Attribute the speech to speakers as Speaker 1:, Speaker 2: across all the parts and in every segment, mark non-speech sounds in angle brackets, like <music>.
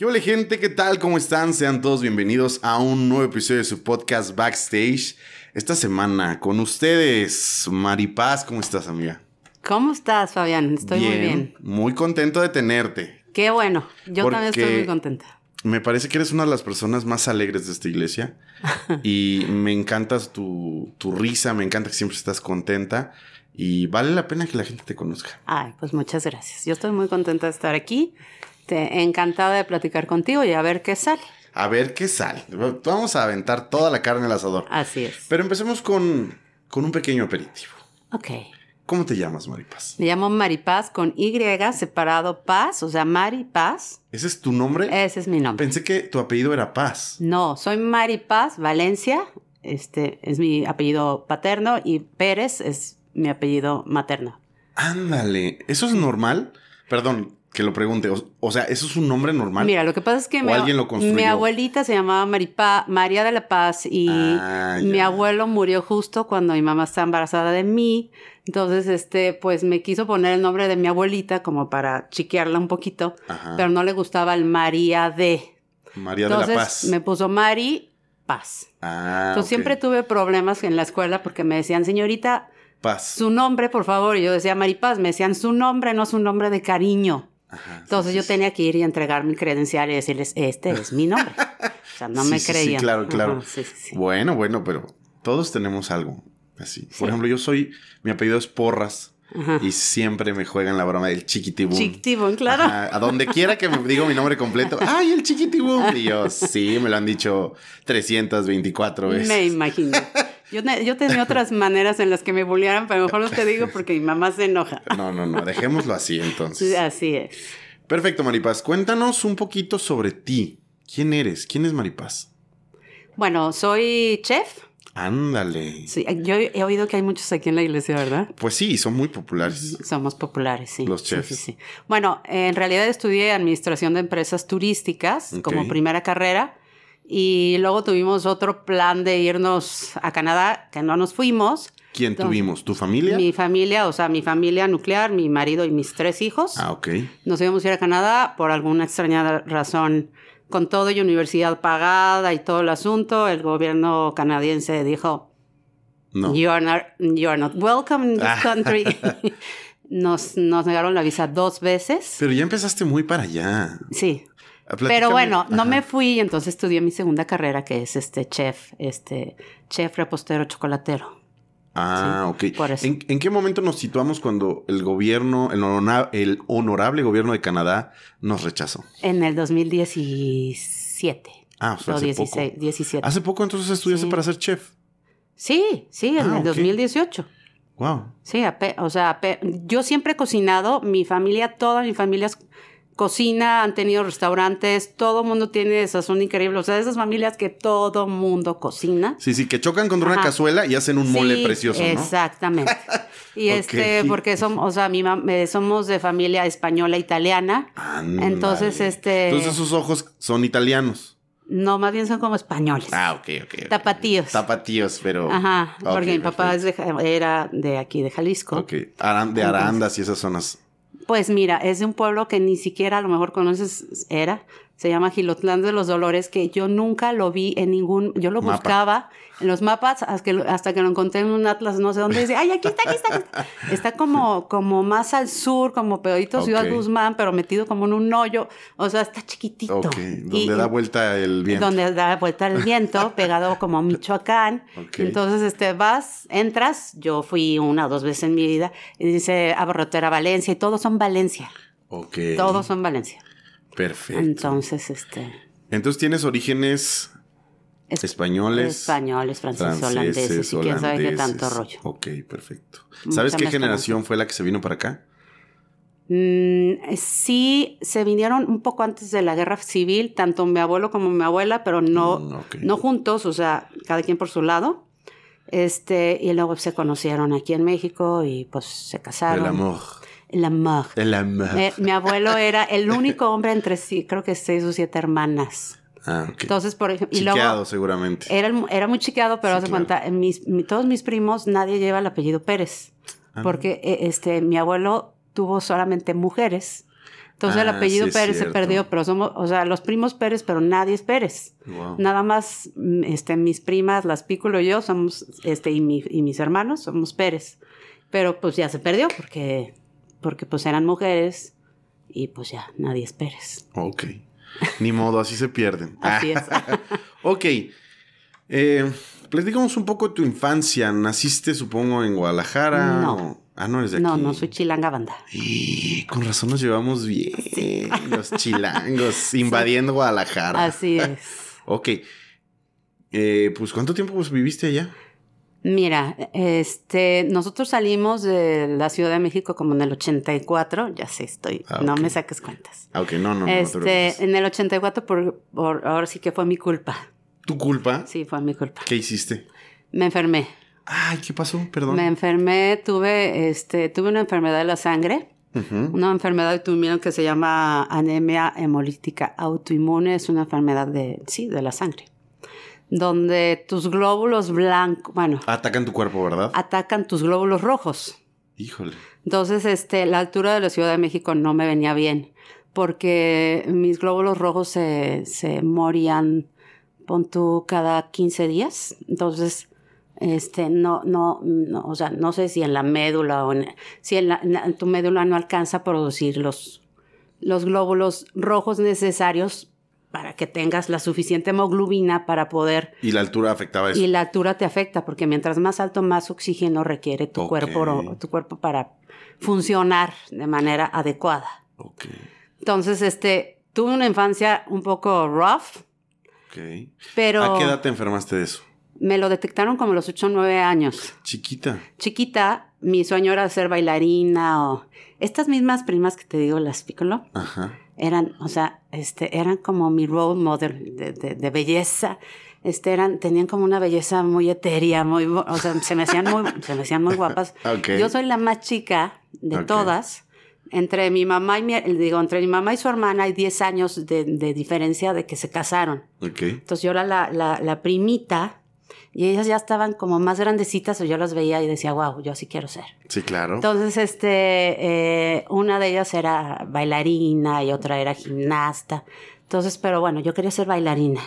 Speaker 1: ¿Qué hola gente? ¿Qué tal? ¿Cómo están? Sean todos bienvenidos a un nuevo episodio de su podcast Backstage. Esta semana con ustedes, Maripaz, ¿cómo estás amiga?
Speaker 2: ¿Cómo estás, Fabián? Estoy muy bien.
Speaker 1: Muy contento de tenerte.
Speaker 2: Qué bueno, yo también estoy muy contenta.
Speaker 1: Me parece que eres una de las personas más alegres de esta iglesia <laughs> y me encanta tu, tu risa, me encanta que siempre estás contenta y vale la pena que la gente te conozca.
Speaker 2: Ay, pues muchas gracias. Yo estoy muy contenta de estar aquí este, encantada de platicar contigo y a ver qué sale.
Speaker 1: A ver qué sale. Vamos a aventar toda la carne al asador.
Speaker 2: Así es.
Speaker 1: Pero empecemos con, con un pequeño aperitivo.
Speaker 2: Ok.
Speaker 1: ¿Cómo te llamas, Maripaz?
Speaker 2: Me llamo Maripaz con Y separado Paz, o sea, Maripaz.
Speaker 1: ¿Ese es tu nombre?
Speaker 2: Ese es mi nombre.
Speaker 1: Pensé que tu apellido era Paz.
Speaker 2: No, soy Maripaz Valencia. Este es mi apellido paterno y Pérez es mi apellido materno.
Speaker 1: Ándale, ¿eso es normal? Perdón, que lo pregunte. O, sea, ¿eso es un nombre normal?
Speaker 2: Mira, lo que pasa es que mi,
Speaker 1: alguien lo
Speaker 2: mi abuelita se llamaba Maripa, María de la Paz y ah, mi abuelo murió justo cuando mi mamá estaba embarazada de mí. Entonces, este, pues me quiso poner el nombre de mi abuelita como para chiquearla un poquito, pero no le gustaba el María de.
Speaker 1: María de la Paz.
Speaker 2: me puso Mari Paz. Ah, Entonces siempre tuve problemas en la escuela porque me decían, señorita,
Speaker 1: Paz.
Speaker 2: Su nombre, por favor. Y yo decía Maripaz. Me decían su nombre, no su nombre de cariño. Entonces yo tenía que ir y entregar mi credencial y decirles, este es mi nombre. o sea, no <laughs> me creían.
Speaker 1: Sí, claro, claro. bueno, bueno, pero todos tenemos algo así. Por ejemplo, yo soy, mi apellido es Porras. Y siempre me juegan la broma del chiquitibum.
Speaker 2: Chiquitibum, claro.
Speaker 1: A donde quiera que me <laughs> diga mi nombre completo, ¡ay, el chiquitibum! Y yo, sí, me lo han dicho 324 veces.
Speaker 2: Me imagino. Yo, yo tenía otras maneras en las que me bullearan, pero mejor no te digo porque mi mamá se enoja.
Speaker 1: No, no, no, dejémoslo así entonces.
Speaker 2: Así es.
Speaker 1: Perfecto, Maripaz. Cuéntanos un poquito sobre ti. ¿Quién eres? ¿Quién es Maripaz?
Speaker 2: Bueno, soy chef.
Speaker 1: Ándale.
Speaker 2: Sí, yo he oído que hay muchos aquí en la iglesia, ¿verdad?
Speaker 1: Pues sí, son muy populares.
Speaker 2: Somos populares, sí.
Speaker 1: Los chefs.
Speaker 2: Sí, sí, Bueno, en realidad estudié administración de empresas turísticas como primera carrera y luego tuvimos otro plan de irnos a Canadá, que no nos fuimos.
Speaker 1: ¿Quién tuvimos? ¿Tu familia?
Speaker 2: Mi familia, o sea, mi familia nuclear, mi marido y mis tres hijos.
Speaker 1: Ah, ok.
Speaker 2: Nos íbamos a ir a Canadá por alguna extraña razón. Con todo y universidad pagada y todo el asunto, el gobierno canadiense dijo, no. you, are not, you are not welcome in this country. <laughs> nos, nos negaron la visa dos veces.
Speaker 1: Pero ya empezaste muy para allá.
Speaker 2: Sí. Pero bueno, no me fui y entonces estudié mi segunda carrera que es este chef, este chef repostero chocolatero.
Speaker 1: Ah, ok. ¿En, qué momento nos situamos cuando el gobierno, el, honorable gobierno de Canadá nos rechazó?
Speaker 2: En el 2017.
Speaker 1: Ah, o sea, hace 16, poco. 17. ¿Hace poco entonces estudiaste para ser chef?
Speaker 2: Sí, sí, en ah, el 2018.
Speaker 1: Wow.
Speaker 2: Sí, o sea, yo siempre he cocinado, mi familia, toda mi familia cocina, han tenido restaurantes, todo mundo tiene sazón increíble. O sea, esas familias que todo mundo cocina.
Speaker 1: Sí, sí, que chocan contra una cazuela y hacen un mole precioso, ¿no?
Speaker 2: Exactamente. <laughs> Y este, porque somos, o sea, mi somos de familia española italiana. Entonces, este.
Speaker 1: Entonces sus ojos son italianos.
Speaker 2: No, más bien son como españoles.
Speaker 1: Ah, ok, ok.
Speaker 2: Tapatíos.
Speaker 1: Tapatíos, pero.
Speaker 2: Ajá, porque mi papá era de aquí, de Jalisco.
Speaker 1: Ok, de Arandas y esas zonas.
Speaker 2: Pues mira, es de un pueblo que ni siquiera a lo mejor conoces, era, se llama Gilotlán de los Dolores, que yo nunca lo vi en ningún, yo lo buscaba en los mapas hasta que, hasta que lo encontré en un atlas, no sé dónde, dice, ay, aquí está, aquí está. Está como, como más al sur, como Pedrito Ciudad Guzmán, pero metido como en un hoyo, o sea, está chiquitito.
Speaker 1: Donde da vuelta el viento.
Speaker 2: Donde da vuelta el viento, <laughs> pegado como a Michoacán. Entonces, este, vas, entras, yo fui una o dos veces en mi vida, y dice Abarrotera Valencia, y todos son Valencia.
Speaker 1: Ok.
Speaker 2: Todos son Valencia.
Speaker 1: Perfecto.
Speaker 2: Entonces, este...
Speaker 1: Entonces tienes orígenes españoles.
Speaker 2: Españoles, franceses, holandeses, y quién sabe qué tanto rollo.
Speaker 1: Ok, perfecto. ¿Sabes qué generación fue la que se vino para acá?
Speaker 2: Mm, sí, se vinieron un poco antes de la guerra civil, tanto mi abuelo como mi abuela, pero no,
Speaker 1: Mm,
Speaker 2: no juntos, o sea, cada quien por su lado. Este, y luego se conocieron aquí en México y pues se casaron.
Speaker 1: El amor.
Speaker 2: El amor.
Speaker 1: El amor.
Speaker 2: Eh, mi abuelo era el único hombre entre sí, creo que seis o siete hermanas.
Speaker 1: ah, ok.
Speaker 2: Entonces, por ejemplo, y
Speaker 1: Chiqueado,
Speaker 2: luego
Speaker 1: seguramente.
Speaker 2: era, era muy chiqueado, pero
Speaker 1: Sí,
Speaker 2: haz de
Speaker 1: claro.
Speaker 2: cuenta, en mis, mi- todos mis primos, nadie lleva el apellido Pérez.
Speaker 1: Ah.
Speaker 2: Porque eh, este, mi abuelo tuvo solamente mujeres. Entonces el
Speaker 1: Ah,
Speaker 2: apellido
Speaker 1: sí
Speaker 2: Pérez se perdió, pero somos, o sea, los primos Pérez, pero nadie es Pérez.
Speaker 1: Wow.
Speaker 2: Nada más, mm, este, mis primas, las Pículo y yo somos, este, y, mi- y mis hermanos somos Pérez. Pero pues ya se perdió porque, porque pues eran mujeres y pues ya nadie es Pérez.
Speaker 1: Ok. Ni modo, así se pierden. <laughs>
Speaker 2: Así es. <laughs>
Speaker 1: ok. Eh, platicamos un poco de tu infancia. ¿Naciste, supongo, en Guadalajara?
Speaker 2: No.
Speaker 1: o- Ah, no eres de
Speaker 2: No,
Speaker 1: aquí.
Speaker 2: no soy chilanga banda.
Speaker 1: Y con razón nos llevamos bien. <laughs> Los chilangos invadiendo Guadalajara.
Speaker 2: Así es.
Speaker 1: Ok. Eh, pues, ¿cuánto tiempo pues, viviste allá?
Speaker 2: Mira, este, nosotros salimos de la Ciudad de México como en el 84, ya sé, estoy,
Speaker 1: Ah,
Speaker 2: no me saques cuentas.
Speaker 1: Ah, ok, no, no, no. no te
Speaker 2: este,
Speaker 1: preocupes.
Speaker 2: en el 84 por, por- ahora sí que fue mi culpa.
Speaker 1: ¿Tu culpa?
Speaker 2: Sí, fue mi culpa.
Speaker 1: ¿Qué hiciste?
Speaker 2: Me enfermé.
Speaker 1: Ay, ¿qué pasó? Perdón.
Speaker 2: Me enfermé, tuve, este, tuve una enfermedad de la sangre,
Speaker 1: Ujú.
Speaker 2: una enfermedad autoinmune que se llama anemia hemolítica autoinmune, es una enfermedad de, sí, de la sangre, donde tus glóbulos blancos, bueno,
Speaker 1: Atacan tu cuerpo, ¿verdad?
Speaker 2: atacan tus glóbulos rojos.
Speaker 1: Híjole.
Speaker 2: Entonces, este, la altura de la Ciudad de México no me venía bien, porque mis glóbulos rojos se, se morían, pon tú, cada 15 días. Entonces, este, no, no, no, o sea, no sé si en la médula o en, si en, la- en tu médula no alcanza a producir los, los glóbulos rojos necesarios para que tengas la suficiente hemoglobina para poder
Speaker 1: Y la altura afectaba eso.
Speaker 2: y la altura te afecta porque mientras más alto, más oxígeno requiere tu, cuerpo, tu cuerpo para funcionar de manera adecuada. Entonces, este, tuve una infancia un poco rough, pero
Speaker 1: ¿A qué edad te enfermaste de eso?
Speaker 2: me lo detectaron como a los 8 o 9 años.
Speaker 1: Chiquita.
Speaker 2: Chiquita, mi sueño era ser bailarina o estas mismas primas que te digo, las Piccolo,
Speaker 1: Ajá.
Speaker 2: Eran, o sea, este, eran como mi role model de, de- de belleza. Este, eran, tenían como una belleza muy etérea, muy, o sea, se me hacían muy, <laughs> se me hacían muy guapas.
Speaker 1: Ok.
Speaker 2: Yo soy la más chica de
Speaker 1: Ok.
Speaker 2: todas. Entre mi mamá y mi, digo, entre mi mamá y su hermana hay 10 años de, de diferencia de que se casaron.
Speaker 1: Ok.
Speaker 2: Entonces yo era la, la, la primita y ellas ya estaban como más grandecitas o yo las veía y decía, wow, yo así quiero ser.
Speaker 1: Sí, claro.
Speaker 2: Entonces, este, eh, una de ellas era bailarina y otra era gimnasta. Entonces, pero bueno, yo quería ser bailarina.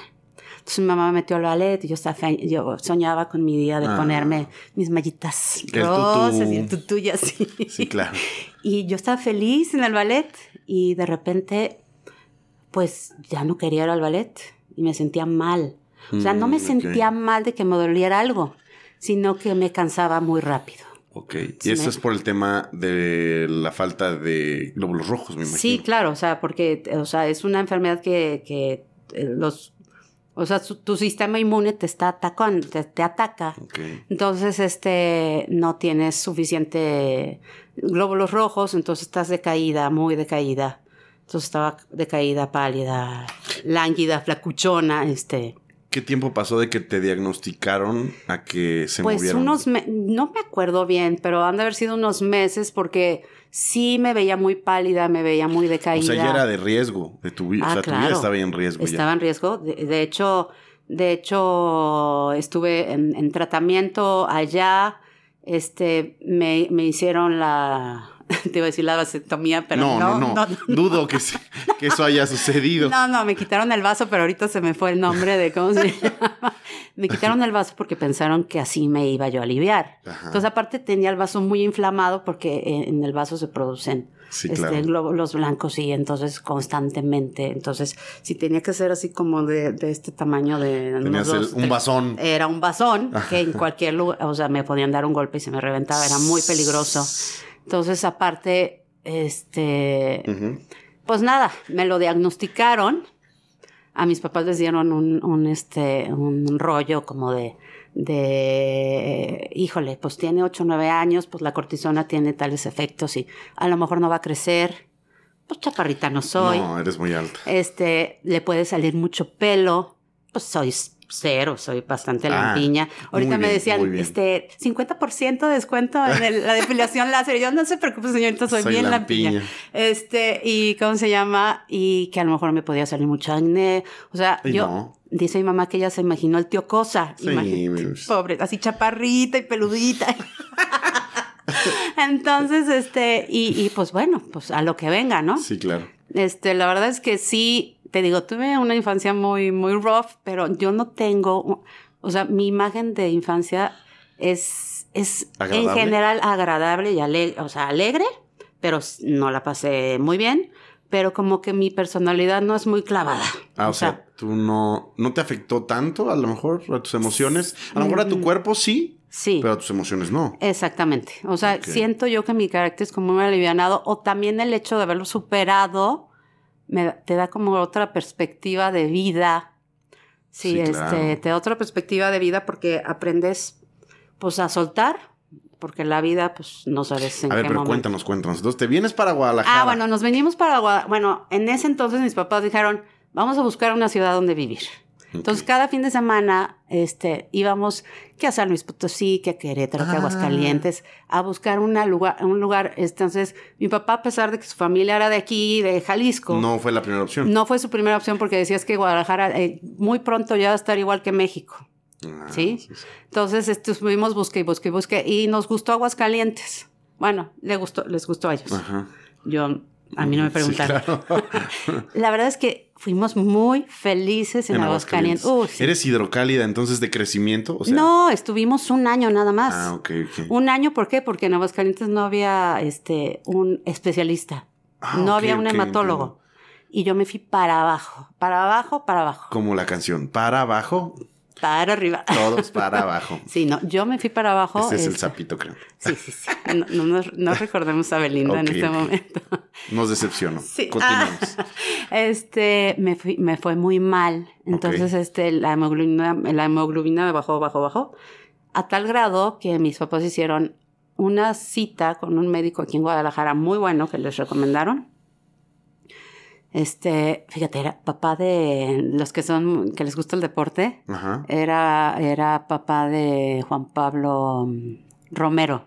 Speaker 2: Entonces mi mamá me metió al ballet y yo, estaba, yo soñaba con mi día de
Speaker 1: Ah.
Speaker 2: ponerme mis mallitas rosas y el tutú y así.
Speaker 1: Sí, claro. <laughs>
Speaker 2: Y yo estaba feliz en el ballet y de repente, pues ya no quería ir al ballet y me sentía mal. O sea, no
Speaker 1: Mm,
Speaker 2: me
Speaker 1: ok.
Speaker 2: sentía mal de que me doliera algo, sino que me cansaba muy rápido.
Speaker 1: Ok.
Speaker 2: Sí,
Speaker 1: Y eso
Speaker 2: me-
Speaker 1: es por el tema de la falta de glóbulos rojos, me imagino.
Speaker 2: Sí, claro, o sea, porque o sea, es una enfermedad que, que eh, los, o sea, su- tu sistema inmune te está atacando, te, te ataca.
Speaker 1: Ok.
Speaker 2: Entonces, este, no tienes suficiente glóbulos rojos, entonces estás decaída, muy decaída. Entonces estaba decaída, pálida, lánguida, flacuchona, este.
Speaker 1: ¿Qué tiempo pasó de que te diagnosticaron a que se
Speaker 2: Pues
Speaker 1: movieron?
Speaker 2: unos, me- no me acuerdo bien, pero han de haber sido unos meses porque sí me veía muy pálida, me veía muy
Speaker 1: O
Speaker 2: decaída.
Speaker 1: sea, ya era de riesgo de tu vida.
Speaker 2: Ah,
Speaker 1: o sea, tu vida
Speaker 2: claro.
Speaker 1: estaba en riesgo
Speaker 2: Estaba en riesgo. De, de hecho, de hecho, estuve en, en tratamiento allá. Este, me, me hicieron la, <laughs> te iba a decir la vasectomía, pero
Speaker 1: No,
Speaker 2: no,
Speaker 1: no, no. Dudo que, se- que eso haya sucedido.
Speaker 2: No, no, me quitaron el vaso, pero ahorita se me fue el nombre de cómo se <laughs> llama. Me quitaron el vaso porque pensaron que así me iba yo a aliviar.
Speaker 1: Ajá.
Speaker 2: Entonces, aparte tenía el vaso muy inflamado porque en, el vaso se producen
Speaker 1: Sí,
Speaker 2: este,
Speaker 1: claro.
Speaker 2: glóbulos blancos y entonces constantemente. Entonces, si tenía que ser así como de, de este tamaño de
Speaker 1: Tenías el-
Speaker 2: dos,
Speaker 1: un
Speaker 2: tres-
Speaker 1: vasón.
Speaker 2: Era un vasón que en cualquier lugar, o sea, me podían dar un golpe y se me reventaba. Era muy peligroso. Entonces, aparte, este, pues nada, me lo diagnosticaron. A mis papás les dieron un, un, este, un rollo como de, de, híjole, pues tiene 8 o 9 años, pues la cortisona tiene tales efectos y a lo mejor no va a crecer. Pues chaparrita no soy.
Speaker 1: No, eres muy alta.
Speaker 2: Este, le puede salir mucho pelo. Pues soy cero, soy bastante ah, lampiña. Ahorita me decían, este, 50% de descuento en la depilación láser. Yo no se preocupe, señorita, soy, bien lampiña. Este, y ¿cómo se llama? Y que a lo mejor me podía salir mucho acné. O sea, yo, dice mi mamá que ella se imaginó el tío Cosa. Sí, pobre, así chaparrita y peludita. <laughs> Entonces, este, y, y pues bueno, pues a lo que venga, ¿no?
Speaker 1: Sí, claro.
Speaker 2: Este, la verdad es que sí, te digo, tuve una infancia muy, muy rough, pero yo no tengo, o sea, mi imagen de infancia es, es en general agradable y alegre, o sea, alegre, pero no la pasé muy bien, pero como que mi personalidad no es muy clavada.
Speaker 1: Ah, o, sea, tú no, no te afectó tanto a lo mejor a tus emociones, a lo mejor a tu mm, cuerpo sí. Sí. Pero a tus emociones no.
Speaker 2: Exactamente. O sea, siento yo que mi carácter es como muy alivianado o también el hecho de haberlo superado te da como otra perspectiva de vida. Sí, este, te da otra perspectiva de vida porque aprendes pues a soltar, porque la vida pues no sabes
Speaker 1: en A ver, pero cuéntanos, cuéntanos. Entonces, ¿te vienes para Guadalajara?
Speaker 2: Ah, bueno, nos venimos para Guadalajara. Bueno, en ese entonces mis papás dijeron, vamos a buscar una ciudad donde vivir. Entonces, cada fin de semana este, íbamos que a San Luis Potosí, que a Querétaro, que a Aguascalientes, ah. a buscar una lugar, un lugar. Entonces, mi papá, a pesar de que su familia era de aquí, de Jalisco.
Speaker 1: No fue la primera opción.
Speaker 2: No fue su primera opción porque decías que Guadalajara eh, muy pronto ya va a estar igual que México. Ah, ¿Sí? Entonces, estuvimos busque y busque y busque. Y nos gustó Aguascalientes. Bueno, le gustó, les gustó a ellos. Yo a mí no me preguntaron. <laughs> la verdad es que fuimos muy felices en, Aguascalientes. Uh,
Speaker 1: ¿Eres hidrocálida entonces de crecimiento?
Speaker 2: no, estuvimos un año nada más. Ah, ok, ok. Un año, ¿por qué? Porque en Aguascalientes no había este, un especialista. Ah, no había un hematólogo. Y yo me fui para abajo, para abajo, para abajo.
Speaker 1: Como la canción, para abajo,
Speaker 2: para arriba. <laughs>
Speaker 1: Todos para abajo.
Speaker 2: Sí, no, yo me fui para abajo.
Speaker 1: Ese es el sapito, creo.
Speaker 2: Sí, sí, sí. No, <laughs> recordemos a Belinda en este momento.
Speaker 1: Nos decepcionó. Sí. Continuamos. <laughs>
Speaker 2: este, me, fui, me fue muy mal. Entonces, este, la hemoglobina, la hemoglobina me bajó, bajó, bajó. A tal grado que mis papás hicieron una cita con un médico aquí en Guadalajara muy bueno que les recomendaron este, fíjate, era papá de los que son, que les gusta el deporte. Era, era papá de Juan Pablo mm, Romero,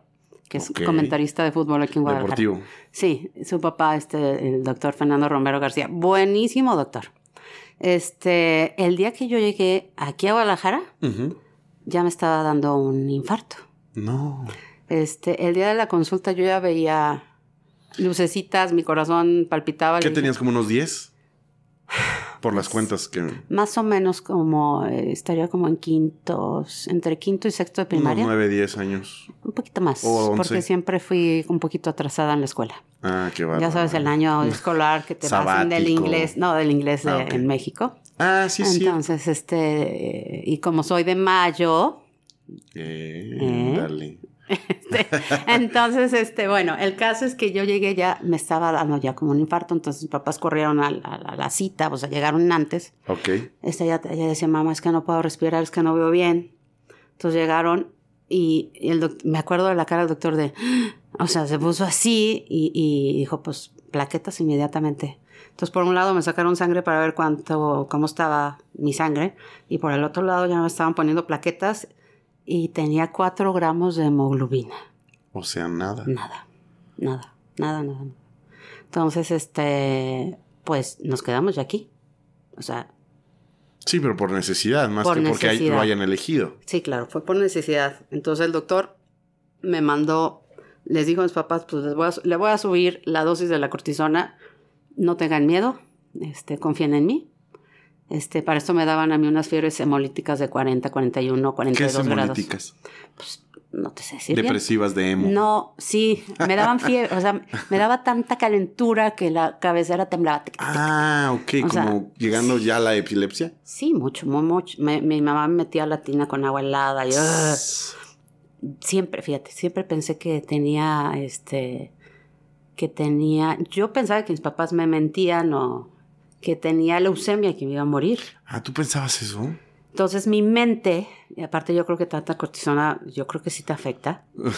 Speaker 2: que es comentarista de fútbol aquí en Guadalajara. Deportivo. Sí, su papá, este, el doctor Fernando Romero García. Buenísimo doctor. Este, el día que yo llegué aquí a Guadalajara, ya me estaba dando un infarto.
Speaker 1: No.
Speaker 2: Este, el día de la consulta yo ya veía lucecitas, mi corazón palpitaba.
Speaker 1: ¿Qué tenías como unos 10? Por las cuentas que...
Speaker 2: Más o menos como, eh, estaría como en quintos, entre quinto y sexto de primaria.
Speaker 1: Unos 9, 10 años.
Speaker 2: Un poquito más, porque siempre fui un poquito atrasada en la escuela.
Speaker 1: Ah, qué bueno.
Speaker 2: Ya sabes, el año escolar que te pasan del inglés, no, del inglés ah, en México.
Speaker 1: Ah, sí, sí.
Speaker 2: Entonces, este, y como soy de mayo...
Speaker 1: Eh, ¿eh? Dale. <laughs>
Speaker 2: Este, entonces, este, bueno, el caso es que yo llegué ya, me estaba dando ya como un infarto, entonces mis papás corrieron a, la cita, o sea, llegaron antes.
Speaker 1: Ok.
Speaker 2: Este, ella, decía, mamá, es que no puedo respirar, es que no veo bien. Entonces llegaron y, el me acuerdo de la cara del doctor de, o sea, se puso así y, y dijo, pues, plaquetas inmediatamente. Entonces, por un lado me sacaron sangre para ver cuánto, cómo estaba mi sangre, y por el otro lado ya me estaban poniendo plaquetas y tenía 4 gramos de hemoglobina.
Speaker 1: O sea, nada.
Speaker 2: Nada, nada, nada, nada. Entonces, este, pues nos quedamos ya aquí. O sea.
Speaker 1: Sí, pero por necesidad, más que porque lo hayan elegido.
Speaker 2: Sí, claro, fue por necesidad. Entonces el doctor me mandó, les dijo a mis papás, pues les voy a, le voy a subir la dosis de la cortisona, no tengan miedo, este, confíen en mí. Este, para esto me daban a mí unas fiebres hemolíticas de 40, 41, 42 ¿Qué es hemolíticas? Pues no te sé decir.
Speaker 1: Depresivas de hemo.
Speaker 2: No, sí, me daban fiebre, o sea, me daba tanta calentura que la cabecera temblaba.
Speaker 1: Ah, ok, como llegando ya a la epilepsia.
Speaker 2: Sí, mucho, muy mucho. mi mamá me metía la tina con agua helada y siempre, fíjate, siempre pensé que tenía este que tenía, yo pensaba que mis papás me mentían o que tenía leucemia, que me iba a morir.
Speaker 1: Ah, ¿tú pensabas eso?
Speaker 2: Entonces mi mente, y aparte yo creo que tanta cortisona, yo creo que sí te afecta. <laughs>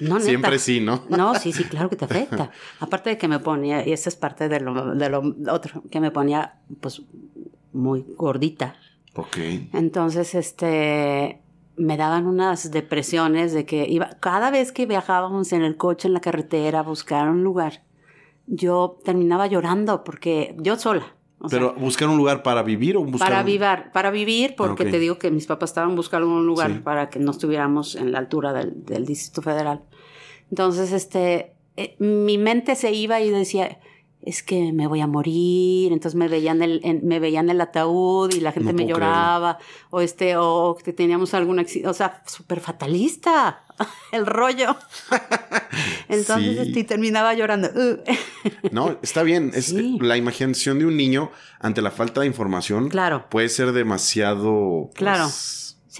Speaker 1: No, Siempre sí, ¿no?
Speaker 2: No, sí, sí, claro que te afecta. <laughs> Aparte de que me ponía, y esa es parte de lo, de lo otro, que me ponía pues muy gordita.
Speaker 1: Ok.
Speaker 2: Entonces, este, me daban unas depresiones de que iba, cada vez que viajábamos en el coche, en la carretera, a buscar un lugar, yo terminaba llorando porque yo sola.
Speaker 1: Pero buscar un lugar para vivir o buscar
Speaker 2: para vivir, para vivir, porque te digo que mis papás estaban buscando un lugar para que no estuviéramos en la altura del, del Distrito Federal. Entonces, este, eh, mi mente se iba y decía, es que me voy a morir, entonces me veían el, en, me veían el ataúd y la gente me lloraba, o este, o que teníamos algún accidente, o sea, súper fatalista <laughs> el rollo. <laughs> entonces este, terminaba llorando. <laughs>
Speaker 1: no, está bien, es la imaginación de un niño ante la falta de información
Speaker 2: claro.
Speaker 1: puede ser demasiado pues,
Speaker 2: claro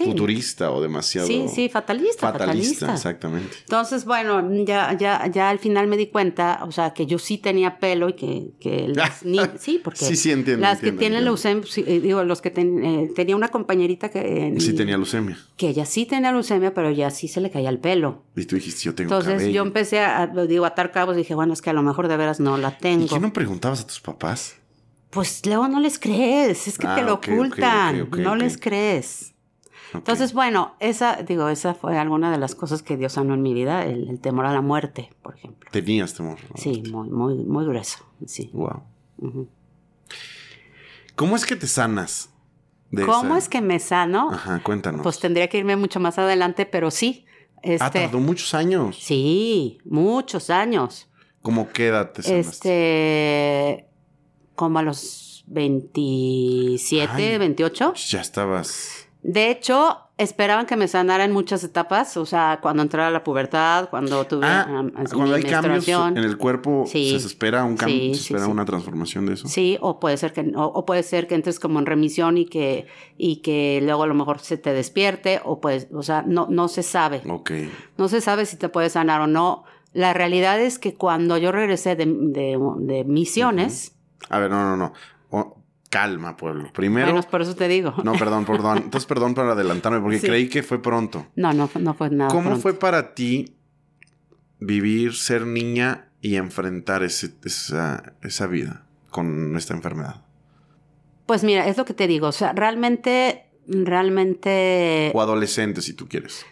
Speaker 1: futurista o demasiado.
Speaker 2: Sí, sí, fatalista, fatalista.
Speaker 1: exactamente.
Speaker 2: Entonces, bueno, ya, ya, ya al final me di cuenta, o sea, que yo sí tenía pelo y que, que las <laughs> sí, porque
Speaker 1: sí, sí, entiendo,
Speaker 2: las que tienen leucemia, eh, digo, los que eh, tenía una compañerita que...
Speaker 1: sí tenía leucemia.
Speaker 2: Que ella sí tenía leucemia, pero ya sí se le caía el pelo.
Speaker 1: Y tú dijiste, yo tengo
Speaker 2: Entonces yo empecé a, digo, atar cabos y dije, bueno, es que a lo mejor de veras no la tengo. ¿Y
Speaker 1: qué no preguntabas a tus papás?
Speaker 2: Pues luego no les crees, es que te ah, lo ocultan, no les crees. Entonces, bueno, esa, digo, esa fue alguna de las cosas que Dios sanó en mi vida, el, temor a la muerte, por ejemplo.
Speaker 1: ¿Tenías temor?
Speaker 2: Sí, muy, muy, muy grueso, sí.
Speaker 1: Wow. ¿Cómo es que te sanas?
Speaker 2: ¿Cómo es que me sano?
Speaker 1: Ajá, cuéntanos.
Speaker 2: Pues tendría que irme mucho más adelante, pero sí.
Speaker 1: Este, ah, tardó muchos años.
Speaker 2: Sí, muchos años.
Speaker 1: ¿Cómo qué edad te
Speaker 2: sanaste? Este, como a los 27, 28.
Speaker 1: Ya estabas
Speaker 2: de hecho, esperaban que me sanara en muchas etapas, o sea, cuando entrara la pubertad, cuando tuve
Speaker 1: ah, cuando hay cambios en el cuerpo, se espera un cambio, se espera una transformación de eso.
Speaker 2: Sí, o puede ser que o, puede ser que entres como en remisión y que y que luego a lo mejor se te despierte o pues, o sea, no no se sabe.
Speaker 1: Ok.
Speaker 2: No se sabe si te puede sanar o no. La realidad es que cuando yo regresé de, de, misiones.
Speaker 1: A ver, no, no, no calma, pueblo. Primero.
Speaker 2: Bueno, por eso te digo.
Speaker 1: No, perdón, perdón. <laughs> Entonces, perdón por adelantarme, porque creí que fue pronto.
Speaker 2: No, no, no fue nada.
Speaker 1: ¿Cómo fue para ti vivir, ser niña y enfrentar esa, esa vida con esta enfermedad?
Speaker 2: Pues mira, es lo que te digo. O sea, realmente, realmente.
Speaker 1: O adolescente, si tú quieres.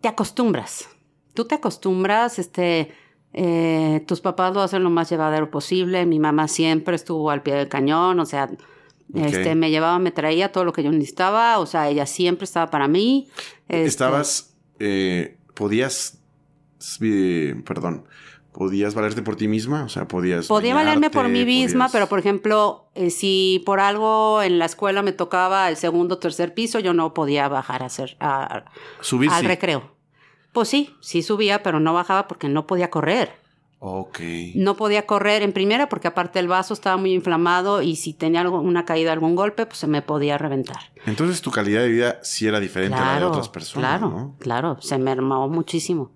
Speaker 2: Te acostumbras. Tú te acostumbras, este eh, tus papás lo hacen lo más llevadero posible. Mi mamá siempre estuvo al pie del cañón, o sea, este, me llevaba, me traía todo lo que yo necesitaba, o sea, ella siempre estaba para mí.
Speaker 1: Este Estabas, eh, podías, perdón, podías valerte por ti misma, o sea, podías.
Speaker 2: Podía valerme por mí misma, pero por ejemplo, eh, si por algo en la escuela me tocaba el segundo o tercer piso, yo no podía bajar a hacer a, al recreo. Pues sí, sí subía, pero no bajaba porque no podía correr.
Speaker 1: Ok.
Speaker 2: No podía correr en primera porque aparte el vaso estaba muy inflamado y si tenía una caída, algún golpe, pues se me podía reventar.
Speaker 1: Entonces tu calidad de vida sí era diferente a la de otras personas.
Speaker 2: Claro, claro, se me armó muchísimo.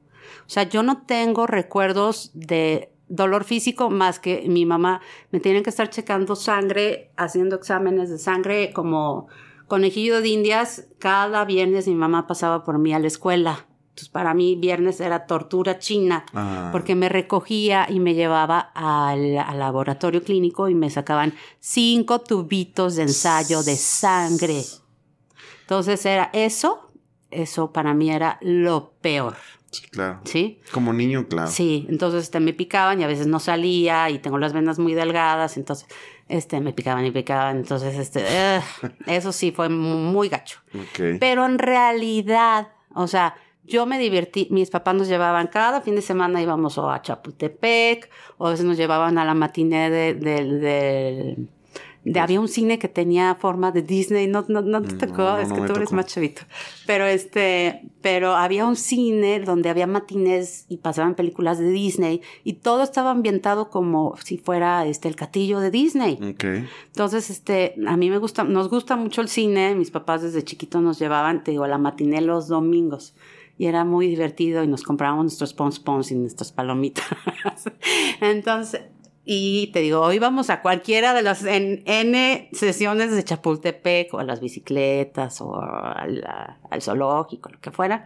Speaker 2: O sea, yo no tengo recuerdos de dolor físico más que mi mamá me tienen que estar checando sangre, haciendo exámenes de sangre como conejillo de indias. Cada viernes mi mamá pasaba por mí a la escuela. Entonces, para mí, viernes era tortura china, ah. porque me recogía y me llevaba al, laboratorio clínico y me sacaban cinco tubitos de ensayo de sangre. Entonces, era eso, eso para mí era lo peor.
Speaker 1: Sí, claro.
Speaker 2: ¿Sí?
Speaker 1: Como niño, claro.
Speaker 2: Sí, entonces este, me picaban y a veces no salía y tengo las venas muy delgadas, entonces este, me picaban y picaban, entonces este, eso sí fue muy gacho. Pero en realidad, o sea, yo me divertí, mis papás nos llevaban cada fin de semana, íbamos o a Chapultepec, o a veces nos llevaban a la matiné de, de, de, había un cine que tenía forma de Disney, no, no, no te mm, tocó, es que tú eres más chavito, pero este, pero había un cine donde había matines y pasaban películas de Disney y todo estaba ambientado como si fuera este el castillo de Disney.
Speaker 1: Okay.
Speaker 2: Entonces, este, a mí me gusta, nos gusta mucho el cine, mis papás desde chiquitos nos llevaban, te digo, a la matiné los domingos y era muy divertido y nos comprábamos nuestros pons pons y nuestras palomitas. <laughs> Entonces, Y te digo, hoy vamos a cualquiera de las en, N sesiones de Chapultepec o a las bicicletas o al, zoológico, lo que fuera.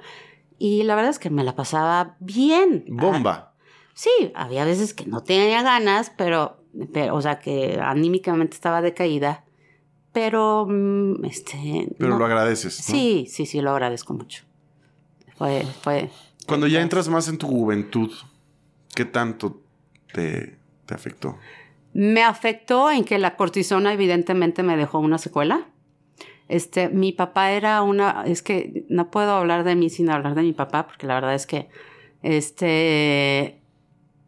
Speaker 2: Y la verdad es que me la pasaba bien.
Speaker 1: Bomba.
Speaker 2: sí, había veces que no tenía ganas, pero, pero o sea, que anímicamente estaba decaída. Pero, mm, este...
Speaker 1: Pero lo agradeces.
Speaker 2: Sí, sí, sí, lo agradezco mucho. Fue, fue...
Speaker 1: Cuando ya entras más en tu juventud, ¿qué tanto te afectó?
Speaker 2: Me afectó en que la cortisona evidentemente me dejó una secuela. Este, mi papá era una, es que no puedo hablar de mí sin hablar de mi papá, porque la verdad es que, este,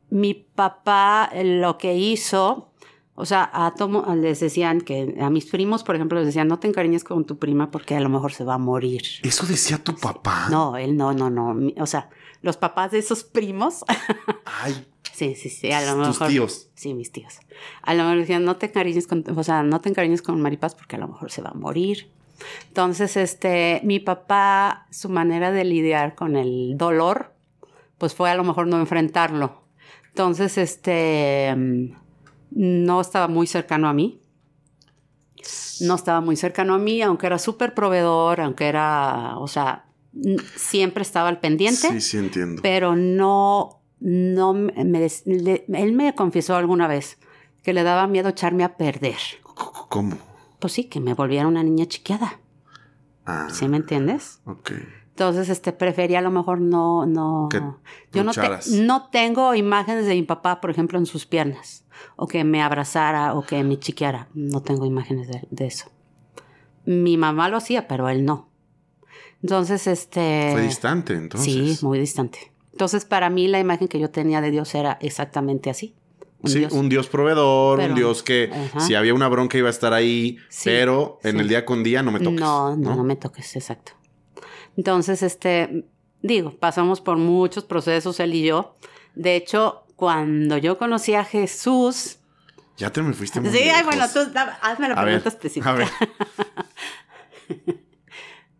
Speaker 2: mi papá lo que hizo, o sea, a tomo, les decían que a mis primos, por ejemplo, les decían, no te encariñes con tu prima porque a lo mejor se va a morir.
Speaker 1: ¿Eso decía tu papá?
Speaker 2: No, él no, no, no. O sea, los papás de esos primos. <laughs> Ay, Sí, sí, sí, a lo mejor.
Speaker 1: ¿Tus tíos?
Speaker 2: Sí, mis tíos. A lo mejor decían, no te encariñes con, o sea, no te encariñes con Maripaz porque a lo mejor se va a morir. Entonces, este, mi papá, su manera de lidiar con el dolor, pues fue a lo mejor no enfrentarlo. Entonces, este, no estaba muy cercano a mí. No estaba muy cercano a mí, aunque era súper proveedor, aunque era, o sea, siempre estaba al pendiente.
Speaker 1: Sí, sí, entiendo.
Speaker 2: Pero no no me, él me confesó alguna vez que le daba miedo echarme a perder.
Speaker 1: ¿Cómo?
Speaker 2: Pues sí, que me volviera una niña chiqueada. Ah. ¿Sí me entiendes?
Speaker 1: Ok.
Speaker 2: Entonces, este, prefería a lo mejor no, no. yo no, no tengo imágenes de mi papá, por ejemplo, en sus piernas. O que me abrazara o que me chiqueara. No tengo imágenes de, de eso. Mi mamá lo hacía, pero él no. Entonces, este.
Speaker 1: Fue distante, entonces.
Speaker 2: Sí, muy distante. Entonces, para mí la imagen que yo tenía de Dios era exactamente así.
Speaker 1: sí, un Dios proveedor, un Dios que si había una bronca iba a estar ahí, pero en el día con día no me toques.
Speaker 2: No, no, no, me toques, exacto. Entonces, este, digo, pasamos por muchos procesos él y yo. De hecho, cuando yo conocí a Jesús...
Speaker 1: Ya te me fuiste
Speaker 2: muy Sí, bueno, tú hazme la pregunta específica. A ver. <laughs>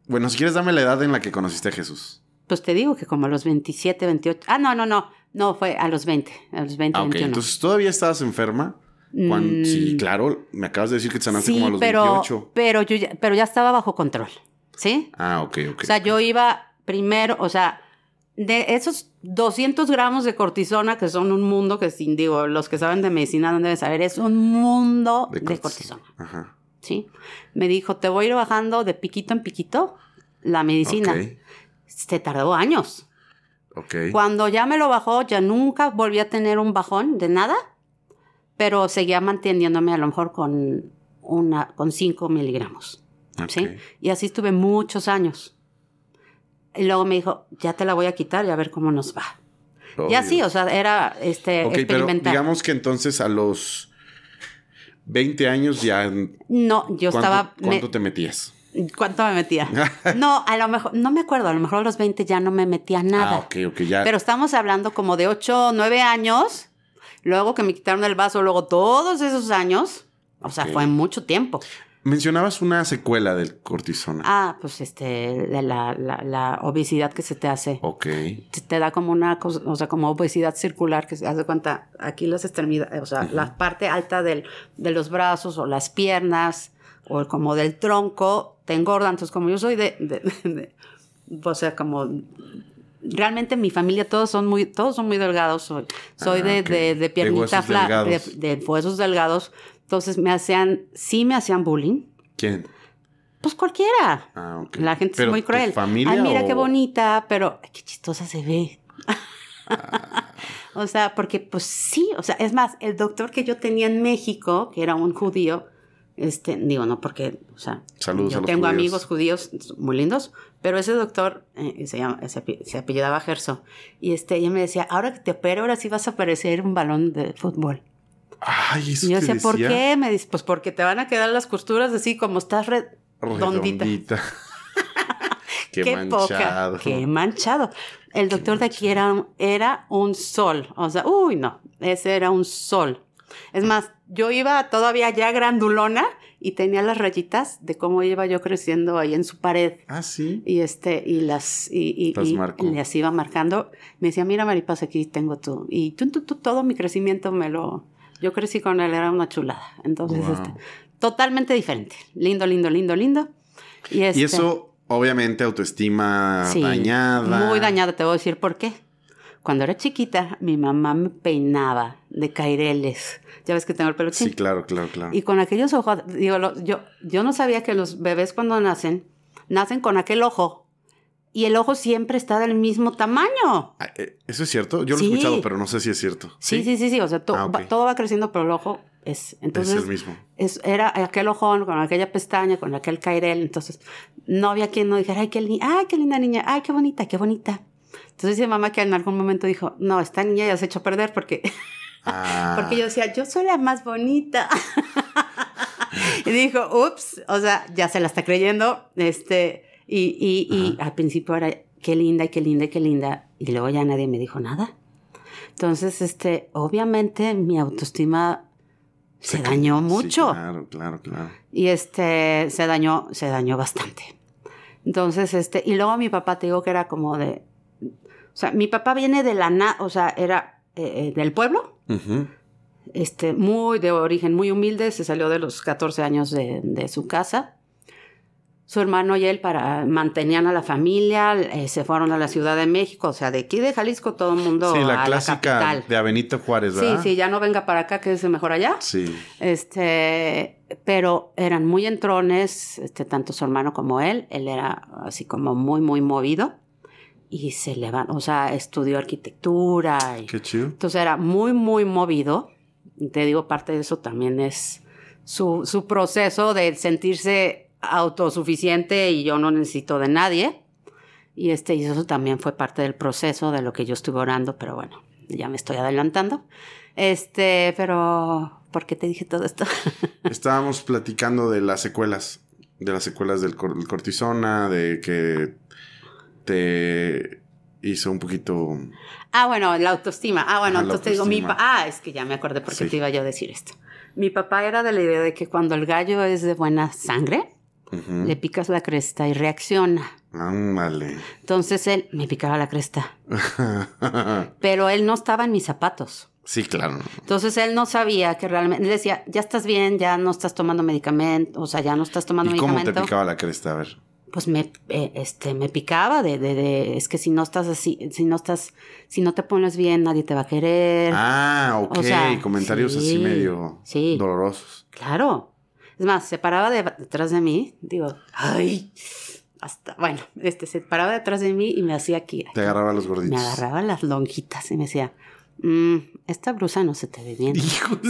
Speaker 1: bueno, si quieres dame la edad en la que conociste a Jesús.
Speaker 2: Pues te digo que como a los 27, 28. Ah, no, no, no. No, fue a los 20. A los 20, ah, ok.
Speaker 1: Entonces, ¿todavía estabas enferma? Mm. Sí, claro. Me acabas de decir que te sanaste como a los
Speaker 2: pero,
Speaker 1: 28.
Speaker 2: Pero, yo ya, pero ya estaba bajo control. ¿Sí?
Speaker 1: Ah, ok, ok.
Speaker 2: O sea, yo iba primero, o sea, de esos 200 gramos de cortisona, que son un mundo que, sin digo, los que saben de medicina no deben saber, es un mundo de, cortisona. Ajá. ¿Sí? Me dijo, te voy a ir bajando de piquito en piquito la medicina se tardó años. Cuando ya me lo bajó, ya nunca volví a tener un bajón de nada, pero seguía manteniéndome a lo mejor con, una, con 5 miligramos. ¿Sí? Y así estuve muchos años. Y luego me dijo, ya te la voy a quitar y a ver cómo nos va. Y así, o sea, era este, experimental.
Speaker 1: digamos que entonces a los 20 años ya...
Speaker 2: No, yo estaba...
Speaker 1: ¿Cuánto te metías?
Speaker 2: ¿Cuánto me metía? <laughs> No, a lo mejor, no me acuerdo, a lo mejor a los 20 ya no me metía nada.
Speaker 1: Ah, ok, ok, ya.
Speaker 2: Pero estamos hablando como de 8, 9 años, luego que me quitaron el vaso, luego todos esos años, o sea, fue mucho tiempo.
Speaker 1: Mencionabas una secuela del cortisona.
Speaker 2: Ah, pues este, de la, la, obesidad que se te hace.
Speaker 1: Ok.
Speaker 2: Te, da como una cosa, o sea, como obesidad circular que se hace cuenta, aquí las extremidades, o sea, la parte alta del, de los brazos o las piernas o como del tronco te engordan. Entonces, como yo soy <laughs> de, o sea, como realmente mi familia todos son muy, todos son muy delgados. Soy, soy ah, de, de, de, piernita flaca, de, huesos delgados. Entonces me hacían, sí me hacían bullying.
Speaker 1: ¿Quién?
Speaker 2: Pues cualquiera.
Speaker 1: Ah,
Speaker 2: La gente es muy cruel.
Speaker 1: Familia
Speaker 2: Ay, mira qué bonita, pero qué chistosa se ve. Ah. <laughs> o sea, porque pues sí, o sea, es más, el doctor que yo tenía en México, que era un judío, este, digo, no porque, o sea, yo tengo amigos judíos muy lindos, pero ese doctor eh, se, llama, se, apellidaba Gerso. Y este, ella me decía, ahora que te opero, ahora sí vas a parecer un balón de fútbol.
Speaker 1: Ay, eso
Speaker 2: y yo decía, ¿por qué? Me dice, pues porque te van a quedar las costuras así como estás redondita. <laughs>
Speaker 1: qué, manchado.
Speaker 2: qué manchado. El doctor de aquí era, era un sol. O sea, uy, no, ese era un sol. Es más, yo iba todavía ya grandulona y tenía las rayitas de cómo iba yo creciendo ahí en su pared.
Speaker 1: Ah, sí.
Speaker 2: Y este, y las, y, y, y, las iba marcando. Me decía, mira Maripaz, aquí tengo tú. Y tú, tú, todo mi crecimiento me lo, Yo crecí con él, era una chulada. Entonces, este, totalmente diferente. Lindo, lindo, lindo, lindo.
Speaker 1: Y,
Speaker 2: este,
Speaker 1: eso, obviamente, autoestima dañada.
Speaker 2: Muy dañada, te voy a decir por qué. Cuando era chiquita, mi mamá me peinaba de caireles. Ya ves que tengo el pelo
Speaker 1: Sí, claro, claro, claro.
Speaker 2: Y con aquellos ojos, digo, yo, yo no sabía que los bebés cuando nacen, nacen con aquel ojo y el ojo siempre está del mismo tamaño.
Speaker 1: Ah, eh, ¿Eso es cierto? Yo lo he escuchado, pero no sé si es cierto.
Speaker 2: Sí, sí, sí, sí. O sea, ah, todo va creciendo, pero el ojo es. Entonces,
Speaker 1: es el mismo.
Speaker 2: Es, era aquel ojón con aquella pestaña, con aquel cairel. Entonces, no había quien no dijera, ay, qué, ay, qué linda niña, ay, qué bonita, qué bonita. Entonces dice mamá que en algún momento dijo, no, esta niña ya se echó a perder porque, <laughs> ah. porque yo decía, yo soy la más bonita. <laughs> y dijo, ups, o sea, ya se la está creyendo. Este, y, y, y al principio era, qué linda, qué linda, qué linda. Y luego ya nadie me dijo nada. Entonces, este, obviamente mi autoestima se, dañó mucho.
Speaker 1: claro, claro, claro.
Speaker 2: Y este, se dañó, se dañó bastante. Entonces, este, y luego mi papá te digo que era como de, o sea, mi papá viene de la, o sea, era eh, eh, del pueblo, este, muy de origen muy humilde, se salió de los 14 años de, su casa. Su hermano y él para, mantenían a la familia, eh, se fueron a la Ciudad de México, o sea, de aquí de Jalisco todo el mundo.
Speaker 1: Sí, la clásica de Avenito Juárez, ¿verdad?
Speaker 2: Sí, sí, ya no venga para acá, que es mejor allá.
Speaker 1: Sí.
Speaker 2: Este, pero eran muy entrones, este, tanto su hermano como él. Él era así como muy, muy movido y se levantó, o sea, estudió arquitectura. Y,
Speaker 1: Qué chido.
Speaker 2: Entonces era muy, muy movido. Te digo, parte de eso también es su, su proceso de sentirse autosuficiente y yo no necesito de nadie. Y, este, y eso también fue parte del proceso de lo que yo estuve orando, pero bueno, ya me estoy adelantando. Este, pero, ¿por qué te dije todo esto? <laughs>
Speaker 1: Estábamos platicando de las secuelas, de las secuelas del cortisona, de que te hizo un poquito...
Speaker 2: Ah, bueno, la autoestima. Ah, bueno, entonces te digo, mi Ah, es que ya me acordé por qué te iba yo a decir esto. Mi papá era de la idea de que cuando el gallo es de buena sangre, le picas la cresta y reacciona.
Speaker 1: vale.
Speaker 2: Entonces él me picaba la cresta. <laughs> Pero él no estaba en mis zapatos.
Speaker 1: Sí, claro.
Speaker 2: Entonces él no sabía que realmente. Él decía, ya estás bien, ya no estás tomando medicamento, o sea, ya no estás tomando
Speaker 1: ¿Y
Speaker 2: medicamento.
Speaker 1: ¿Cómo te picaba la cresta? A ver
Speaker 2: pues me, eh, este, me picaba de, de, de, es que si no estás así, si no estás, si no te pones bien, nadie te va a querer.
Speaker 1: Ah, ok, comentarios así medio dolorosos.
Speaker 2: Claro. Es más, se paraba detrás de mí, digo, ay, hasta, bueno, este, se paraba detrás de mí y me hacía aquí.
Speaker 1: Te agarraba los gorditos.
Speaker 2: Me agarraba las lonjitas y me decía, mm, esta blusa no se te ve bien.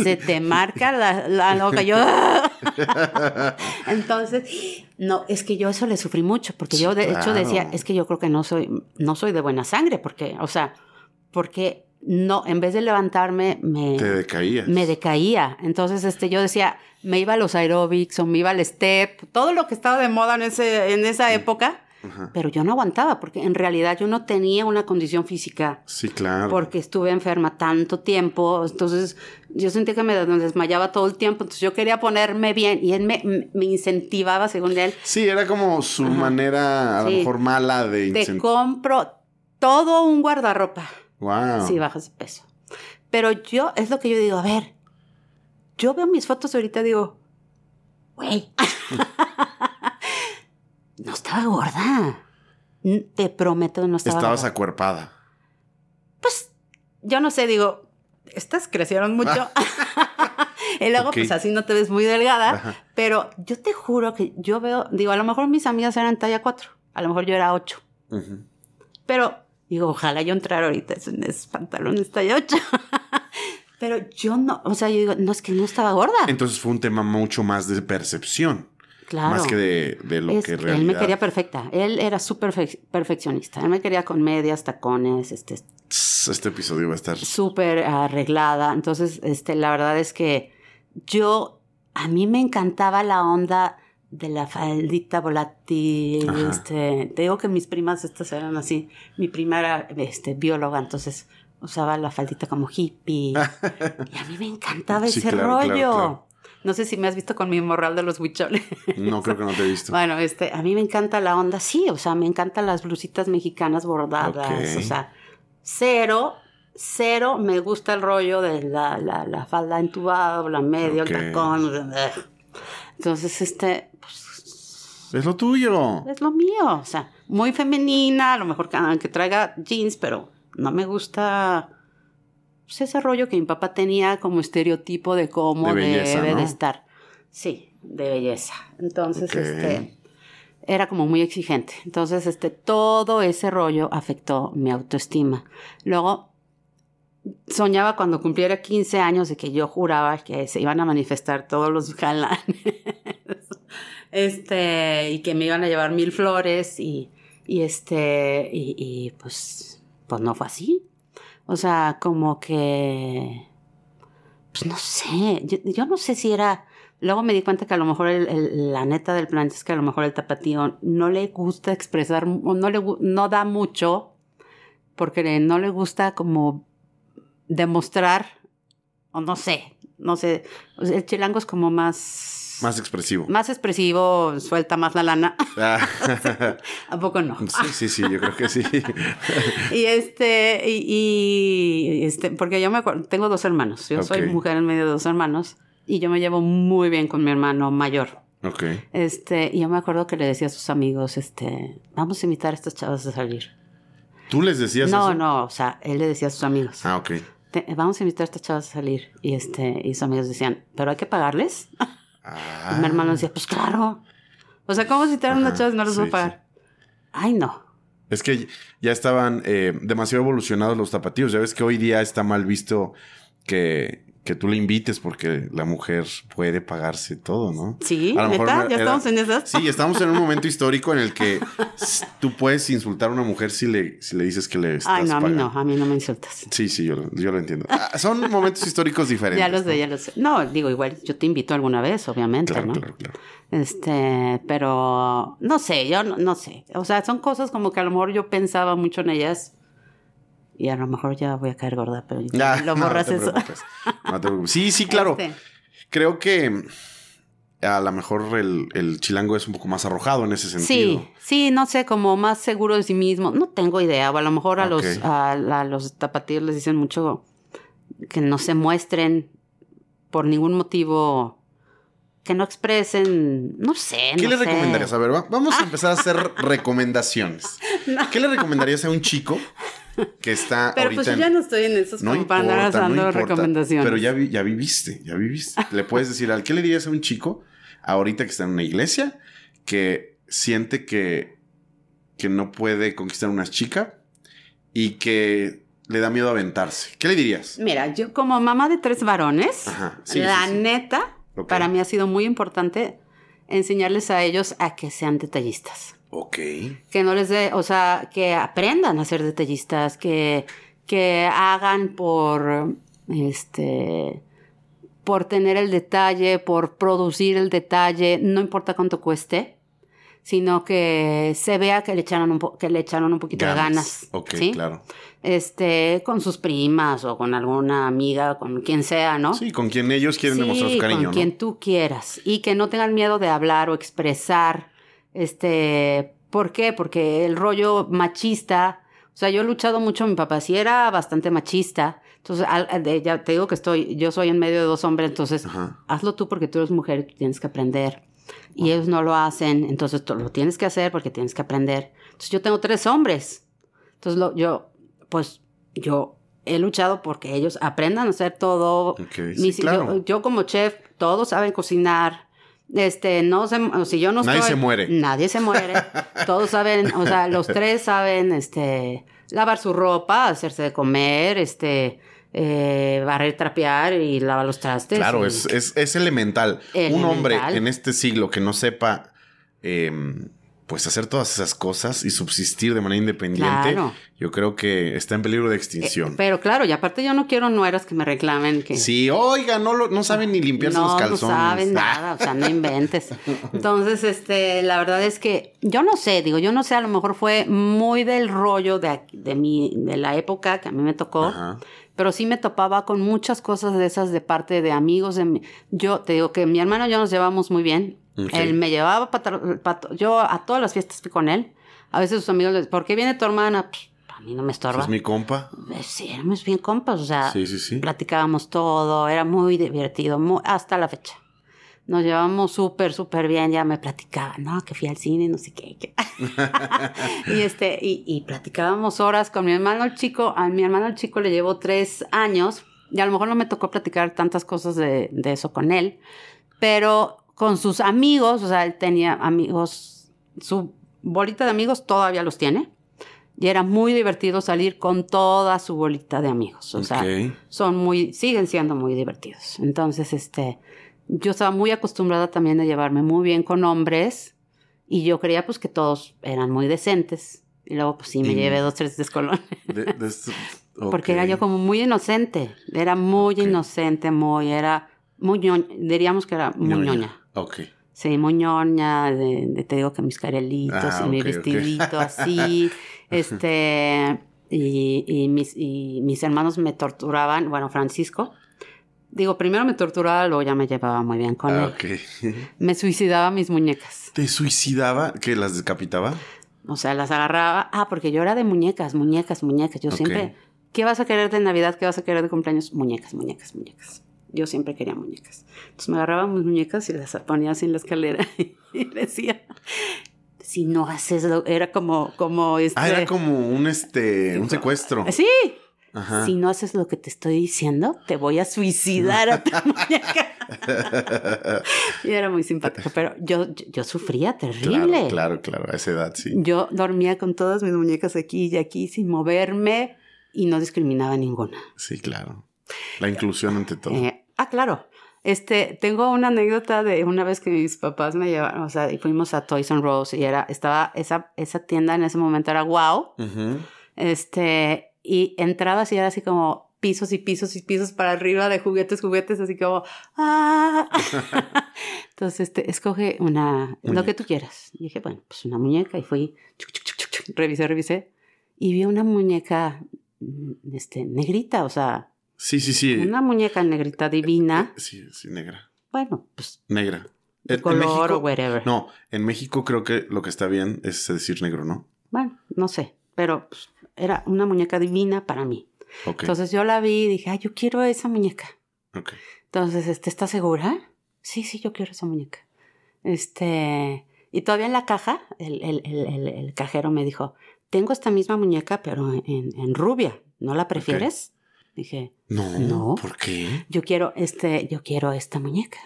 Speaker 2: Se te marca la, la loca. Yo, <laughs> entonces, no, es que yo eso le sufrí mucho, porque yo de hecho decía, es que yo creo que no soy, no soy de buena sangre, porque, o sea, porque no, en vez de levantarme, me...
Speaker 1: Te decaías.
Speaker 2: Me decaía. Entonces, este, yo decía, me iba a los aerobics o me iba al step, todo lo que estaba de moda en, ese, en esa época pero yo no aguantaba porque en realidad yo no tenía una condición física.
Speaker 1: Sí, claro.
Speaker 2: Porque estuve enferma tanto tiempo, entonces yo sentía que me desmayaba todo el tiempo, entonces yo quería ponerme bien y él me, me incentivaba según él.
Speaker 1: Sí, era como su manera a lo mejor mala de...
Speaker 2: Te compro todo un guardarropa.
Speaker 1: Wow.
Speaker 2: Si bajas de peso. Pero yo, es lo que yo digo, a ver, yo veo mis fotos ahorita y digo, güey. <laughs> No estaba gorda. Te prometo, no estaba
Speaker 1: Estabas acuerpada.
Speaker 2: Pues, yo no sé, digo, estas crecieron mucho. <laughs> <laughs> y luego, pues así no te ves muy delgada. Pero yo te juro que yo veo, digo, a lo mejor mis amigas eran talla 4. A lo mejor yo era 8. Pero, digo, ojalá yo entrara ahorita en esos pantalones talla 8. <laughs> Pero yo no, o sea, yo digo, no es que no estaba gorda.
Speaker 1: Entonces fue un tema mucho más de percepción. Más que de, lo que realmente.
Speaker 2: Él me quería perfecta. Él era súper perfeccionista. Él me quería con medias, tacones, este...
Speaker 1: Este episodio va a estar...
Speaker 2: Súper arreglada. Entonces, este, la verdad es que yo... A mí me encantaba la onda de la faldita volátil. Este, te digo que mis primas estas eran así. Mi prima era este, bióloga, entonces usaba la faldita como hippie. <laughs> y a mí me encantaba ese rollo. No sé si me has visto con mi morral de los huicholes.
Speaker 1: No, creo que no te he visto.
Speaker 2: bueno, este, a mí me encanta la onda, sí, o sea, me encantan las blusitas mexicanas bordadas, o sea, cero cero me gusta el rollo de la, la, la falda entubada, la medio, el tacón. Entonces, este, pues,
Speaker 1: es lo tuyo.
Speaker 2: Es lo mío. O sea, muy femenina, a lo mejor que, que traiga jeans, pero no me gusta pues, ese rollo que mi papá tenía como estereotipo de cómo debe de estar. Sí, de belleza. Entonces, este era como muy exigente. Entonces, este, todo ese rollo afectó mi autoestima. Luego, soñaba cuando cumpliera 15 años de que yo juraba que se iban a manifestar todos los galanes. <laughs> este, y que me iban a llevar mil flores y, y este, y, pues, pues no fue así. O sea, como que, pues no sé, yo no sé si era Luego me di cuenta que a lo mejor la neta del planeta es que a lo mejor el tapatío no le gusta expresar, no, le, no da mucho, porque no le gusta como demostrar, o no sé, no sé, el chilango es como más...
Speaker 1: Más expresivo.
Speaker 2: Más expresivo, suelta más la lana. <laughs> Ah. <laughs> ¿A poco no?
Speaker 1: Sí, sí, sí, yo creo que sí. <laughs>
Speaker 2: y este, y, este, porque yo me acuerdo, tengo dos hermanos, yo soy mujer en medio de dos hermanos y yo me llevo muy bien con mi hermano mayor.
Speaker 1: Ok.
Speaker 2: Este, y yo me acuerdo que le decía a sus amigos, este, vamos a invitar a estas chavas a salir.
Speaker 1: ¿Tú les decías
Speaker 2: no,
Speaker 1: eso?
Speaker 2: No, no, o sea, él le decía a sus amigos.
Speaker 1: Ah, ok.
Speaker 2: Vamos a invitar a estas chavas a salir. Y este, y sus amigos decían, ¿pero hay que pagarles? Ah. <laughs> Y mi hermano decía, pues claro. O sea, ¿cómo citar a unas chavas y no les voy a pagar? Ay, no.
Speaker 1: Es que ya estaban eh, demasiado evolucionados los tapatíos. Ya ves que hoy día está mal visto que, que tú le invites porque la mujer puede pagarse todo, ¿no?
Speaker 2: Sí, a ¿Ya estamos en esas?
Speaker 1: Sí, estamos en un momento histórico en el que tú puedes insultar a una mujer si le, si le dices que le estás
Speaker 2: Ay, no,
Speaker 1: a mí
Speaker 2: no, a mí no me insultas.
Speaker 1: Sí, sí, yo, yo lo entiendo. Ah, son momentos históricos diferentes.
Speaker 2: Ya lo sé, ya lo sé. No, digo, igual yo te invito alguna vez, obviamente,
Speaker 1: claro,
Speaker 2: ¿no?
Speaker 1: Claro, claro.
Speaker 2: Este, pero no sé, yo no, no sé. O sea, son cosas como que a lo mejor yo pensaba mucho en ellas y a lo mejor ya voy a caer gorda, pero <laughs> lo borras eso.
Speaker 1: Sí, sí, claro. Este. Creo que a lo mejor el, chilango es un poco más arrojado en ese sentido.
Speaker 2: Sí, sí, no sé, como más seguro de sí mismo. No tengo idea. O a lo mejor a los a, los tapatíos les dicen mucho que no se muestren por ningún motivo que no expresen, no sé.
Speaker 1: ¿Qué le recomendarías? A ver, vamos a <laughs> empezar a hacer recomendaciones. ¿Qué le recomendarías a un chico que está
Speaker 2: pero pues yo ya no estoy en esos no dando recomendaciones.
Speaker 1: Pero ya, ya viviste, ya viviste. Le puedes decir, ¿al qué le dirías a un chico ahorita que está en una iglesia que siente que, que no puede conquistar una chica y que le da miedo aventarse? ¿Qué le dirías?
Speaker 2: Mira, yo como mamá de tres varones, la neta, para mí ha sido muy importante enseñarles a ellos a que sean detallistas.
Speaker 1: Ok.
Speaker 2: Que no les dé, o sea, que aprendan a ser detallistas, que, que hagan por, este, por tener el detalle, por producir el detalle, no importa cuánto cueste, sino que se vea que le echaron un, que le echaron un poquito de ganas.
Speaker 1: Ok,
Speaker 2: ¿sí?
Speaker 1: claro.
Speaker 2: Este, con sus primas o con alguna amiga, con quien sea, ¿no?
Speaker 1: Sí, con quien ellos quieren demostrar su cariño.
Speaker 2: Con quien tú quieras. Y que no tengan miedo de hablar o expresar este, ¿por qué? Porque el rollo machista, o sea, yo he luchado mucho, mi papá sí era bastante machista. Entonces, ya te digo que estoy, yo soy en medio de dos hombres, entonces hazlo tú porque tú eres mujer y tú tienes que aprender. Y ellos no lo hacen, entonces tú lo tienes que hacer porque tienes que aprender. Entonces yo tengo tres hombres. Entonces lo, yo, pues yo he luchado porque ellos aprendan a hacer todo. yo, como chef, todos saben cocinar. Este, no sé, si yo no
Speaker 1: Nadie se muere.
Speaker 2: Nadie se muere. <laughs> Todos saben, o sea, los tres saben, este, lavar su ropa, hacerse de comer, este, eh, barrer, trapear y lavar los trastes.
Speaker 1: Claro, es, es, elemental. Un hombre en este siglo que no sepa em, pues hacer todas esas cosas y subsistir de manera independiente, yo creo que está en peligro de extinción.
Speaker 2: Eh, pero claro, y aparte yo no quiero nueras que me reclamen que...
Speaker 1: Sí, oiga, no, lo, no saben ni limpiarse los calzones.
Speaker 2: No saben <laughs> nada, o sea, no inventes. Entonces, este, la verdad es que yo no sé, digo, yo no sé, a lo mejor fue muy del rollo de, de, mi, de la época que a mí me tocó. Pero sí me topaba con muchas cosas de esas de parte de amigos. De Yo te digo que mi hermano y yo nos llevamos muy bien él me llevaba para, yo a todas las fiestas fui con él. A veces sus amigos les, ¿por qué viene tu hermana? Pues, mí no me estorba.
Speaker 1: ¿Es mi compa?
Speaker 2: Eh, sí, éramos bien compas, o sea,
Speaker 1: Sí, sí, sí.
Speaker 2: platicábamos todo, era muy divertido, muy- hasta la fecha. Nos llevamos súper, súper bien, ya me platicaba, no, que fui al cine, no sé qué. qué. <laughs> <laughs> y, este, y, y platicábamos horas con mi hermano el chico, a mi hermano el chico le llevo tres años, y a lo mejor no me tocó platicar tantas cosas de, de eso con él, pero con sus amigos, o sea, él tenía amigos, su bolita de amigos todavía los tiene. Y era muy divertido salir con toda su bolita de amigos. O sea, son muy, siguen siendo muy divertidos. Entonces, este, yo estaba muy acostumbrada también a llevarme muy bien con hombres y yo creía pues que todos eran muy decentes. Y luego pues sí me
Speaker 1: Y-
Speaker 2: llevé dos, tres descolones.
Speaker 1: De- de esto- <laughs>
Speaker 2: Porque era yo como muy inocente. Era muy inocente, muy, era muy ñoña. Diríamos que era muy ñoña.
Speaker 1: Ok.
Speaker 2: Sí, muy ñoña, de, de- te digo que mis carelitos
Speaker 1: Ah,
Speaker 2: y mi vestidito así, <laughs> este, y, y mis, y mis hermanos me torturaban, bueno, Francisco, digo, primero me torturaba, luego ya me llevaba muy bien con
Speaker 1: Ah,
Speaker 2: él.
Speaker 1: ok. <laughs>
Speaker 2: Me suicidaba mis muñecas,
Speaker 1: ¿Te suicidaba? ¿Que las decapitaba?
Speaker 2: o sea, las agarraba, ah, porque yo era de muñecas, muñecas, muñecas, yo siempre, ¿qué vas a querer de Navidad? ¿Qué vas a querer de cumpleaños? Muñecas, muñecas, muñecas. Yo siempre quería muñecas. Entonces me agarraba mis muñecas y las ponía así en la escalera <laughs> y decía, si no haces lo... Era como, como este...
Speaker 1: Ah, era como un este, un secuestro.
Speaker 2: Sí,
Speaker 1: Ajá.
Speaker 2: si no haces lo que te estoy diciendo, te voy a suicidar a tu <laughs> muñeca. y era muy simpático, pero yo, yo, sufría terrible.
Speaker 1: Claro, claro, claro, a esa edad sí.
Speaker 2: Yo dormía con todas mis muñecas aquí y aquí sin moverme y no discriminaba ninguna.
Speaker 1: Sí, claro. La inclusión ante todo.
Speaker 2: Eh, ah, claro. Este, tengo una anécdota de una vez que mis papás me llevaron, o sea, y fuimos a Toys and Rose y era, estaba, esa, esa tienda en ese momento era wow.
Speaker 1: Ujú.
Speaker 2: Este, y entrabas y era así como pisos y pisos y pisos para arriba de juguetes, juguetes, así como, ¡ah! <laughs> Entonces, este, escoge una, lo
Speaker 1: Muñeca.
Speaker 2: que tú quieras. Y dije, bueno, pues una muñeca y fui, chuc, chuc, chuc, chuc, chuc, revisé, revisé, y vi una muñeca, mm, este, negrita, o sea,
Speaker 1: Sí, sí, sí.
Speaker 2: una muñeca negrita divina.
Speaker 1: Sí, sí, negra.
Speaker 2: Bueno, pues
Speaker 1: Negra.
Speaker 2: de
Speaker 1: En- en
Speaker 2: color
Speaker 1: México-
Speaker 2: o whatever.
Speaker 1: No, en México creo que lo que está bien es decir negro, ¿no?
Speaker 2: Bueno, no sé, pero pues, era una muñeca divina para mí. Entonces yo la vi y dije, ay, yo quiero esa muñeca.
Speaker 1: ok.
Speaker 2: Entonces, este, ¿estás segura? Sí, sí, yo quiero esa muñeca. Este, y todavía en la caja, el, el- el- el- el cajero me dijo, tengo esta misma muñeca, pero en, en rubia. ¿No la prefieres? Dije,
Speaker 1: No,
Speaker 2: No.
Speaker 1: ¿por qué?
Speaker 2: yo quiero este, yo quiero esta muñeca.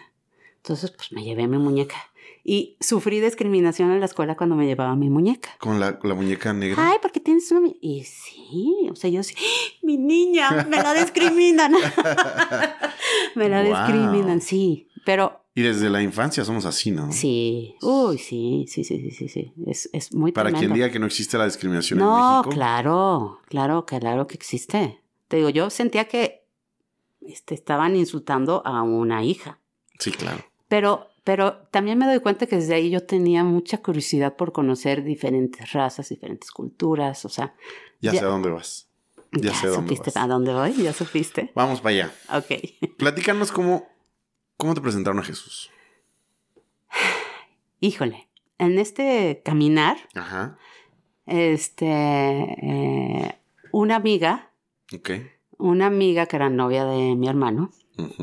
Speaker 2: Entonces, pues me llevé mi muñeca. Y sufrí discriminación en la escuela cuando me llevaba mi muñeca.
Speaker 1: Con la, la muñeca negra.
Speaker 2: Ay, porque tienes una... mu-". Y sí, o sea, yo sí, ¡Ah! mi niña, me la discriminan. <laughs> me la
Speaker 1: Wow.
Speaker 2: discriminan, sí. Pero
Speaker 1: Y desde la infancia somos así, ¿no?
Speaker 2: sí, uy, sí, sí, sí, sí, sí, sí. Es, es muy
Speaker 1: Para quien diga que no existe la discriminación en
Speaker 2: No,
Speaker 1: México.
Speaker 2: claro, claro, claro que existe. Te digo, yo sentía que este, estaban insultando a una hija.
Speaker 1: Sí, claro.
Speaker 2: Pero, pero también me doy cuenta que desde ahí yo tenía mucha curiosidad por conocer diferentes razas, diferentes culturas, o sea,
Speaker 1: Ya,
Speaker 2: Ya-
Speaker 1: sé a dónde vas. Ya sé a dónde
Speaker 2: supiste
Speaker 1: vas.
Speaker 2: a dónde voy, ya supiste.
Speaker 1: Vamos para allá.
Speaker 2: Ok. <laughs>
Speaker 1: Platícanos cómo, cómo te presentaron a Jesús.
Speaker 2: Híjole, en este caminar,
Speaker 1: Ajá.
Speaker 2: este, eh, una amiga,
Speaker 1: Ok.
Speaker 2: una amiga que era novia de mi hermano,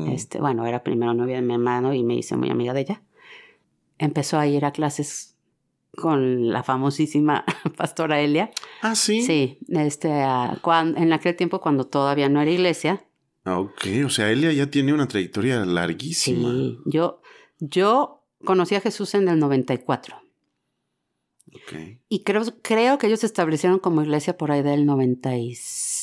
Speaker 2: este, bueno, era primero novia de mi hermano y me hice muy amiga de ella, empezó a ir a clases con la famosísima <laughs> pastora Elia.
Speaker 1: Ah, sí.
Speaker 2: Sí, este, ah, cuan- en aquel tiempo cuando todavía no era iglesia,
Speaker 1: Ah, ok. O sea, Elia ya tiene una trayectoria larguísima.
Speaker 2: sí, yo, yo conocí a Jesús en el 94.
Speaker 1: Ok.
Speaker 2: Y creo, creo que ellos se establecieron como iglesia por ahí del 96,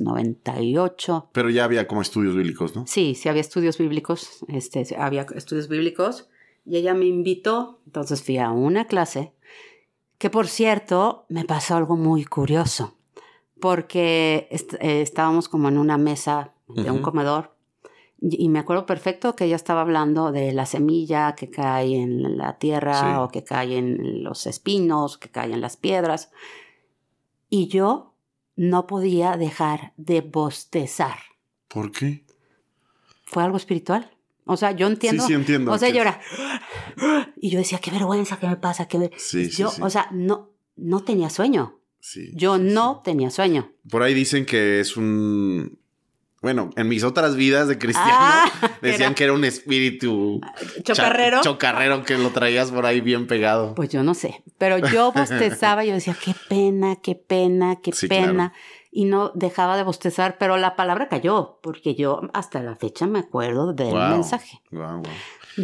Speaker 2: 98.
Speaker 1: Pero ya había como estudios bíblicos, ¿no?
Speaker 2: Sí, sí había estudios bíblicos, este, había estudios bíblicos. Y ella me invitó, entonces fui a una clase, que por cierto me pasó algo muy curioso, porque est- eh, estábamos como en una mesa de un comedor y, y me acuerdo perfecto que ella estaba hablando de la semilla que cae en la tierra
Speaker 1: Sí.
Speaker 2: o que cae en los espinos, que cae en las piedras. Y yo no podía dejar de bostezar.
Speaker 1: ¿Por qué?
Speaker 2: Fue algo espiritual. O sea, yo entiendo.
Speaker 1: Sí, sí, entiendo.
Speaker 2: O sea, yo era. Y yo decía, qué vergüenza, qué me pasa, qué ver-".
Speaker 1: Sí, sí,
Speaker 2: yo,
Speaker 1: sí.
Speaker 2: o sea, no, no tenía sueño.
Speaker 1: Sí.
Speaker 2: Yo no tenía sueño.
Speaker 1: Por ahí dicen que es un. Bueno, en mis otras vidas de cristiano
Speaker 2: Ah, <laughs>
Speaker 1: decían
Speaker 2: era-
Speaker 1: que era un espíritu
Speaker 2: Chocarrero.
Speaker 1: cha- chocarrero que lo traías por ahí bien pegado.
Speaker 2: Pues yo no sé, pero yo <laughs> bostezaba, yo decía, qué pena, qué pena, qué
Speaker 1: Sí,
Speaker 2: pena. Y no dejaba de bostezar, pero la palabra cayó, porque yo hasta la fecha me acuerdo del mensaje.
Speaker 1: guau, guau.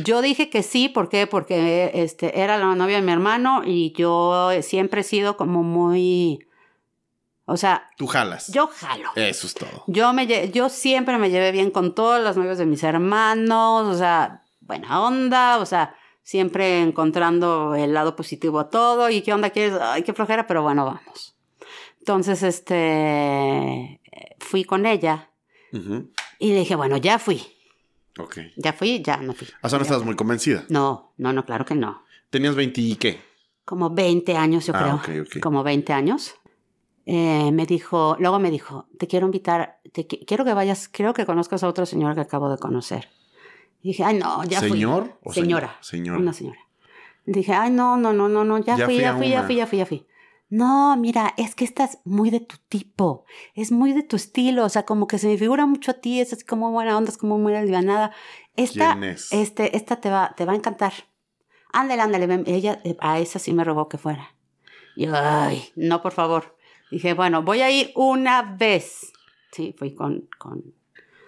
Speaker 2: Yo dije que sí, ¿por qué? Porque este, era la novia de mi hermano y yo siempre he sido como muy... O sea,
Speaker 1: Tú jalas.
Speaker 2: yo jalo.
Speaker 1: Eso es todo.
Speaker 2: Yo, me, lle- yo siempre me llevé bien con todas las novias de mis hermanos, o sea, buena onda, o sea, siempre encontrando el lado positivo a todo. ¿Y qué onda quieres? Ay, qué flojera, pero bueno, vamos. Entonces, este, fui con ella y le dije, bueno, ya fui,
Speaker 1: Ok.
Speaker 2: ya fui, ya no fui.
Speaker 1: O sea, no estabas muy convencida.
Speaker 2: No, no, no, claro que no.
Speaker 1: ¿Tenías 20 y qué?
Speaker 2: Como 20 años, yo
Speaker 1: Ah,
Speaker 2: creo.
Speaker 1: ok, ok.
Speaker 2: Como 20 años. Eh, me dijo, luego me dijo, te quiero invitar, te qui- quiero que vayas, quiero que conozcas a otro señor que acabo de conocer. Y dije, ay, no, ya fui.
Speaker 1: ¿Señor o
Speaker 2: Señora.
Speaker 1: señora?
Speaker 2: Una señora. Dije, ay, no, no, no, no, no, ya,
Speaker 1: Ya
Speaker 2: fui,
Speaker 1: fui
Speaker 2: ya fui, ya fui, ya fui, ya fui. No, mira, es que estás muy de tu tipo, es muy de tu estilo, o sea, como que se me figura mucho a ti, es así como buena onda, es como muy alivianada. Esta,
Speaker 1: ¿Quién es?
Speaker 2: este, esta te va, te va a encantar. Ándale, ándale, ven. Ella, eh, a esa sí me rogó que fuera. Y yo, ay, no, por favor. Dije, bueno, voy a ir una vez. Sí, fui con, con,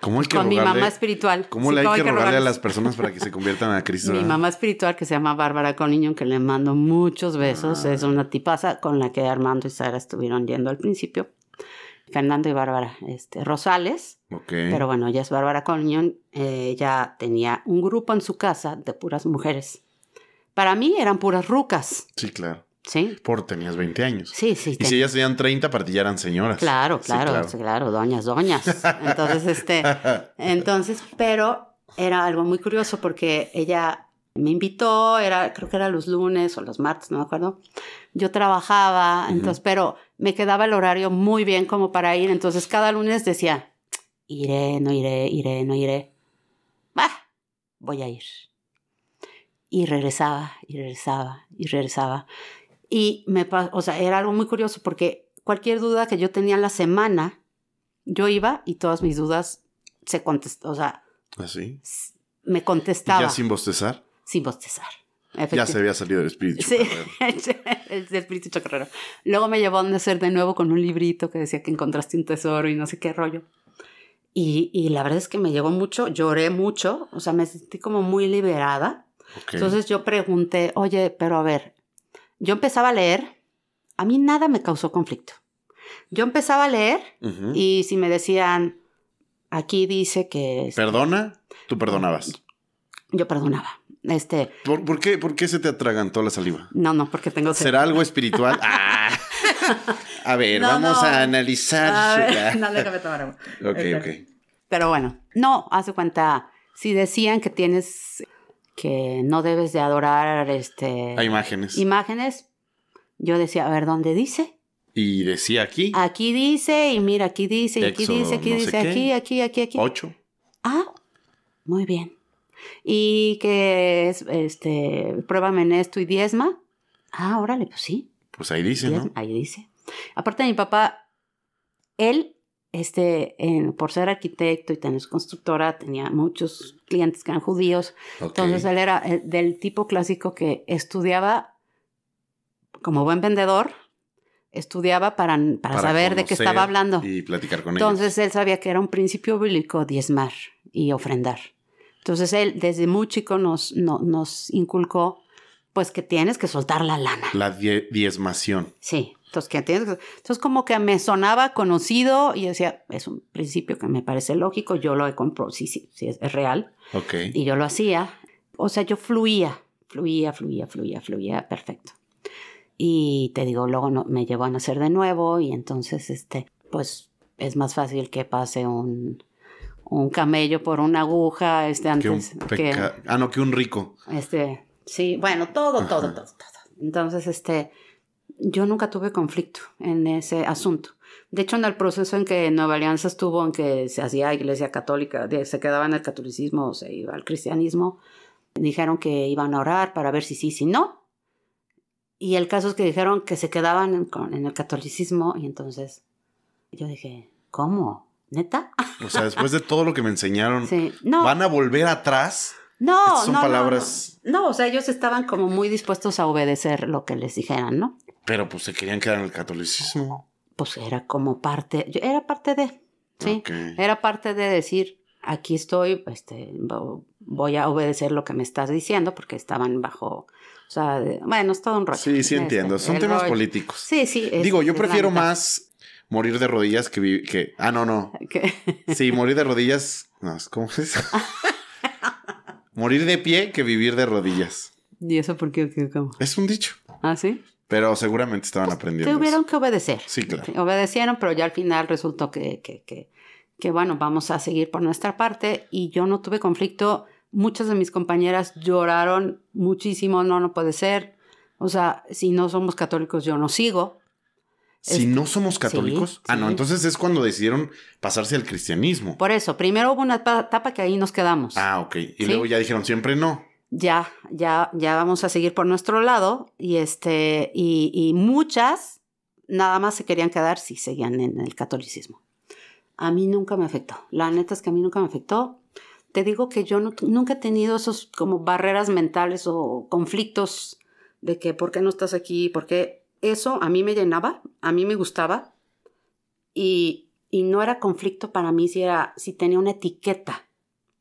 Speaker 1: ¿Cómo hay que
Speaker 2: con mi mamá espiritual.
Speaker 1: ¿Cómo
Speaker 2: Sí,
Speaker 1: le hay
Speaker 2: ¿cómo
Speaker 1: que rogarle a las personas para que se conviertan a Cristo? <laughs>
Speaker 2: Mi mamá espiritual, que se llama Bárbara Coniño, que le mando muchos besos,
Speaker 1: Ah.
Speaker 2: es una tipaza con la que Armando y Sara estuvieron yendo al principio. Fernando y Bárbara este, Rosales,
Speaker 1: Ok.
Speaker 2: pero bueno, ella es Bárbara Coniño, eh, ella tenía un grupo en su casa de puras mujeres. Para mí eran puras rucas,
Speaker 1: Sí, claro.
Speaker 2: ¿Sí?
Speaker 1: Por tenías 20 años.
Speaker 2: Sí, sí.
Speaker 1: Y si ellas tenían 30, para ti ya eran señoras.
Speaker 2: Claro, claro, sí, claro, doñas, doñas. Entonces, este, <laughs> entonces, pero era algo muy curioso porque ella me invitó, era, creo que era los lunes o los martes, no me acuerdo. Yo trabajaba,
Speaker 1: Ujú.
Speaker 2: entonces, pero me quedaba el horario muy bien como para ir. Entonces, cada lunes decía, iré, no iré, iré, no iré. Bah, voy a ir. Y regresaba, y regresaba, y regresaba. Y me o sea, era algo muy curioso porque cualquier duda que yo tenía en la semana, yo iba y todas mis dudas se contestaban, o sea,
Speaker 1: Así.
Speaker 2: s- me
Speaker 1: ¿Y
Speaker 2: contestaba
Speaker 1: ya sin bostezar?
Speaker 2: sin bostezar.
Speaker 1: Ya se había salido el espíritu.
Speaker 2: Sí, <laughs> el espíritu chocarrero. Luego me llevó a nacer de nuevo con un librito que decía que encontraste un tesoro y no sé qué rollo. Y, y la verdad es que me llegó mucho, lloré mucho, o sea, me sentí como muy liberada.
Speaker 1: Ok.
Speaker 2: Entonces yo pregunté, oye, pero a ver, yo empezaba a leer, a mí nada me causó conflicto. Yo empezaba a leer y si me decían, aquí dice que...
Speaker 1: ¿Perdona? Tú perdonabas.
Speaker 2: Yo perdonaba. Este,
Speaker 1: ¿Por, por qué, ¿Por qué se te atragantó la saliva?
Speaker 2: no, no, porque tengo... sed.
Speaker 1: ¿Será algo espiritual? <laughs> Ah. A ver,
Speaker 2: No,
Speaker 1: vamos
Speaker 2: no.
Speaker 1: a analizar.
Speaker 2: A ver, no, déjame tomar agua.
Speaker 1: ok, ok.
Speaker 2: Pero bueno, no, hace cuenta, si decían que tienes, que no debes de adorar este,
Speaker 1: imágenes.
Speaker 2: imágenes, yo decía, a ver, ¿dónde dice?
Speaker 1: Y decía aquí,
Speaker 2: Aquí dice, y mira, aquí dice, y aquí dice, aquí
Speaker 1: no
Speaker 2: dice, aquí, aquí, aquí, aquí.
Speaker 1: ocho.
Speaker 2: Ah, muy bien. Y que es, este, pruébame en esto y diezma. Ah, órale, pues sí.
Speaker 1: Pues ahí dice,
Speaker 2: diezma,
Speaker 1: ¿no?
Speaker 2: Ahí dice. Aparte de mi papá, él, este, en- por ser arquitecto y tener su constructora, tenía muchos clientes que eran judíos.
Speaker 1: Ok.
Speaker 2: Entonces él era eh, del tipo clásico que estudiaba como buen vendedor, estudiaba para, para, saber de qué estaba hablando.
Speaker 1: Y platicar con
Speaker 2: Entonces él sabía que era un principio bíblico diezmar y ofrendar. Entonces él desde muy chico nos, no- nos inculcó pues que tienes que soltar la lana.
Speaker 1: ellos. La die- diezmación.
Speaker 2: Sí, entonces que que- Entonces como que me sonaba conocido y decía, es un principio que me parece lógico, yo lo he comprado, sí, sí, sí, es, es real.
Speaker 1: Ok.
Speaker 2: Y yo lo hacía. O sea, yo fluía, fluía, fluía, fluía, fluía, perfecto. Y te digo, luego no, me llevó a nacer de nuevo y entonces, este, pues es más fácil que pase un, un camello por una aguja, este,
Speaker 1: que
Speaker 2: antes
Speaker 1: peca- Ah, no, que un rico.
Speaker 2: este, sí, bueno, todo, todo, todo, todo. Entonces, este, yo nunca tuve conflicto en ese asunto. De hecho, en el proceso en que Nueva Alianza estuvo, en que se hacía iglesia católica, se quedaba en el catolicismo o se iba al cristianismo, dijeron que iban a orar para ver si sí, si no. Y el caso es que dijeron que se quedaban en, en el catolicismo y entonces yo dije, ¿cómo? ¿Neta?
Speaker 1: O sea, después de todo lo que me enseñaron, ¿van a volver atrás?
Speaker 2: No,
Speaker 1: son
Speaker 2: no,
Speaker 1: palabras.
Speaker 2: No, no, o sea, ellos estaban como muy dispuestos a obedecer lo que les dijeran, ¿no?
Speaker 1: Pero pues se querían quedar en el catolicismo.
Speaker 2: Pues era como parte, era parte de, sí, era parte de decir, aquí estoy, este, voy a obedecer lo que me estás diciendo, porque estaban bajo, o sea, bueno, es todo un rollo.
Speaker 1: Sí, sí este, entiendo, son temas políticos.
Speaker 2: Sí, sí.
Speaker 1: Digo, yo prefiero más morir de rodillas que que, ah, no, no. <laughs> Sí, morir de rodillas, no, ¿cómo es? <laughs> Morir de pie que vivir de rodillas.
Speaker 2: ¿Y eso por qué? ¿Cómo?
Speaker 1: Es un dicho.
Speaker 2: ¿Ah, sí?
Speaker 1: Pero seguramente estaban aprendiendo.
Speaker 2: Tuvieron que obedecer.
Speaker 1: Sí, claro.
Speaker 2: Obedecieron, pero ya al final resultó que, que, que, que, bueno, vamos a seguir por nuestra parte y yo no tuve conflicto. Muchas de mis compañeras lloraron muchísimo, no, no puede ser. O sea, si no somos católicos, yo no sigo.
Speaker 1: Si no somos católicos. ah, no, entonces es cuando decidieron pasarse al cristianismo.
Speaker 2: Por eso, primero hubo una etapa que ahí nos quedamos.
Speaker 1: Ah, ok. Y luego ya dijeron siempre no.
Speaker 2: Ya, ya, ya vamos a seguir por nuestro lado. Y este, y, muchas nada más se querían quedar si seguían en el catolicismo. A mí nunca me afectó. La neta es que a mí nunca me afectó. Te digo que yo nunca he tenido esos como barreras mentales o conflictos de que por qué no estás aquí, por qué eso a mí me llenaba, a mí me gustaba y, y no era conflicto para mí si, era, si tenía una etiqueta.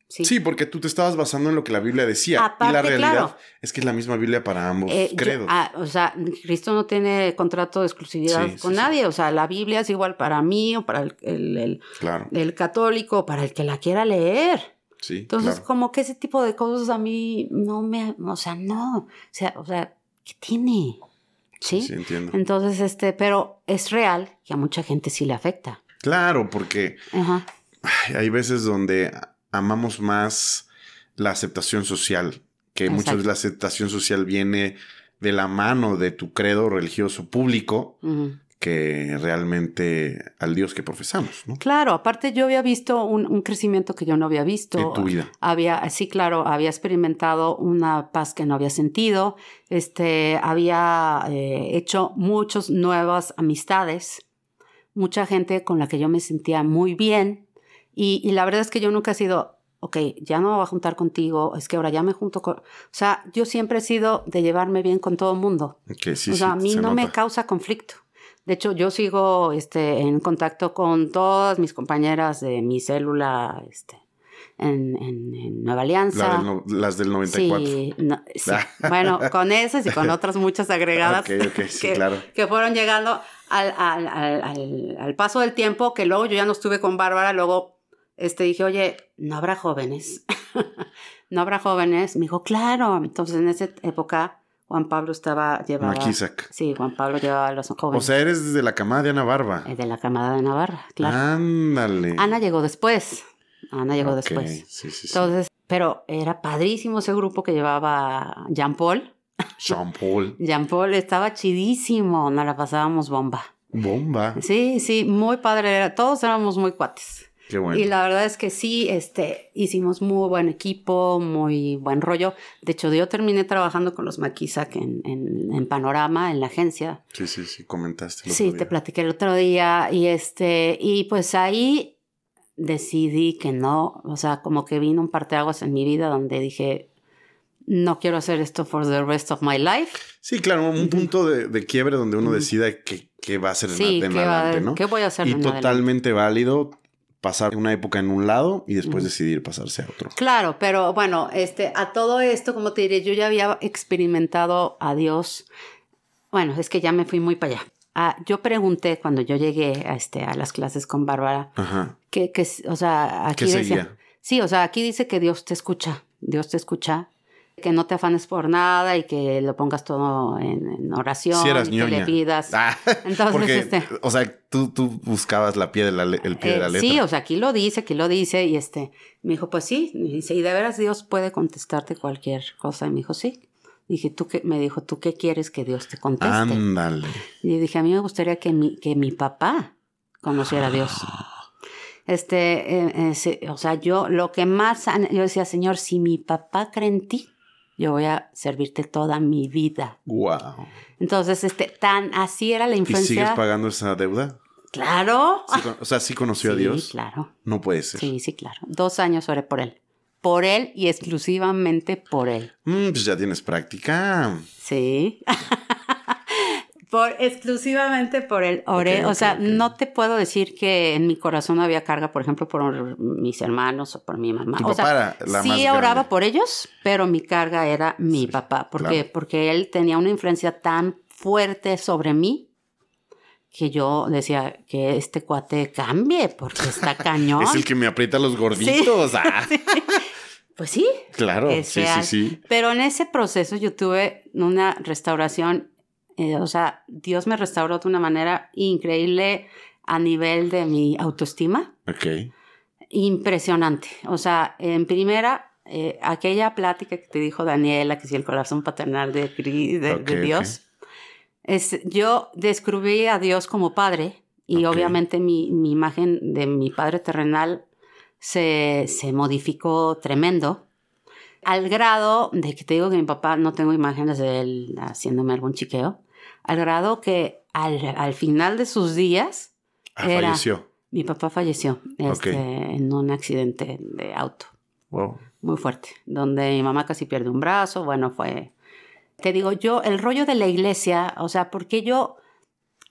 Speaker 1: ¿Sí? porque tú te estabas basando en lo que la Biblia decía. y la realidad es que es la misma Biblia para ambos eh, credos.
Speaker 2: Ah, o sea, Cristo no tiene contrato de exclusividad con nadie. O sea, la Biblia es igual para mí o para el, el, el, católico, para el que la quiera leer.
Speaker 1: Sí,
Speaker 2: Entonces, como que ese tipo de cosas a mí no me, o sea, no, o sea, o sea, ¿qué tiene? ¿Sí?
Speaker 1: Sí, entiendo.
Speaker 2: Entonces, este, pero es real que a mucha gente sí le afecta.
Speaker 1: Claro, porque hay veces donde amamos más la aceptación social, que muchas veces la aceptación social viene de la mano de tu credo religioso público. que realmente al Dios que profesamos, ¿no?
Speaker 2: Claro, aparte yo había visto un, crecimiento que yo no había visto.
Speaker 1: En tu vida.
Speaker 2: Había, sí, claro, había experimentado una paz que no había sentido, este, había eh, hecho muchas nuevas amistades, mucha gente con la que yo me sentía muy bien, y, la verdad es que yo nunca he sido, ok, ya no me voy a juntar contigo, es que ahora ya me junto con... O sea, yo siempre he sido de llevarme bien con todo el mundo.
Speaker 1: Okay, sí,
Speaker 2: o sea, a mí no me causa conflicto. De hecho, yo sigo este, en contacto con todas mis compañeras de mi célula este, en, en, Nueva Alianza.
Speaker 1: las del 94.
Speaker 2: Sí, sí. <laughs> bueno, con esas y con <laughs> otras muchas agregadas
Speaker 1: que, claro.
Speaker 2: que fueron llegando al, al, al, al, paso del tiempo, que luego yo ya no estuve con Bárbara, luego este, dije, oye, ¿no habrá jóvenes? <laughs> ¿No habrá jóvenes? Me dijo, claro. Entonces, en esa época, Juan Pablo estaba llevaba...
Speaker 1: Maquisac.
Speaker 2: Sí, Juan Pablo llevaba a los jóvenes.
Speaker 1: O sea, eres de la camada de Ana Barba.
Speaker 2: De la camada de Ana Barba, claro.
Speaker 1: Ándale.
Speaker 2: Ana llegó después. Ana llegó después.
Speaker 1: Sí, sí,
Speaker 2: Entonces, pero era padrísimo ese grupo que llevaba Jean Paul.
Speaker 1: Jean Paul. <laughs>
Speaker 2: Jean Paul estaba chidísimo. Nos la pasábamos bomba.
Speaker 1: Bomba.
Speaker 2: Sí, sí, muy padre. Todos éramos muy cuates. Y la verdad es que sí, este, hicimos muy buen equipo, muy buen rollo. De hecho, yo terminé trabajando con los Maquisac en, en, Panorama, en la agencia.
Speaker 1: Sí, sí, sí, comentaste.
Speaker 2: sí, te platiqué el otro día. Y este, y pues ahí decidí que no, o sea, como que vino un parteaguas en mi vida donde dije, no quiero hacer esto for the rest of my life.
Speaker 1: Sí, claro, un punto de, quiebre donde uno decida qué, va a hacer
Speaker 2: sí,
Speaker 1: en adelante, ¿no?
Speaker 2: ¿Qué voy a hacer
Speaker 1: Y totalmente válido pasar una época en un lado y después decidir pasarse a otro.
Speaker 2: Claro, pero bueno, este, a todo esto, como te diré, yo ya había experimentado a Dios. Bueno, es que ya me fui muy para allá. Ah, yo pregunté cuando yo llegué a, este, a las clases con Bárbara, que, que, o sea, aquí decía, sí, o sea, aquí dice que Dios te escucha, Dios te escucha que no te afanes por nada y que lo pongas todo en, oración,
Speaker 1: si
Speaker 2: que le pidas.
Speaker 1: Ah, <laughs> Entonces, este, o sea, tú, tú buscabas la pie de la, el pie de la eh, letra.
Speaker 2: Sí, o sea, aquí lo dice, aquí lo dice y este, me dijo, pues sí, y dice, y de veras Dios puede contestarte cualquier cosa. Y me dijo, sí. Dije, ¿tú qué? Me dijo, ¿tú qué quieres que Dios te conteste?
Speaker 1: Ándale.
Speaker 2: Y dije, a mí me gustaría que mi, que mi papá conociera a Dios. Este, eh, eh, o sea, yo lo que más, yo decía, Señor, si mi papá cree en ti, yo voy a servirte toda mi vida.
Speaker 1: Wow.
Speaker 2: Entonces, este, tan así era la influencia.
Speaker 1: ¿Y sigues pagando esa deuda?
Speaker 2: Claro.
Speaker 1: o sea, ¿sí conoció a Dios?
Speaker 2: Sí, claro.
Speaker 1: No puede ser.
Speaker 2: Sí, sí, claro. Dos años oré por él. Por él y exclusivamente por él.
Speaker 1: Mm, pues ya tienes práctica.
Speaker 2: Sí. <laughs> por, exclusivamente por él oré. o sea, no te puedo decir que en mi corazón había carga, por ejemplo, por mis hermanos o por mi mamá. o sea, sí oraba por ellos, pero mi carga era mi papá. ¿Por Porque él tenía una influencia tan fuerte sobre mí que yo decía que este cuate cambie porque está <laughs> cañón.
Speaker 1: es el que me aprieta los gorditos. Ah. <laughs>
Speaker 2: Pues sí.
Speaker 1: Claro, sí, sí, sí.
Speaker 2: Pero en ese proceso yo tuve una restauración, eh, o sea, Dios me restauró de una manera increíble a nivel de mi autoestima.
Speaker 1: Ok.
Speaker 2: Impresionante. O sea, en primera, eh, aquella plática que te dijo Daniela, que si el corazón paternal de, de, Dios yo descubrí a Dios como padre y obviamente mi, imagen de mi padre terrenal se, modificó tremendo. Al grado de que te digo que mi papá no tengo imágenes de él haciéndome algún chiqueo. Al grado que al, final de sus días.
Speaker 1: Ah, falleció.
Speaker 2: Mi papá falleció este, en un accidente de auto.
Speaker 1: Wow.
Speaker 2: Muy fuerte. Donde mi mamá casi pierde un brazo. Bueno, fue te digo, yo, el rollo de la iglesia, o sea, porque yo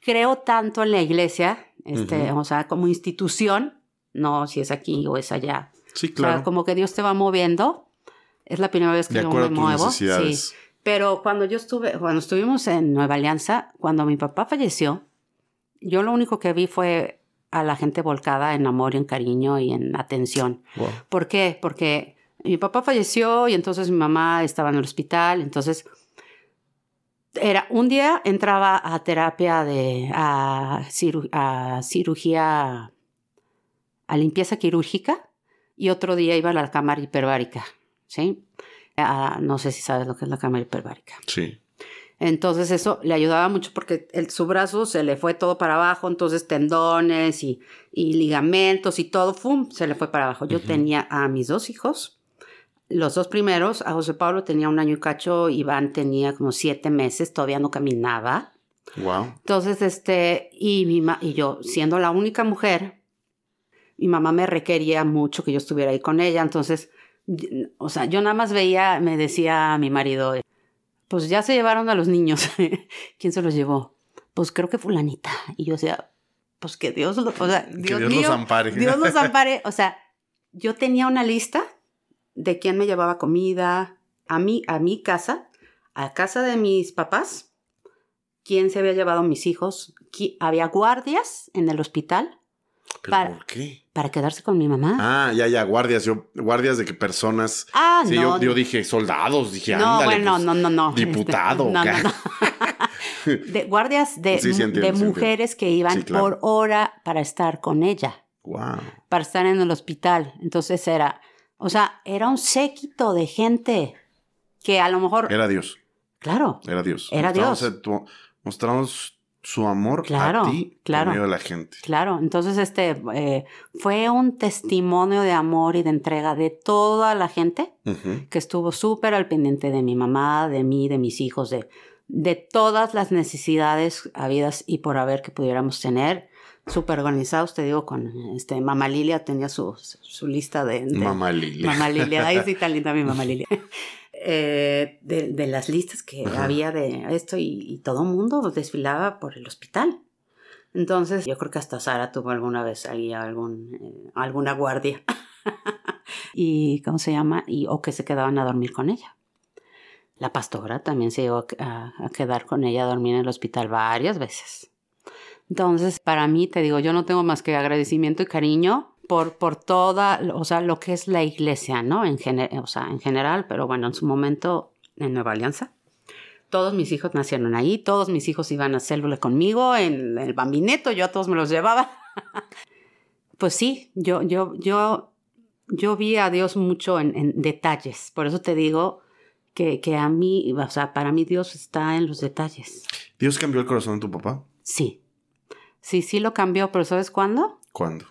Speaker 2: creo tanto en la iglesia, este, o sea, como institución, no si es aquí o es allá.
Speaker 1: Sí, claro. O sea,
Speaker 2: como que Dios te va moviendo. Es la primera vez que yo me muevo. Sí. Pero cuando yo estuve, cuando estuvimos en Nueva Alianza, cuando mi papá falleció, yo lo único que vi fue a la gente volcada en amor y en cariño y en atención. ¿Por qué? Porque mi papá falleció y entonces mi mamá estaba en el hospital, entonces era un día entraba a terapia de a, cirugía a limpieza quirúrgica y otro día iba a la cámara hiperbárica, ¿sí? No sé si sabes lo que es la cámara hiperbárica.
Speaker 1: Sí.
Speaker 2: Entonces eso le ayudaba mucho porque el, su brazo se le fue todo para abajo, entonces tendones y, ligamentos y todo, ¡fum! se le fue para abajo. Yo tenía a mis dos hijos los dos primeros, a José Pablo tenía un año y cacho, Iván tenía como siete meses, todavía no caminaba.
Speaker 1: Wow.
Speaker 2: Entonces, este, y, mi y yo, siendo la única mujer, mi mamá me requería mucho que yo estuviera ahí con ella. Entonces, o sea, yo nada más veía, me decía a mi marido, pues ya se llevaron a los niños. <laughs> ¿Quién se los llevó? Pues creo que fulanita. Y yo decía, pues que Dios, o sea, Dios,
Speaker 1: Dios los ampare.
Speaker 2: Dios los <laughs> ampare. O sea, yo tenía una lista de quién me llevaba comida a mí, a mi casa, a casa de mis papás, quién se había llevado a mis hijos, había guardias en el hospital.
Speaker 1: Para, ¿Por qué?
Speaker 2: Para quedarse con mi mamá.
Speaker 1: Ah, ya, ya, guardias. Yo, guardias de qué personas.
Speaker 2: Ah,
Speaker 1: sí,
Speaker 2: no.
Speaker 1: Yo, dije soldados, dije,
Speaker 2: no,
Speaker 1: ándale.
Speaker 2: Bueno,
Speaker 1: pues,
Speaker 2: no, no, no.
Speaker 1: Diputado. <laughs>
Speaker 2: no, no, no. <laughs> de guardias de, de mujeres que iban por hora para estar con ella.
Speaker 1: Wow.
Speaker 2: Para estar en el hospital. Entonces era o sea, era un séquito de gente que a lo mejor...
Speaker 1: Era Dios.
Speaker 2: Claro.
Speaker 1: Era Dios.
Speaker 2: Era Dios.
Speaker 1: mostramos su amor claro, a ti claro, de la gente.
Speaker 2: Claro, entonces este eh, fue un testimonio de amor y de entrega de toda la gente que estuvo súper al pendiente de mi mamá, de mí, de mis hijos, de, de todas las necesidades habidas y por haber que pudiéramos tener súper organizados, te digo, con este, Mamá Lilia tenía su, su lista de,
Speaker 1: Mamá Lilia.
Speaker 2: Mamá Lilia, ahí sí <laughs> tan linda mi Mamá Lilia. Eh, de, de, las listas que había de esto y, y todo el mundo desfilaba por el hospital. Entonces, yo creo que hasta Sara tuvo alguna vez ahí algún, eh, alguna guardia. <laughs> y, ¿cómo se llama? Y, o que se quedaban a dormir con ella. La pastora también se llegó a, a quedar con ella a dormir en el hospital varias veces. Entonces, para mí, te digo, yo no tengo más que agradecimiento y cariño por, por toda, o sea, lo que es la iglesia, ¿no? En, o sea, en general, pero bueno, en su momento en Nueva Alianza. Todos mis hijos nacieron ahí, todos mis hijos iban a célula conmigo en el bambineto, yo a todos me los llevaba. <laughs> pues sí, yo, yo, yo, yo vi a Dios mucho en, en detalles, por eso te digo que, que a mí, o sea, para mí Dios está en los detalles.
Speaker 1: ¿Dios cambió el corazón de tu papá?
Speaker 2: Sí. Sí, sí lo cambió, pero ¿sabes cuándo?
Speaker 1: ¿Cuándo?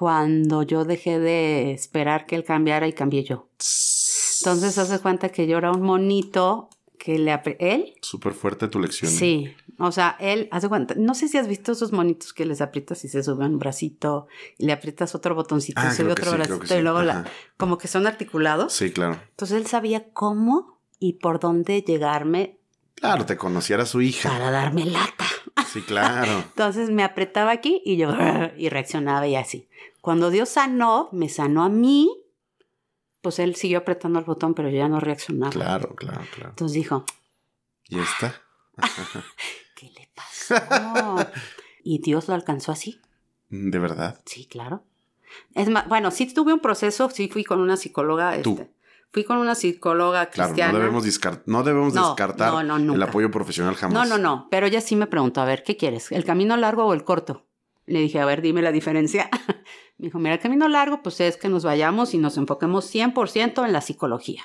Speaker 2: Cuando yo dejé de esperar que él cambiara y cambié yo. Entonces hace cuenta que yo era un monito que le él.
Speaker 1: Súper fuerte tu lección.
Speaker 2: Sí, o sea, él hace cuenta, no sé si has visto esos monitos que les aprietas y se sube un bracito y le aprietas otro botoncito y
Speaker 1: Ah,
Speaker 2: sube otro
Speaker 1: sí,
Speaker 2: bracito
Speaker 1: sí.
Speaker 2: y luego la, como que son articulados.
Speaker 1: Sí, claro.
Speaker 2: Entonces él sabía cómo y por dónde llegarme
Speaker 1: Claro, te conocía, era su hija.
Speaker 2: para darme lata.
Speaker 1: Sí, claro. <laughs>
Speaker 2: Entonces me apretaba aquí y yo <laughs> y reaccionaba y así. Cuando Dios sanó, me sanó a mí, pues él siguió apretando el botón, pero yo ya no reaccionaba.
Speaker 1: Claro, claro, claro.
Speaker 2: Entonces dijo,
Speaker 1: ¿Y esta? <laughs>
Speaker 2: ¿qué le pasó? y Dios lo alcanzó así.
Speaker 1: ¿De verdad?
Speaker 2: Sí, claro. Es más, bueno, sí tuve un proceso, sí fui con una psicóloga.
Speaker 1: Tú.
Speaker 2: Este, fui con una psicóloga
Speaker 1: Claro,
Speaker 2: cristiana.
Speaker 1: no debemos, no debemos
Speaker 2: No,
Speaker 1: descartar
Speaker 2: no, no,
Speaker 1: el apoyo profesional jamás.
Speaker 2: No, no, no, pero ella sí me preguntó, a ver, ¿qué quieres? ¿El camino largo o el corto? Le dije, a ver, dime la diferencia. <laughs> me dijo, mira, el camino largo, pues es que nos vayamos y nos enfoquemos 100% en la psicología.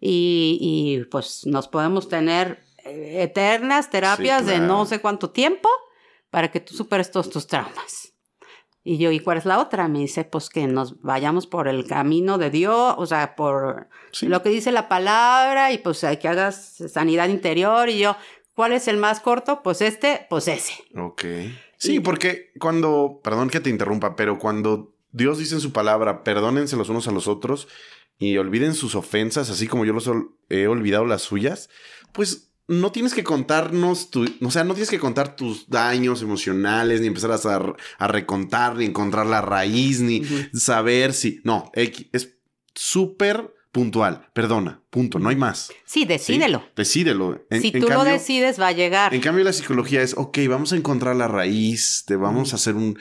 Speaker 2: Y, y, pues nos podemos tener eh, eternas terapias de
Speaker 1: claro.
Speaker 2: no sé cuánto tiempo para que tú superes todos tus traumas. Y yo, ¿y cuál es la otra? Me dice, pues que nos vayamos por el camino de Dios, o sea, por
Speaker 1: Sí.
Speaker 2: lo que dice la palabra y pues que hagas sanidad interior y yo, ¿cuál es el más corto? Pues este, pues ese.
Speaker 1: Ok. Sí, porque cuando, perdón que te interrumpa, pero cuando Dios dice en su palabra, perdónense los unos a los otros y olviden sus ofensas, así como yo los he olvidado las suyas, pues no tienes que contarnos tu, o sea, no tienes que contar tus daños emocionales, ni empezar a, a recontar, ni encontrar la raíz, ni saber si. No, es súper puntual. Perdona, punto, no hay más.
Speaker 2: Sí,
Speaker 1: ¿sí?
Speaker 2: decídelo.
Speaker 1: Decídelo. En-
Speaker 2: si
Speaker 1: en
Speaker 2: tú lo
Speaker 1: cambio-
Speaker 2: decides, va a llegar.
Speaker 1: en cambio, la psicología es, ok, vamos a encontrar la raíz, te vamos a hacer un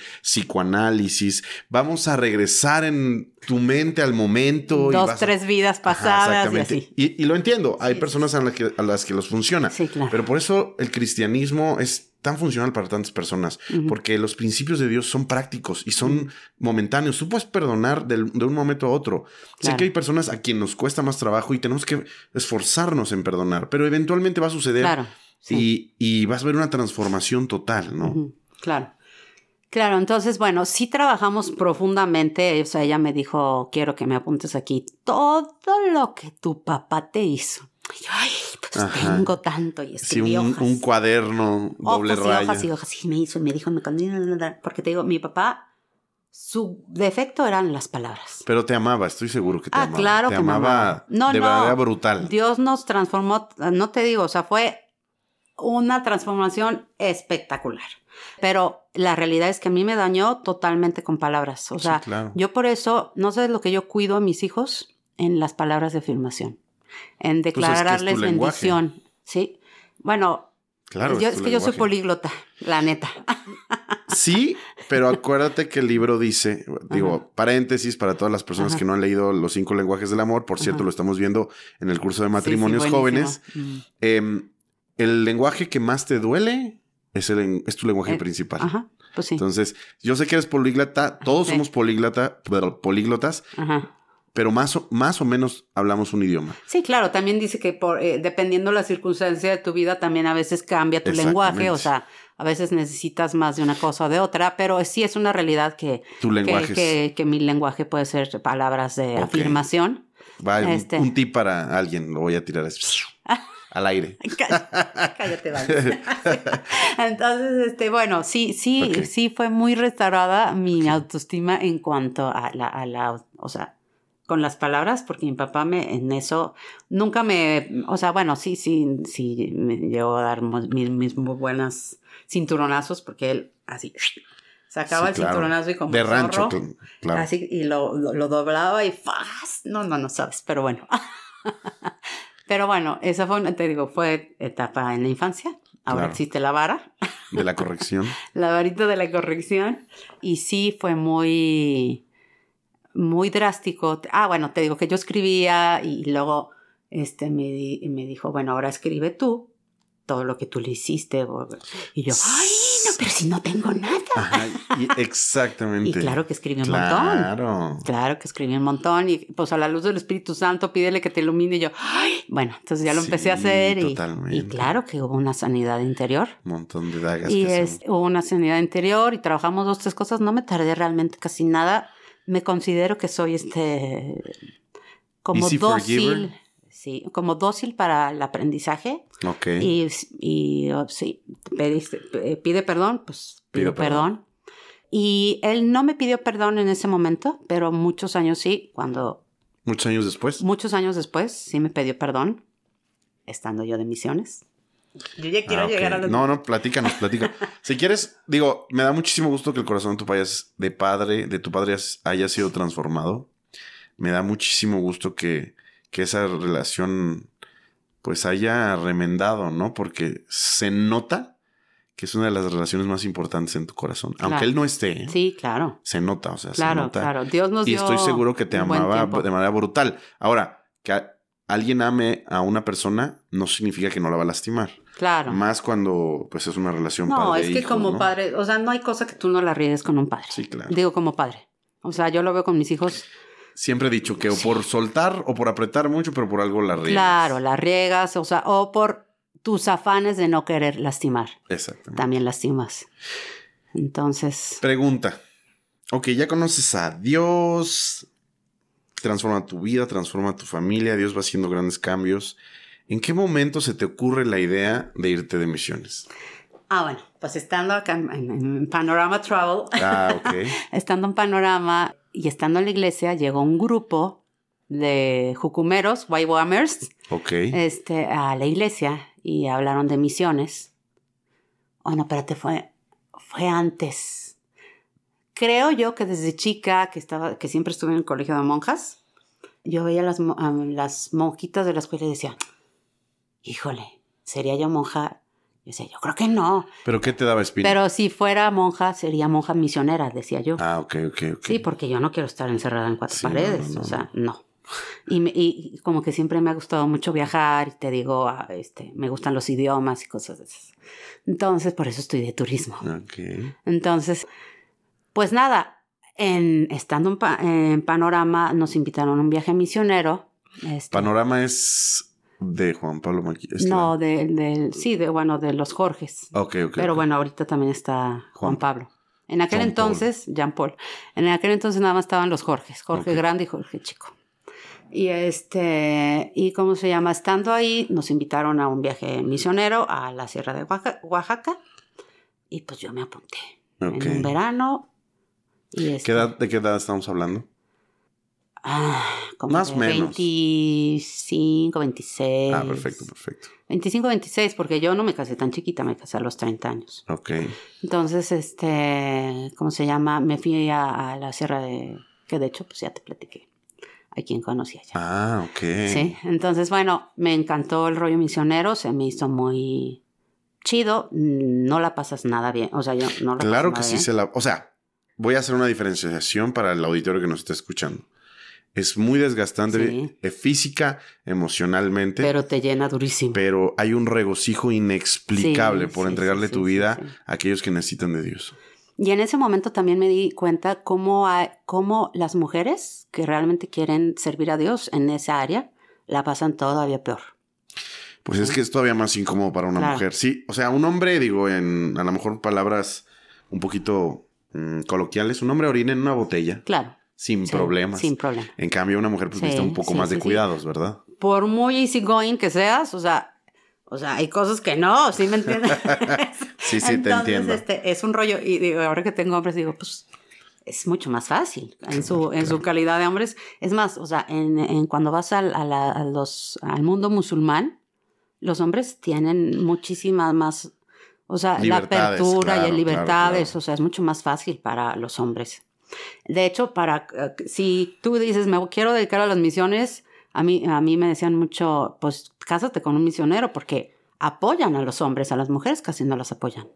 Speaker 1: psicoanálisis, vamos a regresar en tu mente al momento. y
Speaker 2: Dos,
Speaker 1: a-
Speaker 2: tres vidas
Speaker 1: Ajá,
Speaker 2: pasadas y así.
Speaker 1: Y, y lo entiendo, hay
Speaker 2: Sí,
Speaker 1: personas a las, que, a las que los funciona,
Speaker 2: Sí, claro.
Speaker 1: pero por eso el cristianismo es tan funcional para tantas personas, porque los principios de Dios son prácticos y son momentáneos. Tú puedes perdonar de un momento a otro. Sé que hay personas a quien nos cuesta más trabajo y tenemos que esforzarnos en perdonar, pero eventualmente va a suceder
Speaker 2: Claro. sí.
Speaker 1: y, y vas a ver una transformación total, ¿no?
Speaker 2: Claro. Claro, entonces, bueno, sí trabajamos profundamente. O sea, ella me dijo, quiero que me apuntes aquí todo lo que tu papá te hizo. Y yo, ay, pues
Speaker 1: Ajá.
Speaker 2: tengo tanto. Y
Speaker 1: Sí,
Speaker 2: escribí
Speaker 1: un,
Speaker 2: hojas.
Speaker 1: un cuaderno doble
Speaker 2: hojas y
Speaker 1: raya.
Speaker 2: hojas y hojas. Y me hizo, y me dijo, me porque te digo, mi papá, su defecto eran las palabras.
Speaker 1: Pero te amaba, estoy seguro que te
Speaker 2: Ah,
Speaker 1: amaba.
Speaker 2: claro
Speaker 1: te
Speaker 2: que me
Speaker 1: amaba
Speaker 2: amaba. No,
Speaker 1: de
Speaker 2: no.
Speaker 1: manera brutal.
Speaker 2: Dios nos transformó, no te digo, o sea, fue una transformación espectacular. Pero la realidad es que a mí me dañó totalmente con palabras. O
Speaker 1: Sí,
Speaker 2: sea,
Speaker 1: claro.
Speaker 2: yo por eso, no sabes lo que yo cuido a mis hijos en las palabras de afirmación, en declararles
Speaker 1: lenguaje.
Speaker 2: bendición. Sí. Bueno,
Speaker 1: Claro,
Speaker 2: yo,
Speaker 1: es
Speaker 2: que yo soy políglota, la neta.
Speaker 1: Sí, pero acuérdate que el libro dice, digo,
Speaker 2: Ajá.
Speaker 1: paréntesis para todas las personas
Speaker 2: Ajá.
Speaker 1: que no han leído los cinco lenguajes del amor, por cierto,
Speaker 2: Ajá.
Speaker 1: lo estamos viendo en el curso de
Speaker 2: Sí, sí,
Speaker 1: matrimonios jóvenes.
Speaker 2: Mm.
Speaker 1: Em, el lenguaje que más te duele es, el, es tu lenguaje
Speaker 2: Eh,
Speaker 1: principal.
Speaker 2: Ajá, pues sí.
Speaker 1: Entonces, yo sé que eres políglota, todos
Speaker 2: Sí.
Speaker 1: somos políglota, pero políglotas,
Speaker 2: Ajá.
Speaker 1: Pero más o, más o menos hablamos un idioma.
Speaker 2: Sí, claro, también dice que por, eh, dependiendo la circunstancia de tu vida, también a veces cambia tu lenguaje, o sea, a veces necesitas más de una cosa o de otra, pero sí es una realidad que,
Speaker 1: Tu
Speaker 2: que,
Speaker 1: lenguaje
Speaker 2: que- que mi lenguaje puede ser palabras de afirmación.
Speaker 1: Va, un-
Speaker 2: Este.
Speaker 1: un, tip para alguien, lo voy a tirar así, <laughs> al aire.
Speaker 2: Cá- Cállate, vale. <laughs> Entonces, este, bueno, sí, sí, sí fue muy restaurada mi autoestima en cuanto a la, a la, o sea, con las palabras, porque mi papá me, en eso, nunca me, o sea, bueno, sí, sí, sí, me llegó a dar mis, mis muy buenas cinturonazos, porque él así, sacaba
Speaker 1: Sí,
Speaker 2: el
Speaker 1: claro.
Speaker 2: cinturonazo y como
Speaker 1: De rancho,
Speaker 2: zorro,
Speaker 1: claro.
Speaker 2: Así, y lo, lo, lo doblaba y ¡faz! No, no, no sabes, pero bueno. <laughs> pero bueno, esa fue, te digo, fue etapa en la infancia. Ahora
Speaker 1: Claro.
Speaker 2: existe la vara,
Speaker 1: De la corrección. <laughs>
Speaker 2: la varita de la corrección. Y sí fue muy, muy drástico. Ah, bueno, te digo que yo escribía y luego este, me, di- me dijo, bueno, ahora escribe tú todo lo que tú le hiciste. Y yo, ay, no, pero si no tengo nada.
Speaker 1: Ajá, y <laughs> exactamente.
Speaker 2: Y claro que escribí un montón.
Speaker 1: Claro.
Speaker 2: Claro que escribí un montón y pues a la luz del Espíritu Santo pídele que te ilumine y yo, ¡ay! Bueno, entonces ya lo empecé a hacer y, y claro que hubo una sanidad interior.
Speaker 1: Un montón de dagas.
Speaker 2: Y
Speaker 1: que
Speaker 2: es,
Speaker 1: son-
Speaker 2: hubo una sanidad interior y trabajamos dos, tres cosas. No me tardé realmente casi nada. Me considero que soy este como dócil. Sí, como dócil para el aprendizaje.
Speaker 1: Ok.
Speaker 2: Y, y oh, sí, pide perdón, pues pido perdón. Y él no me pidió perdón en ese momento, pero muchos años sí, cuando...
Speaker 1: Muchos años después.
Speaker 2: Muchos años después sí me pidió perdón, estando yo de misiones. Yo ya quiero
Speaker 1: Ah, ok.
Speaker 2: llegar a los...
Speaker 1: No, no, platícanos, platica. <laughs> si quieres, digo, me da muchísimo gusto que el corazón de tu padre, de padre, de tu padre haya sido transformado. Me da muchísimo gusto que, que esa relación pues haya remendado, ¿no? Porque se nota que es una de las relaciones más importantes en tu corazón. Aunque
Speaker 2: Claro.
Speaker 1: él no esté, ¿eh?
Speaker 2: Sí, claro.
Speaker 1: se nota, o sea, se
Speaker 2: Claro,
Speaker 1: nota.
Speaker 2: claro. Dios nos
Speaker 1: y
Speaker 2: dio
Speaker 1: estoy seguro que te amaba de manera brutal. Ahora, que alguien ame a una persona no significa que no la va a lastimar.
Speaker 2: Claro.
Speaker 1: Más cuando pues es una relación
Speaker 2: No,
Speaker 1: padre
Speaker 2: es que
Speaker 1: hijo,
Speaker 2: como
Speaker 1: ¿no?
Speaker 2: padre, o sea, no hay cosa que tú no la riegues con un padre.
Speaker 1: Sí, claro.
Speaker 2: Digo como padre. O sea, yo lo veo con mis hijos.
Speaker 1: Siempre he dicho que o por soltar o por apretar mucho, pero por algo la riegas.
Speaker 2: Claro, la riegas, o sea, o por tus afanes de no querer lastimar.
Speaker 1: Exactamente.
Speaker 2: También lastimas. Entonces,
Speaker 1: Pregunta. Ok, ya conoces a Dios. Transforma tu vida, transforma tu familia. Dios va haciendo grandes cambios. ¿En qué momento se te ocurre la idea de irte de misiones?
Speaker 2: ah, bueno, pues estando acá en, Panorama Travel,
Speaker 1: Ah, <laughs> ok.
Speaker 2: estando en Panorama y estando en la iglesia, llegó un grupo de jucumeros, Waiwamers,
Speaker 1: Ok.
Speaker 2: este, a la iglesia y hablaron de misiones. Oh, no, espérate, fue, fue antes. Creo yo que desde chica, que, estaba, que siempre estuve en el colegio de monjas, yo veía las, a las monjitas de la escuela y decía, híjole, ¿sería yo monja? Yo decía, yo creo que no.
Speaker 1: ¿Pero qué te daba espíritu?
Speaker 2: Pero si fuera monja, sería monja misionera, decía yo.
Speaker 1: Ah, ok, ok, ok.
Speaker 2: Sí, porque yo no quiero estar encerrada en cuatro
Speaker 1: Sí,
Speaker 2: paredes,
Speaker 1: no, no,
Speaker 2: o sea, no. Y, me- y- como que siempre me ha gustado mucho viajar y te digo, ah, este, me gustan los idiomas y cosas de esas. Entonces, por eso estoy de turismo.
Speaker 1: Ok.
Speaker 2: Entonces, pues nada, en, estando en, Pa- en Panorama nos invitaron a un viaje misionero. este,
Speaker 1: Panorama es de Juan Pablo Maqui.
Speaker 2: no, de, sí, de, bueno, de los Jorges.
Speaker 1: Ok, ok.
Speaker 2: Pero bueno, ahorita también está Juan
Speaker 1: Juan.
Speaker 2: Pablo. En aquel
Speaker 1: Jean
Speaker 2: entonces, Jean Paul. En aquel entonces nada más estaban los Jorges, Jorge. Grande y Jorge Chico. Y este, y cómo se llama, estando ahí, nos invitaron a un viaje misionero a la Sierra de Oaxa- Oaxaca. Y pues yo me apunté.
Speaker 1: Ok.
Speaker 2: En un verano. Y este,
Speaker 1: ¿Qué edad, ¿De qué edad estamos hablando?
Speaker 2: ah, como
Speaker 1: Más o menos.
Speaker 2: 25, 26.
Speaker 1: Ah, perfecto, perfecto.
Speaker 2: 25, 26, porque yo no me casé tan chiquita, me casé a los 30 años.
Speaker 1: Ok.
Speaker 2: Entonces, este, ¿cómo se llama? Me fui a, a la sierra de, que de hecho, pues ya te platiqué, a quien conocí allá.
Speaker 1: Ah, ok.
Speaker 2: Sí, entonces, bueno, me encantó el rollo misionero, se me hizo muy chido, no la pasas nada bien, o sea, yo no la
Speaker 1: Claro
Speaker 2: paso
Speaker 1: que
Speaker 2: nada
Speaker 1: sí
Speaker 2: bien.
Speaker 1: se la... O sea, voy a hacer una diferenciación para el auditorio que nos está escuchando. Es muy desgastante
Speaker 2: Sí.
Speaker 1: eh, física, emocionalmente, pero,
Speaker 2: Pero te llena durísimo.
Speaker 1: hay un regocijo inexplicable
Speaker 2: Sí,
Speaker 1: por
Speaker 2: sí,
Speaker 1: entregarle tu vida a aquellos que necesitan de Dios.
Speaker 2: Y en ese momento también me di cuenta cómo, hay- cómo las mujeres que realmente quieren servir a Dios en esa área la pasan todavía peor.
Speaker 1: Pues es que es todavía más incómodo para una
Speaker 2: Claro.
Speaker 1: mujer. Sí, o sea, un hombre, digo, en a lo mejor palabras un poquito mm, coloquiales, un hombre orina en una botella
Speaker 2: Claro.
Speaker 1: sin
Speaker 2: sí,
Speaker 1: problemas.
Speaker 2: Sin problema.
Speaker 1: En cambio, una mujer pues
Speaker 2: Sí,
Speaker 1: necesita un poco
Speaker 2: sí,
Speaker 1: más de cuidados, ¿verdad?
Speaker 2: por muy easygoing que seas, o sea, o sea, hay cosas que no, ¿sí me entiendes? <laughs> <laughs>
Speaker 1: Sí, sí, te
Speaker 2: Entonces,
Speaker 1: entiendo.
Speaker 2: Este, es un rollo, y digo, ahora que tengo hombres, digo, pues es mucho más fácil en su, en su calidad de hombres. Es más, o sea, en, en cuando vas al, a la- a los, al mundo musulmán, los hombres tienen muchísimas más, o sea, la
Speaker 1: Libertades,
Speaker 2: apertura
Speaker 1: claro,
Speaker 2: y libertades,
Speaker 1: claro, claro.
Speaker 2: o sea, es mucho más fácil para los hombres. De hecho, para eh, si tú dices, me quiero dedicar a las misiones, a mí, a mí me decían mucho, pues cásate con un misionero porque apoyan a los hombres, a las mujeres casi no las apoyan.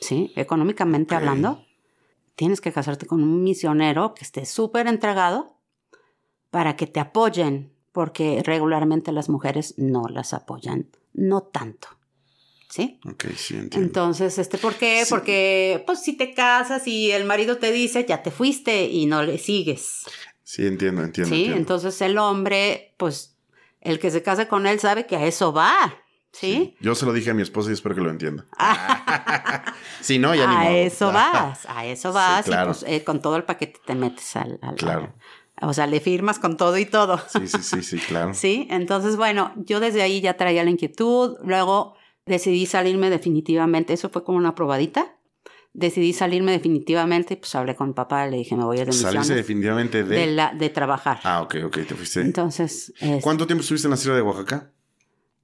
Speaker 2: ¿Sí? Económicamente hablando, tienes que casarte con un misionero que esté súper entregado para que te apoyen, porque regularmente las mujeres no las apoyan, no tanto. ¿Sí?
Speaker 1: Ok, sí, entiendo.
Speaker 2: Entonces, este, ¿por qué?
Speaker 1: Sí.
Speaker 2: Porque, pues, si te casas y el marido te dice, ya te fuiste y no le sigues.
Speaker 1: sí, entiendo, entiendo.
Speaker 2: ¿Sí?
Speaker 1: entiendo.
Speaker 2: Entonces, el hombre, pues, el que se case con él sabe que a eso va. ¿Sí?
Speaker 1: Yo se lo dije a mi esposa y espero que lo entienda. <laughs> si no, ya ni
Speaker 2: a
Speaker 1: modo.
Speaker 2: eso <laughs> vas, a eso vas
Speaker 1: claro.
Speaker 2: y pues eh, con todo el paquete te metes al, al-
Speaker 1: Claro.
Speaker 2: O sea, le firmas con todo y todo.
Speaker 1: Sí, sí, sí, sí, claro. <laughs>
Speaker 2: sí, entonces, bueno, yo desde ahí ya traía la inquietud. Luego decidí salirme definitivamente. Eso fue como una probadita. Decidí salirme definitivamente. Pues hablé con papá, le dije, me voy a ir de misiones.
Speaker 1: Salirse definitivamente de...
Speaker 2: De, la, de trabajar.
Speaker 1: Ah, ok, ok, te fuiste.
Speaker 2: Entonces... es-
Speaker 1: ¿Cuánto tiempo estuviste en la Sierra de Oaxaca?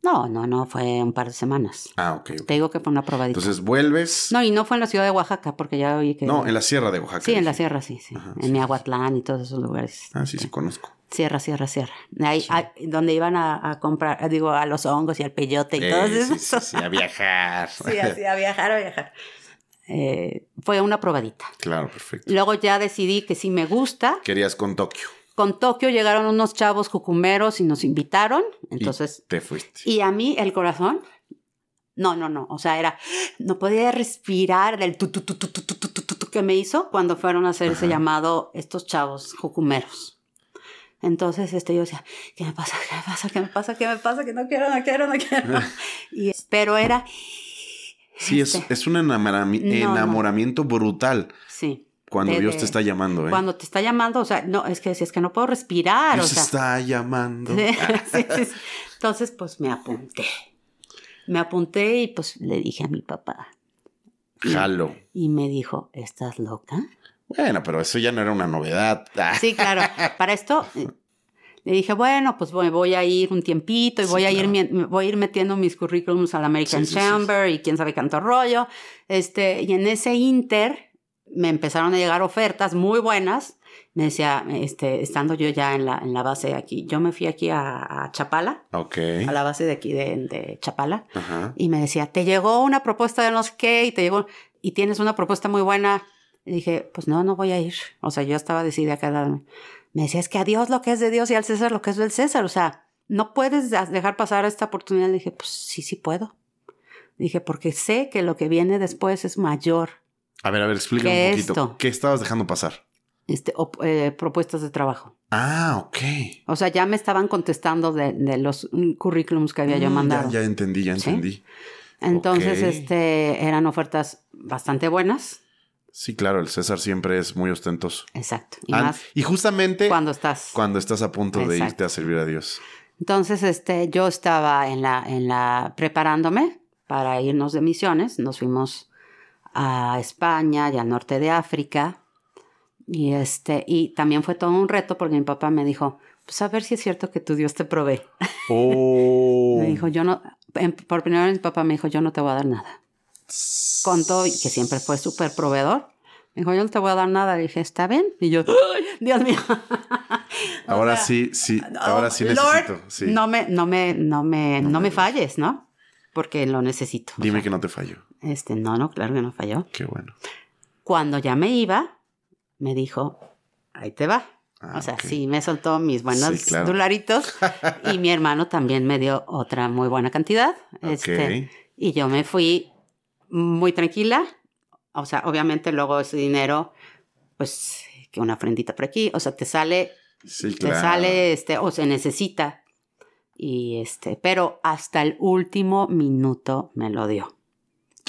Speaker 2: No, no, no, fue un par de semanas.
Speaker 1: Ah, ok.
Speaker 2: Te digo que fue una probadita.
Speaker 1: Entonces vuelves...
Speaker 2: No, y no fue en la ciudad de Oaxaca, porque ya oí que...
Speaker 1: No, en la Sierra de Oaxaca.
Speaker 2: Sí, en la sierra, sí, sí.
Speaker 1: Ajá,
Speaker 2: en
Speaker 1: sí,
Speaker 2: Miahuatlán y todos esos lugares.
Speaker 1: Ah, sí, sí, conozco.
Speaker 2: Sierra. Ahí, ahí, donde iban a, a comprar, digo, a los hongos y al peyote y
Speaker 1: Eh,
Speaker 2: todo eso.
Speaker 1: sí, sí, a viajar.
Speaker 2: Sí, así, a viajar, a viajar. Eh, fue una probadita.
Speaker 1: Claro, perfecto.
Speaker 2: Luego ya decidí que sí me gusta.
Speaker 1: Querías con Tokio.
Speaker 2: Con Tokio llegaron unos chavos jucumeros y nos invitaron. Entonces,
Speaker 1: Y te fuiste.
Speaker 2: y a mí el corazón, no, no, no. O sea, era, no podía respirar del tu, tu, tu, tu, tu, tu, tu, tu, tu, tu que me hizo cuando fueron a hacer ese llamado estos chavos jucumeros. Entonces, este, yo decía, ¿qué me pasa? ¿Qué me pasa? ¿Qué me pasa? ¿Qué me pasa? Que no quiero, no quiero, no quiero. <laughs> y, pero era,
Speaker 1: Sí, es,
Speaker 2: este,
Speaker 1: es un enamorami-
Speaker 2: No, no.
Speaker 1: enamoramiento brutal
Speaker 2: sí.
Speaker 1: cuando
Speaker 2: de-
Speaker 1: Dios
Speaker 2: de-
Speaker 1: te está llamando, ¿eh?
Speaker 2: Cuando te está llamando, o sea, no, es que es que no puedo respirar,
Speaker 1: Dios
Speaker 2: o sea.
Speaker 1: está llamando. <laughs>
Speaker 2: Sí, sí, <laughs> sí, sí. Entonces, pues me apunté. Me apunté y pues le dije a mi papá.
Speaker 1: Jalo.
Speaker 2: Y me dijo, ¿estás loca?
Speaker 1: Bueno, pero eso ya no era una novedad. <laughs>
Speaker 2: Sí, claro. Para esto le dije, bueno, pues voy, voy a ir un tiempito y
Speaker 1: Sí,
Speaker 2: voy a ir
Speaker 1: claro.
Speaker 2: voy a ir metiendo mis currículums al American
Speaker 1: Sí, sí, sí,
Speaker 2: Chamber y quién sabe cuánto rollo. Este, y en ese inter me empezaron a llegar ofertas muy buenas. Me decía, este, estando yo ya en la, en la base aquí, yo me fui aquí a, a Chapala,
Speaker 1: Ok.
Speaker 2: a la base de aquí de, de Chapala.
Speaker 1: Ajá.
Speaker 2: Y me decía, te llegó una propuesta de no sé qué y te llegó, y tienes una propuesta muy buena. Y dije, pues no, no voy a ir. O sea, yo estaba decidida a quedarme. Me decía, es que a Dios lo que es de Dios y al César lo que es del César. O sea, no puedes de- dejar pasar esta oportunidad. Le dije, pues sí, sí puedo. Dije, porque sé que lo que viene después es mayor.
Speaker 1: A ver, a ver, explícame
Speaker 2: ¿Qué
Speaker 1: un poquito.
Speaker 2: esto?
Speaker 1: ¿Qué estabas dejando pasar?
Speaker 2: Este, op- eh, propuestas de trabajo.
Speaker 1: Ah, ok.
Speaker 2: O sea, ya me estaban contestando de, de los mm, currículums que había yo
Speaker 1: Mm,
Speaker 2: mandado.
Speaker 1: Ya, ya entendí, ya
Speaker 2: ¿Sí?
Speaker 1: entendí.
Speaker 2: Entonces, este, eran ofertas bastante buenas.
Speaker 1: Sí, claro, el César siempre es muy ostentoso.
Speaker 2: Exacto. Y más
Speaker 1: y justamente
Speaker 2: cuando estás.
Speaker 1: cuando estás a punto de irte a servir a Dios.
Speaker 2: Entonces, este, yo estaba en la, en la, preparándome para irnos de misiones. Nos fuimos a España y al norte de África. Y este, y también fue todo un reto porque mi papá me dijo, pues a ver si es cierto que tu Dios te provee. <laughs>
Speaker 1: Oh.
Speaker 2: Me dijo, yo no, en- por primera vez mi papá me dijo, yo no te voy a dar nada. Con todo, y que siempre fue súper proveedor. Me dijo, yo no te voy a dar nada. Le dije, ¿está bien? Y yo, ¡ay, <laughs> Dios mío! <laughs> O
Speaker 1: Ahora
Speaker 2: sea,
Speaker 1: sí, sí, ahora sí
Speaker 2: Lord,
Speaker 1: necesito. Sí.
Speaker 2: No me, no me, no me, no me falles, ¿no? Porque lo necesito. O
Speaker 1: Dime
Speaker 2: sea,
Speaker 1: que no te fallo.
Speaker 2: Este, no, no, claro que no falló.
Speaker 1: Qué bueno.
Speaker 2: Cuando ya me iba, me dijo, ahí te va.
Speaker 1: Ah,
Speaker 2: o sea,
Speaker 1: ok.
Speaker 2: sí me soltó mis buenos
Speaker 1: Sí, claro.
Speaker 2: dolaritos. <laughs> y mi hermano también me dio otra muy buena cantidad. Este,
Speaker 1: Ok.
Speaker 2: y yo me fui muy tranquila. O sea, obviamente luego ese dinero, pues, que una ofrendita por aquí. O sea, te sale
Speaker 1: Sí,
Speaker 2: te
Speaker 1: claro.
Speaker 2: sale este o se necesita y este pero hasta el último minuto me lo dio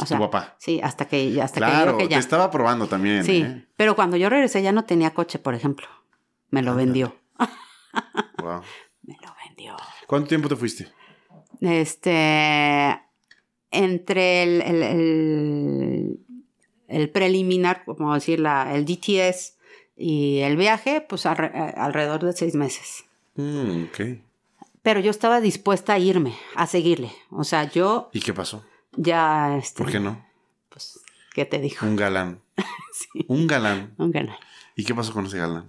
Speaker 2: o sea
Speaker 1: tu papá.
Speaker 2: sí hasta que hasta
Speaker 1: Claro,
Speaker 2: que que
Speaker 1: te
Speaker 2: ya
Speaker 1: estaba probando también.
Speaker 2: sí
Speaker 1: ¿eh?
Speaker 2: pero cuando yo regresé ya no tenía coche por ejemplo me lo vendió
Speaker 1: Wow. <laughs>
Speaker 2: me lo vendió
Speaker 1: ¿Cuánto tiempo te fuiste?
Speaker 2: este entre el el, el, el preliminar como decir la el DTS y el viaje pues alre- alrededor de seis meses
Speaker 1: Mm, ok.
Speaker 2: Pero yo estaba dispuesta a irme, a seguirle. O sea, yo
Speaker 1: ¿Y qué pasó?
Speaker 2: ya, este,
Speaker 1: ¿Por qué no?
Speaker 2: pues, ¿qué te dijo?
Speaker 1: Un galán. <laughs>
Speaker 2: Sí,
Speaker 1: Un galán.
Speaker 2: un canal.
Speaker 1: ¿Y qué pasó con ese galán?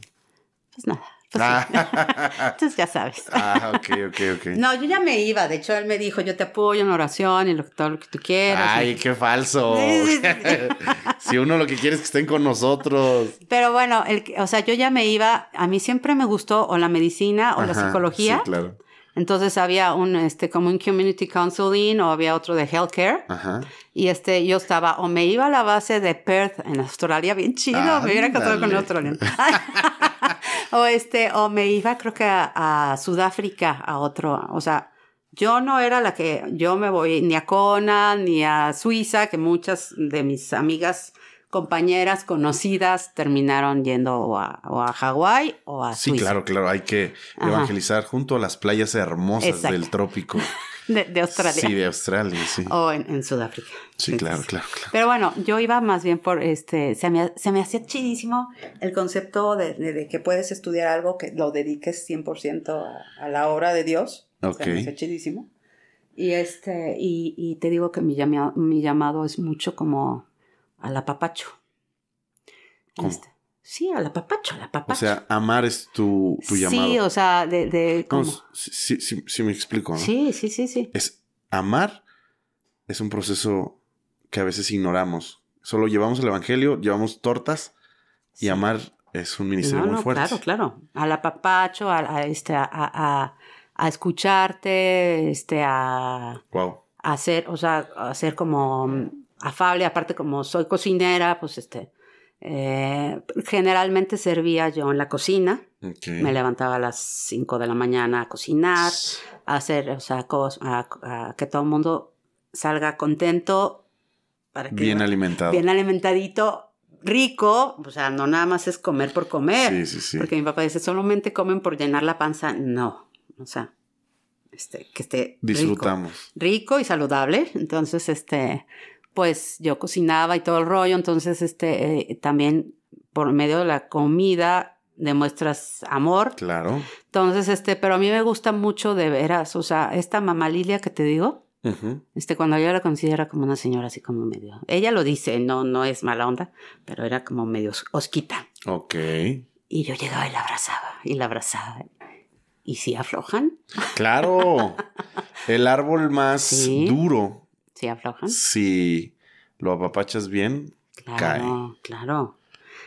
Speaker 2: Pues nada. Pues, sí.
Speaker 1: Ah, <laughs>
Speaker 2: Entonces ya sabes.
Speaker 1: ah, ok, ok, ok.
Speaker 2: No, yo ya me iba. De hecho, él me dijo, yo te apoyo en oración y lo, todo lo que tú quieras.
Speaker 1: Ay, qué falso. <laughs> Si uno lo que quiere es que estén con nosotros.
Speaker 2: Pero bueno, el, o sea, yo ya me iba. A mí siempre me gustó o la medicina o la psicología.
Speaker 1: Sí, claro.
Speaker 2: Entonces había un, este, como un community counseling o había otro de healthcare.
Speaker 1: Ajá.
Speaker 2: Y este, yo estaba, o me iba a la base de Perth en Australia, bien chido, me hubiera casado con australiano. <laughs> o este, o me iba creo que a, a Sudáfrica, a otro, o sea, yo no era la que, yo me voy ni a Kona, ni a Suiza, que muchas de mis amigas compañeras conocidas terminaron yendo o a, o a Hawái o a
Speaker 1: Sí, claro, claro. Hay que evangelizar junto a las playas hermosas del trópico. <laughs>
Speaker 2: De, Australia.
Speaker 1: Sí, de Australia, sí.
Speaker 2: O en, Sudáfrica.
Speaker 1: Sí, claro, claro, claro.
Speaker 2: Pero bueno, yo iba más bien por, este, se me, se me hacía chidísimo el concepto de, que puedes estudiar algo que lo dediques 100% a, a la obra de Dios.
Speaker 1: Ok. Se
Speaker 2: me hacía chidísimo. Y este, y, y te digo que mi llamado, mi llamado es mucho como al apapacho.
Speaker 1: ¿Cómo? Este,
Speaker 2: sí, al apapacho, al apapacho.
Speaker 1: O sea, amar es tu, tu llamado.
Speaker 2: Sí, o sea, de... de
Speaker 1: sí, sí, sí, me explico, ¿no?
Speaker 2: Sí, sí, sí, sí.
Speaker 1: Es amar es un proceso que a veces ignoramos. Solo llevamos el evangelio, llevamos tortas y amar es un ministerio muy fuerte.
Speaker 2: Claro, claro. Al apapacho, a, este, a, a, a, escucharte, este, a,
Speaker 1: wow.
Speaker 2: a hacer, o sea, a hacer como afable, aparte como soy cocinera, pues este, eh, generalmente servía yo en la cocina. Me levantaba a las 5 de la mañana a cocinar, a hacer, o sea, a, que todo el mundo salga contento.
Speaker 1: Para que, bien alimentado.
Speaker 2: Bien alimentadito, rico. O sea, no nada más es comer por comer.
Speaker 1: Sí, sí, sí.
Speaker 2: Porque mi papá dice, solamente comen por llenar la panza. No, o sea, este, que esté
Speaker 1: Disfrutamos.
Speaker 2: rico y saludable. Entonces, este pues yo cocinaba y todo el rollo, entonces este, eh, también por medio de la comida demuestras amor.
Speaker 1: Claro.
Speaker 2: Entonces, este, pero a mí me gusta mucho de veras, o sea, esta mamá Lilia que te digo, este, cuando yo la considera como una señora así como medio, ella lo dice, no, no es mala onda, pero era como medio osquita.
Speaker 1: Ok.
Speaker 2: Y yo llegaba y la abrazaba, y la abrazaba. ¿Y si aflojan?
Speaker 1: Claro. <laughs> El árbol más duro
Speaker 2: ¿Sí aflojan?
Speaker 1: Si lo apapachas bien, cae.
Speaker 2: Claro.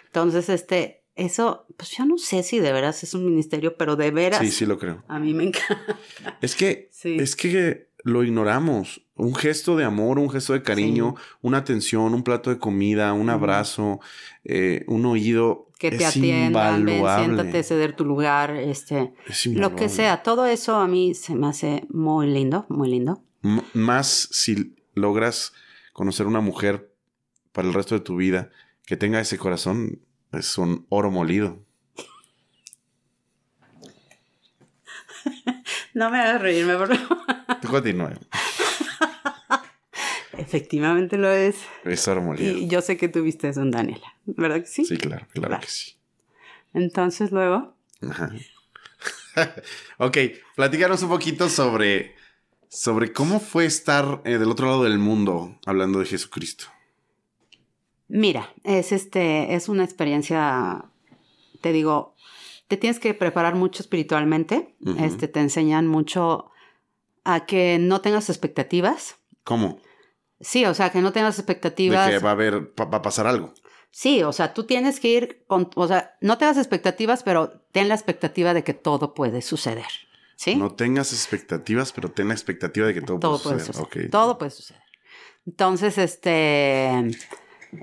Speaker 2: Entonces, este, eso, pues yo no sé si de veras es un ministerio, pero de veras.
Speaker 1: Sí, sí lo creo.
Speaker 2: A mí me encanta.
Speaker 1: Es que, es que lo ignoramos. Un gesto de amor, un gesto de cariño, una atención, un plato de comida, un abrazo, eh, un oído.
Speaker 2: Que te atiendan, ven, siéntate, ceder tu lugar, este. lo que sea, todo eso a mí se me hace muy lindo, muy lindo.
Speaker 1: más si logras conocer una mujer para el resto de tu vida que tenga ese corazón, es un oro molido. <laughs>
Speaker 2: No me hagas reírme, por
Speaker 1: favor.
Speaker 2: Efectivamente lo es.
Speaker 1: Es oro molido.
Speaker 2: Y yo sé que tuviste eso en Daniela, ¿verdad que sí?
Speaker 1: Sí, claro, claro, que sí.
Speaker 2: Entonces luego.
Speaker 1: Ajá. <laughs> ok, platícanos un poquito sobre sobre cómo fue estar eh, del otro lado del mundo hablando de Jesucristo.
Speaker 2: Mira, es este, es una experiencia, te digo, te tienes que preparar mucho espiritualmente. Este, te enseñan mucho a que no tengas expectativas.
Speaker 1: ¿Cómo?
Speaker 2: Sí, o sea, que no tengas expectativas.
Speaker 1: De que va a haber, va a pasar algo.
Speaker 2: Sí, o sea, tú tienes que ir con, o sea, no tengas expectativas, pero ten la expectativa de que todo puede suceder.
Speaker 1: No tengas expectativas, pero ten la expectativa de que todo, puede, suceder.
Speaker 2: Todo puede suceder. Entonces, este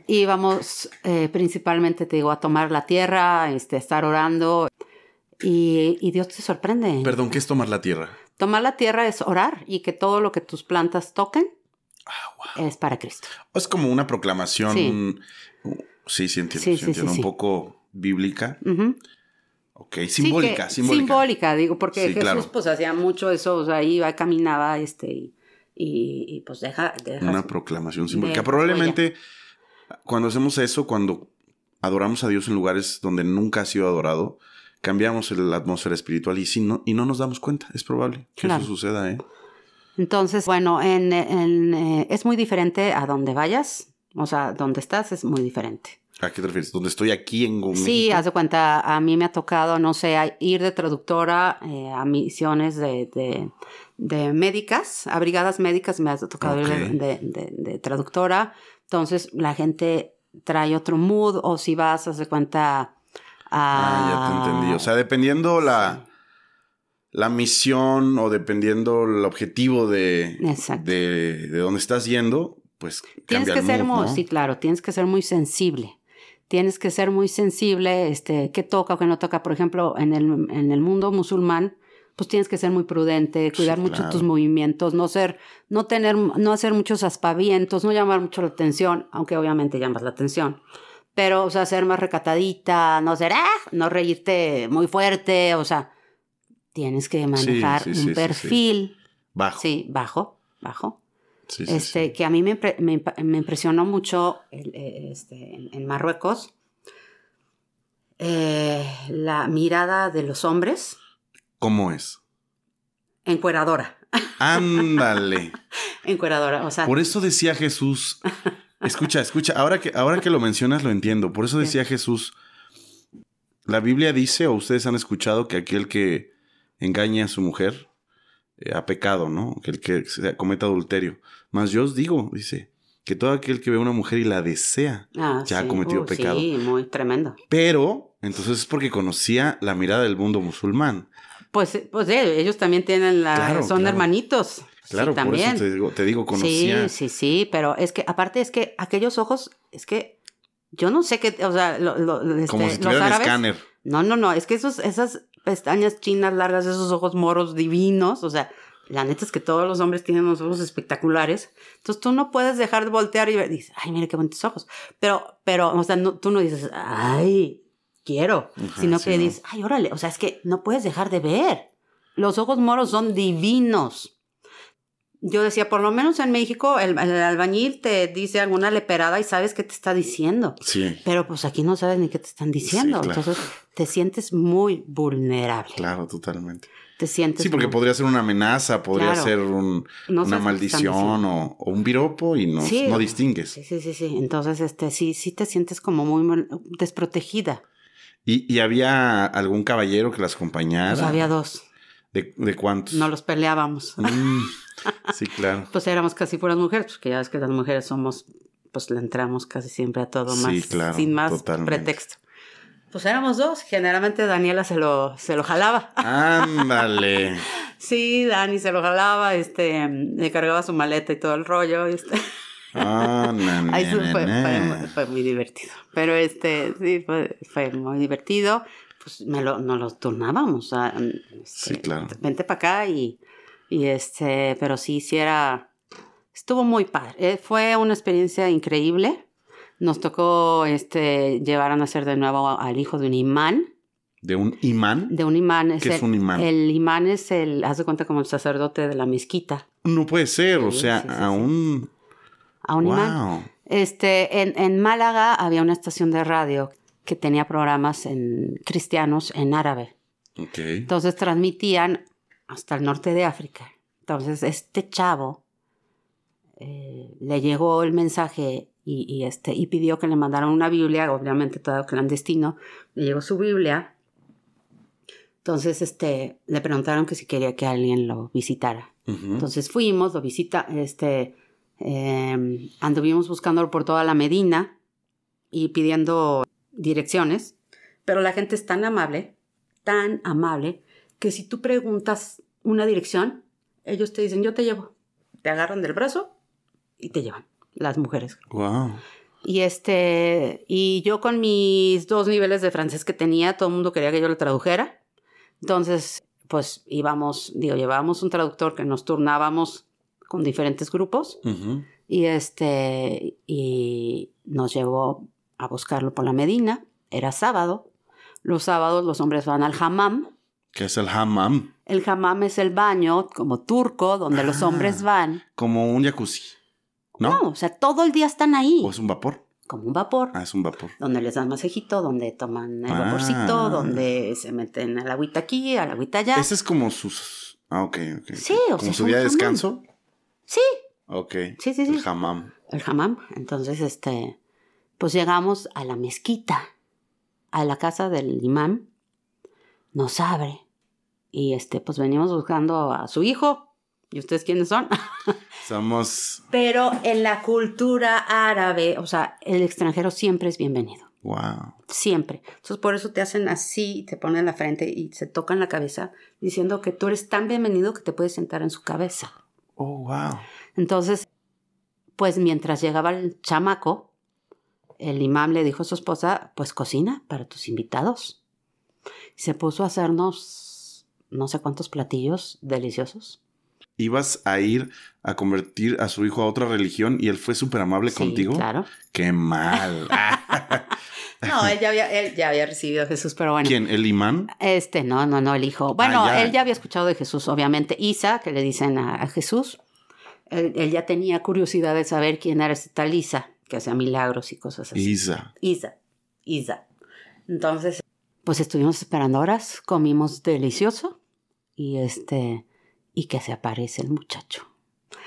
Speaker 2: íbamos eh, principalmente, te digo, a tomar la tierra, este, estar orando y, Dios te sorprende.
Speaker 1: Perdón, ¿qué es tomar la tierra?
Speaker 2: Tomar la tierra es orar y que todo lo que tus plantas toquen
Speaker 1: ah,
Speaker 2: es para Cristo.
Speaker 1: Es como una proclamación, sí, sí, entiendo, sí, entiendo, un poco bíblica. Ok, simbólica, simbólica.
Speaker 2: Simbólica, digo, porque Jesús pues hacía mucho eso, o sea, iba, caminaba, este, y, pues deja,
Speaker 1: Una proclamación simbólica. Probablemente cuando hacemos eso, cuando adoramos a Dios en lugares donde nunca ha sido adorado, cambiamos la atmósfera espiritual y, si no, y no nos damos cuenta, es probable que eso suceda, ¿eh?
Speaker 2: Entonces, bueno, en, en, eh, es muy diferente a donde vayas, o sea, donde estás es muy diferente.
Speaker 1: ¿A qué te refieres? ¿Dónde estoy aquí en México?
Speaker 2: Sí, haz de cuenta, a mí me ha tocado, no sé, ir de traductora eh, a misiones de, de, médicas, a brigadas médicas, me ha tocado ir de, traductora. Entonces, la gente trae otro mood, o si vas, haz de cuenta... A...
Speaker 1: Ah, ya te entendí. O sea, dependiendo la, la misión o dependiendo el objetivo de, de, de dónde estás yendo, pues
Speaker 2: tienes que ser muy, sí, claro, tienes que ser muy sensible tienes que ser muy sensible, este, qué toca o qué no toca. Por ejemplo, en el, en el mundo musulmán, pues tienes que ser muy prudente, cuidar mucho tus movimientos, no ser, no tener, no hacer muchos aspavientos, no llamar mucho la atención, aunque obviamente llamas la atención. Pero, o sea, ser más recatadita, no ser, ah, no reírte muy fuerte, o sea, tienes que manejar un perfil.
Speaker 1: Bajo.
Speaker 2: Sí, bajo, bajo. Este, que a mí me, me, impresionó mucho eh, este, en Marruecos eh, la mirada de los hombres.
Speaker 1: ¿Cómo es?
Speaker 2: Encueradora.
Speaker 1: Ándale. <laughs>
Speaker 2: Encueradora, o sea.
Speaker 1: Por eso decía Jesús. Escucha, escucha, ahora que, ahora que lo mencionas lo entiendo. Por eso decía Jesús. La Biblia dice, o ustedes han escuchado, que aquel que engaña a su mujer eh, ha pecado, ¿no? Que el que cometa adulterio. Mas yo os digo, dice, que todo aquel que ve a una mujer y la desea ah, ya ha cometido pecado.
Speaker 2: Sí, muy tremendo.
Speaker 1: Pero, entonces es porque conocía la mirada del mundo musulmán.
Speaker 2: Pues, pues eh, ellos también tienen la... son hermanitos.
Speaker 1: Claro, también. por eso te digo, conocía.
Speaker 2: Sí, sí, sí, pero es que aparte es que aquellos ojos, es que yo no sé qué, o sea, lo,
Speaker 1: este, como si los árabes, escáner.
Speaker 2: No, no, no, es que esos, esas pestañas chinas largas, esos ojos moros divinos, o sea, la neta es que todos los hombres tienen unos ojos espectaculares. Entonces tú no puedes dejar de voltear y ver, dices, ay, mire qué bonitos ojos. Pero, pero, o sea, tú no dices, ay, quiero, sino que dices, ay, órale, o sea, es que no puedes dejar de ver. Los ojos moros son divinos. Yo decía, por lo menos en México, el, albañil te dice alguna leperada y sabes qué te está diciendo.
Speaker 1: Sí.
Speaker 2: Pero pues aquí no sabes ni qué te están diciendo. Entonces te sientes muy vulnerable.
Speaker 1: Claro, totalmente
Speaker 2: te sientes.
Speaker 1: Sí, porque podría ser una amenaza, podría ser una maldición o, un viropo y no, no distingues.
Speaker 2: Sí, sí, sí, sí. Entonces, este, sí, sí te sientes como muy desprotegida.
Speaker 1: ¿Y, había algún caballero que las acompañara? Pues
Speaker 2: había dos.
Speaker 1: ¿De, cuántos?
Speaker 2: No los peleábamos.
Speaker 1: Mm, sí, claro. <laughs>
Speaker 2: pues éramos casi puras mujeres, porque ya ves que las mujeres somos, pues le entramos casi siempre a todo más, sí, claro, sin más pretexto. Pues éramos dos. Generalmente Daniela se lo, se lo jalaba.
Speaker 1: Ándale. <laughs>
Speaker 2: sí, Dani se lo jalaba, este, le cargaba su maleta y todo el rollo. Este.
Speaker 1: Ah, <laughs>
Speaker 2: Ahí fue, fue, muy divertido. Pero este, sí, fue, fue muy divertido. Pues me lo, nos los turnábamos. Este,
Speaker 1: sí, claro.
Speaker 2: Vente para acá y, y este, pero sí, sí era, estuvo muy padre. Eh, fue una experiencia increíble. Nos tocó este, llevar a nacer de nuevo al hijo de un imán.
Speaker 1: ¿De un imán?
Speaker 2: De un imán.
Speaker 1: Es ¿Qué es un imán?
Speaker 2: El imán es el, haz de cuenta como el sacerdote de la mezquita.
Speaker 1: No puede ser, o sea, a un...
Speaker 2: A un imán. Este, en, en Málaga había una estación de radio que tenía programas en cristianos en árabe.
Speaker 1: Okay.
Speaker 2: Entonces transmitían hasta el norte de África. Entonces este chavo eh, le llegó el mensaje y, este, y pidió que le mandaran una Biblia, obviamente todo clandestino, le llegó su Biblia. Entonces, este, le preguntaron que si quería que alguien lo visitara. Entonces fuimos, lo visita, este, em, anduvimos buscándolo por toda la Medina y pidiendo direcciones, pero la gente es tan amable, tan amable, que si tú preguntas una dirección, ellos te dicen, yo te llevo. Te agarran del brazo y te llevan las mujeres.
Speaker 1: Wow.
Speaker 2: Y este, y yo con mis dos niveles de francés que tenía, todo el mundo quería que yo lo tradujera. Entonces, pues íbamos, digo, llevábamos un traductor que nos turnábamos con diferentes grupos. Y este, y nos llevó a buscarlo por la Medina. Era sábado. Los sábados los hombres van al hammam.
Speaker 1: ¿Qué es el hammam?
Speaker 2: El hammam es el baño como turco donde los hombres ah, van.
Speaker 1: Como un jacuzzi. ¿No?
Speaker 2: o sea, todo el día están ahí.
Speaker 1: ¿O es un vapor?
Speaker 2: Como un vapor.
Speaker 1: Ah, es un vapor.
Speaker 2: Donde les dan masajito, donde toman el vaporcito, ah. donde se meten al agüita aquí, al agüita allá.
Speaker 1: Ese es como sus... Ah, ok, ok.
Speaker 2: Sí, o
Speaker 1: sea, su día de descanso?
Speaker 2: Sí.
Speaker 1: Ok.
Speaker 2: Sí, sí, sí.
Speaker 1: El hammam.
Speaker 2: El hammam. Entonces, este... Pues llegamos a la mezquita, a la casa del imán. Nos abre. Y este, pues venimos buscando a su hijo, ¿Y ustedes quiénes son? <laughs>
Speaker 1: Somos...
Speaker 2: Pero en la cultura árabe, o sea, el extranjero siempre es bienvenido.
Speaker 1: Wow.
Speaker 2: Siempre. Entonces por eso te hacen así, te ponen la frente y se tocan la cabeza diciendo que tú eres tan bienvenido que te puedes sentar en su cabeza.
Speaker 1: Oh, wow.
Speaker 2: Entonces, pues mientras llegaba el chamaco, el imán le dijo a su esposa, pues cocina para tus invitados. se puso a hacernos no sé cuántos platillos deliciosos.
Speaker 1: Ibas a ir a convertir a su hijo a otra religión y él fue súper amable
Speaker 2: Sí,
Speaker 1: contigo.
Speaker 2: Claro.
Speaker 1: Qué mal. <laughs> <laughs>
Speaker 2: No, él ya había, él ya había recibido a Jesús, pero bueno.
Speaker 1: ¿Quién? ¿El imán?
Speaker 2: Este, no, no, no, el hijo. Bueno,
Speaker 1: Ah, ya.
Speaker 2: él ya había escuchado de Jesús, obviamente. Isa, que le dicen a, a Jesús, él, él ya tenía curiosidad de saber quién era esta tal Isa, que hacía milagros y cosas así.
Speaker 1: Isa.
Speaker 2: Isa, Isa. Entonces, pues estuvimos esperando horas, comimos delicioso y este, y que se aparece el muchacho.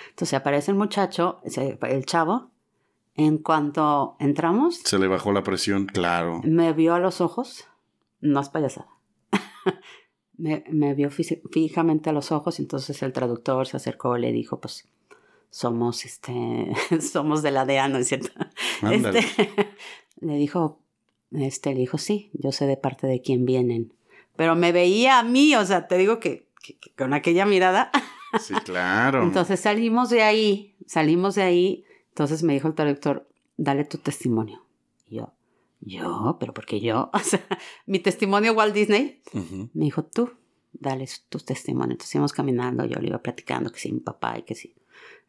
Speaker 2: Entonces aparece el muchacho, el chavo, en cuanto entramos,
Speaker 1: Se le bajó la presión, claro.
Speaker 2: me vio a los ojos, no es payasada. <laughs> me, me vio fijamente a los ojos, entonces el traductor se acercó y le dijo, pues, somos, este, <laughs> somos de la DEA, ¿no es cierto? Este, <laughs> le dijo, este, le dijo, sí, yo sé de parte de quién vienen. Pero me veía a mí, o sea, te digo que, que- que con aquella mirada.
Speaker 1: Sí, claro. <laughs>
Speaker 2: Entonces salimos de ahí, salimos de ahí. Entonces me dijo el traductor, dale tu testimonio. Y yo, yo, pero ¿por qué yo? <laughs> O sea, mi testimonio Walt Disney.
Speaker 1: Ujú.
Speaker 2: Me dijo, tú, dale tu testimonio. Entonces íbamos caminando, yo le iba platicando que sí, mi papá y que sí.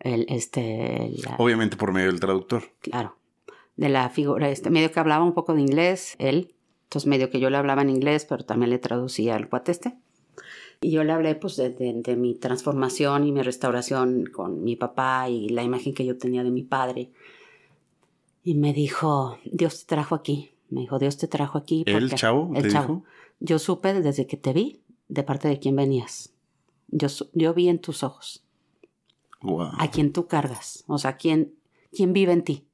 Speaker 2: El, este, la-
Speaker 1: Obviamente por medio del traductor.
Speaker 2: claro, de la figura, este, medio que hablaba un poco de inglés, él. Entonces medio que yo le hablaba en inglés, pero también le traducía al cuate este. Y yo le hablé pues de, de- de mi transformación y mi restauración con mi papá y la imagen que yo tenía de mi padre. Y me dijo, Dios te trajo aquí. Me dijo, Dios te trajo aquí.
Speaker 1: ¿El chavo
Speaker 2: El
Speaker 1: te
Speaker 2: chavo.
Speaker 1: dijo?
Speaker 2: Yo supe desde que te vi de parte de quién venías. Yo, yo vi en tus ojos
Speaker 1: Wow.
Speaker 2: a quién tú cargas, o sea, quién, quién vive en ti.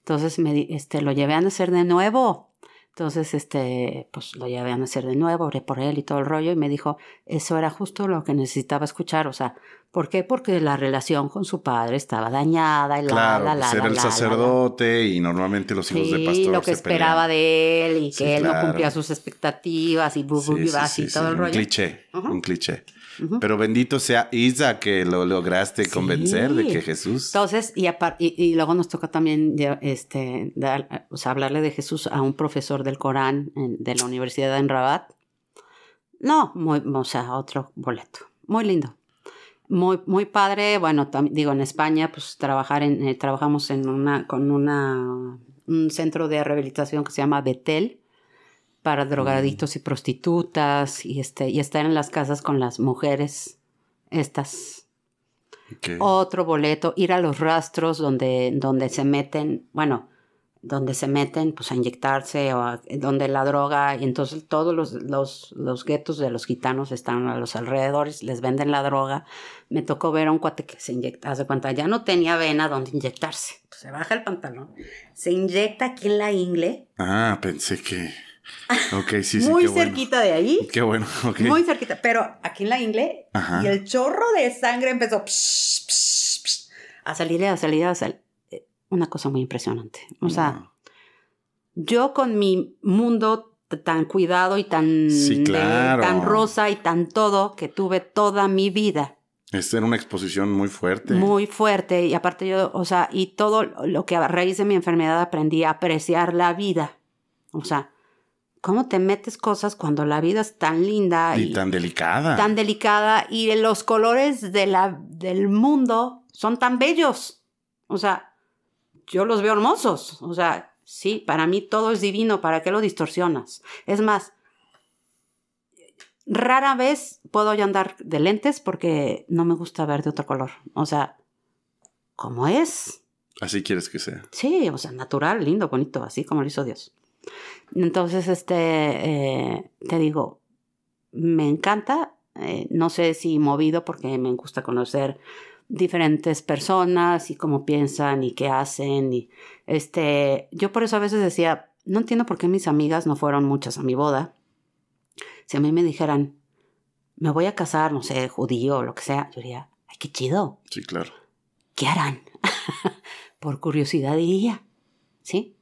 Speaker 2: Entonces me, este, lo llevé a nacer de nuevo. Entonces, este, pues lo llevé a nacer de nuevo, oré por él y todo el rollo, y me dijo, eso era justo lo que necesitaba escuchar. O sea, ¿por qué? Porque la relación con su padre estaba dañada y la,
Speaker 1: Claro,
Speaker 2: la, la,
Speaker 1: pues
Speaker 2: la,
Speaker 1: era el sacerdote y normalmente los hijos de
Speaker 2: Sí,
Speaker 1: pastor
Speaker 2: lo que
Speaker 1: se
Speaker 2: esperaba
Speaker 1: pelean.
Speaker 2: de él y que
Speaker 1: Sí,
Speaker 2: él
Speaker 1: claro.
Speaker 2: no cumplía sus expectativas y bu, bu, bu,
Speaker 1: sí,
Speaker 2: así
Speaker 1: sí,
Speaker 2: todo el rollo.
Speaker 1: Un cliché, un cliché. Pero bendito sea Isa que lo lograste
Speaker 2: Sí.
Speaker 1: convencer de que Jesús.
Speaker 2: Entonces, y, y, y luego nos toca también este, dar- o sea, hablarle de Jesús a un profesor del Corán en- de la universidad en Rabat. No, muy, o sea, otro boleto. Muy lindo. Muy, muy padre. Bueno, digo, en España, pues trabajar en, eh, trabajamos en una, con una, un centro de rehabilitación que se llama Betel para drogadictos y prostitutas y este, y estar en las casas con las mujeres estas
Speaker 1: Ok.
Speaker 2: otro boleto, ir a los rastros donde, donde se meten, bueno, donde se meten pues a inyectarse o a- donde la droga, y entonces todos los, los, los guetos de los gitanos están a los alrededores, les venden la droga. Me tocó ver a un cuate que se inyecta, hace cuenta, ya no tenía vena donde inyectarse. Pues, se baja el pantalón, se inyecta aquí en la ingle,
Speaker 1: Ah, pensé que. <laughs> Ok, sí, sí.
Speaker 2: muy
Speaker 1: qué bueno.
Speaker 2: cerquita de ahí.
Speaker 1: Qué bueno, <laughs> ok.
Speaker 2: Muy cerquita, pero aquí en la ingle
Speaker 1: Ajá.
Speaker 2: y el chorro de sangre empezó psh, psh, psh, a salir, a salir, a salir. Eh, Una cosa muy impresionante. O sea,
Speaker 1: Wow.
Speaker 2: yo con mi mundo tan cuidado y tan,
Speaker 1: Sí,
Speaker 2: de-
Speaker 1: claro.
Speaker 2: tan rosa y tan todo que tuve toda mi vida
Speaker 1: Esta era una exposición muy fuerte.
Speaker 2: muy fuerte y aparte yo, o sea, y todo lo que a raíz de mi enfermedad aprendí a apreciar la vida. O sea, ¿cómo te metes cosas cuando la vida es tan linda
Speaker 1: y tan delicada.
Speaker 2: tan delicada y los colores de la, del mundo son tan bellos. O sea, yo los veo hermosos. O sea, sí, para mí todo es divino. ¿Para qué lo distorsionas? Es más, rara vez puedo yo andar de lentes porque no me gusta ver de otro color. O sea, ¿cómo es?
Speaker 1: Así quieres que sea.
Speaker 2: Sí, o sea, natural, lindo, bonito, así como lo hizo Dios. Entonces, este, eh, te digo, me encanta, eh, no sé si movido porque me gusta conocer diferentes personas y cómo piensan y qué hacen y este, yo por eso a veces decía, no entiendo por qué mis amigas no fueron muchas a mi boda. Si a mí me dijeran, me voy a casar, no sé, judío o lo que sea, yo diría, ay, qué chido.
Speaker 1: Sí, claro.
Speaker 2: ¿qué harán? <laughs> Por curiosidad diría, ¿sí?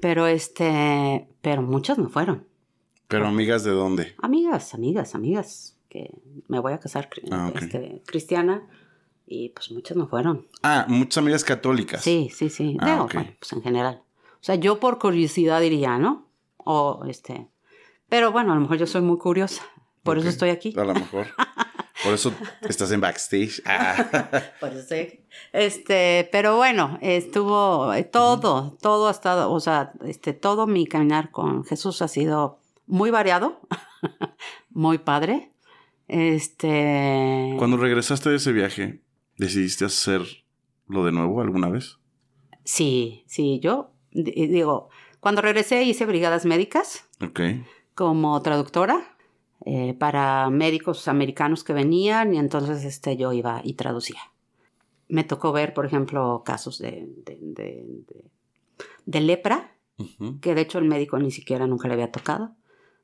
Speaker 2: Pero este, pero muchas no fueron.
Speaker 1: Pero amigas de dónde?
Speaker 2: Amigas, amigas, amigas, que me voy a casar
Speaker 1: Ah,
Speaker 2: este, cristiana y pues muchas no fueron.
Speaker 1: Ah, muchas amigas católicas.
Speaker 2: Sí, sí, sí.
Speaker 1: Ah,
Speaker 2: Digo, bueno, pues en general. O sea, yo por curiosidad diría, ¿no? O este, pero bueno, a lo mejor yo soy muy curiosa. Por eso estoy aquí.
Speaker 1: A lo mejor. <laughs> Por eso estás en backstage. Ah. <laughs>
Speaker 2: Por eso estoy. Este, pero bueno, estuvo eh, todo, todo ha estado, o sea, este, todo mi caminar con Jesús ha sido muy variado, <laughs> muy padre. Este.
Speaker 1: Cuando regresaste de ese viaje, ¿decidiste hacerlo de nuevo alguna vez?
Speaker 2: Sí, sí, yo digo, cuando regresé hice brigadas médicas.
Speaker 1: Ok.
Speaker 2: Como traductora eh, para médicos americanos que venían y entonces este, yo iba y traducía. Me tocó ver, por ejemplo, casos de, de, lepra, que de hecho el médico ni siquiera nunca le había tocado.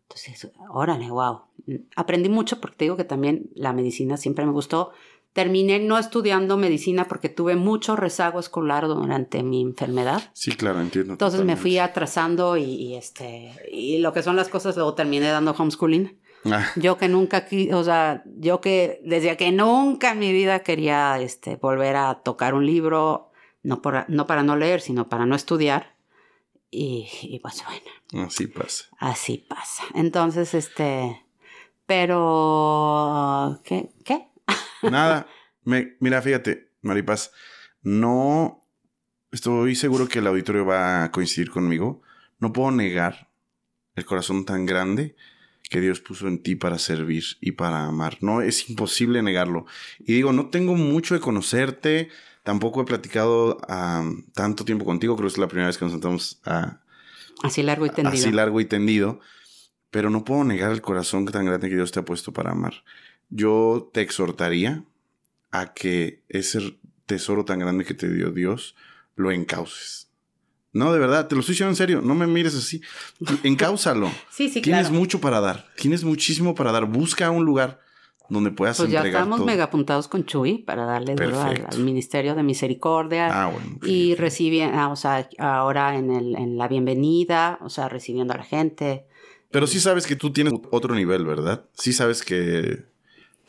Speaker 2: Entonces, órale, wow. Aprendí mucho porque te digo que también la medicina siempre me gustó. Terminé no estudiando medicina porque tuve mucho rezago escolar durante mi enfermedad.
Speaker 1: Sí, claro, entiendo.
Speaker 2: Entonces me fui atrasando y, este y lo que son las cosas luego terminé dando homeschooling. Ah. Yo que nunca, o sea, yo que desde que nunca en mi vida quería este, volver a tocar un libro, no, por, no para no leer, sino para no estudiar. Y, y pues bueno.
Speaker 1: Así pasa.
Speaker 2: Así pasa. Entonces, este, pero, ¿qué? ¿Qué? <laughs>
Speaker 1: Nada. Me, mira, fíjate, Maripaz, no estoy seguro que el auditorio va a coincidir conmigo. No puedo negar el corazón tan grande que Dios puso en ti para servir y para amar. No es imposible negarlo. Y digo, no tengo mucho de conocerte, tampoco he platicado tanto tiempo contigo, creo que es la primera vez que nos sentamos a...
Speaker 2: Así largo y tendido.
Speaker 1: Así largo y tendido. Pero no puedo negar el corazón tan grande que Dios te ha puesto para amar. Yo te exhortaría a que ese tesoro tan grande que te dio Dios lo encauces. No, de verdad, te lo estoy diciendo en serio, no me mires así. Encáusalo. <laughs>
Speaker 2: sí, sí,
Speaker 1: Tienes mucho para dar, tienes muchísimo para dar. Busca un lugar donde puedas pues
Speaker 2: ya estamos mega apuntados con Chuy para darle duro al, Ministerio de Misericordia.
Speaker 1: Ah, bueno.
Speaker 2: Y recibiendo, ah, o sea, ahora en, el, en la bienvenida, o sea, recibiendo a la gente.
Speaker 1: Pero sí sabes que tú tienes otro nivel, ¿verdad? Sí sabes que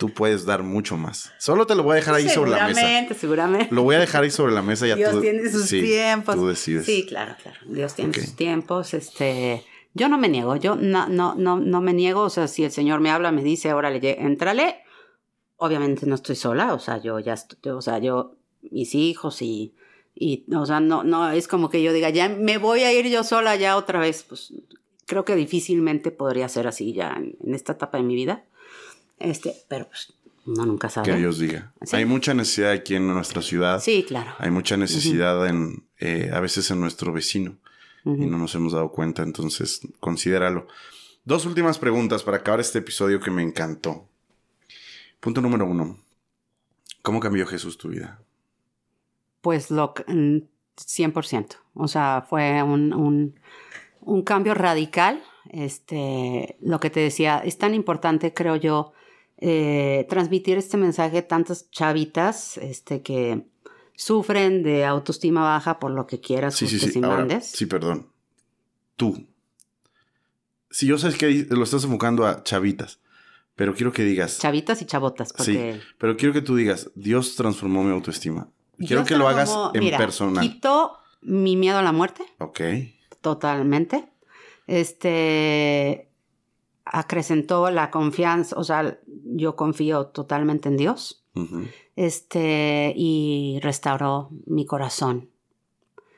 Speaker 1: tú puedes dar mucho más. Solo te lo voy a dejar ahí sobre la mesa.
Speaker 2: Seguramente, seguramente.
Speaker 1: Lo voy a dejar ahí sobre la mesa y
Speaker 2: Dios tiene sus tiempos.
Speaker 1: Tú decides.
Speaker 2: Sí, claro, claro. Dios tiene sus tiempos. Este, yo no me niego, yo no, no, no, no me niego. O sea, si el Señor me habla, me dice, órale, entrale. Obviamente no estoy sola, o sea, yo ya, estoy, o sea, yo, mis hijos y, y, o sea, no, no, es como que yo diga, ya me voy a ir yo sola ya otra vez, pues creo que difícilmente podría ser así ya en, esta etapa de mi vida. Este, pero pues uno nunca sabe.
Speaker 1: Que Dios diga. Hay mucha necesidad aquí en nuestra ciudad.
Speaker 2: Sí, claro.
Speaker 1: Hay mucha necesidad en, eh, a veces en nuestro vecino. Y no nos hemos dado cuenta, entonces considéralo. Dos últimas preguntas para acabar este episodio que me encantó. Punto número uno. ¿Cómo cambió Jesús tu vida?
Speaker 2: Pues lo 100%. O sea, fue un un cambio radical. Este, lo que te decía, es tan importante, creo yo, eh, transmitir este mensaje a tantas chavitas este, que sufren de autoestima baja por lo que quieras
Speaker 1: sí, sí, sí. sí, perdón. Tú. Si yo sabes que lo estás enfocando a chavitas, pero quiero que digas.
Speaker 2: Chavitas y chavotas.
Speaker 1: Sí, pero quiero que tú digas, Dios transformó mi autoestima. Quiero que lo hagas en mira, personal.
Speaker 2: Quitó mi miedo a la muerte.
Speaker 1: Ok
Speaker 2: totalmente. Este acrecentó la confianza, o sea, yo confío totalmente en Dios. Este, y restauró mi corazón.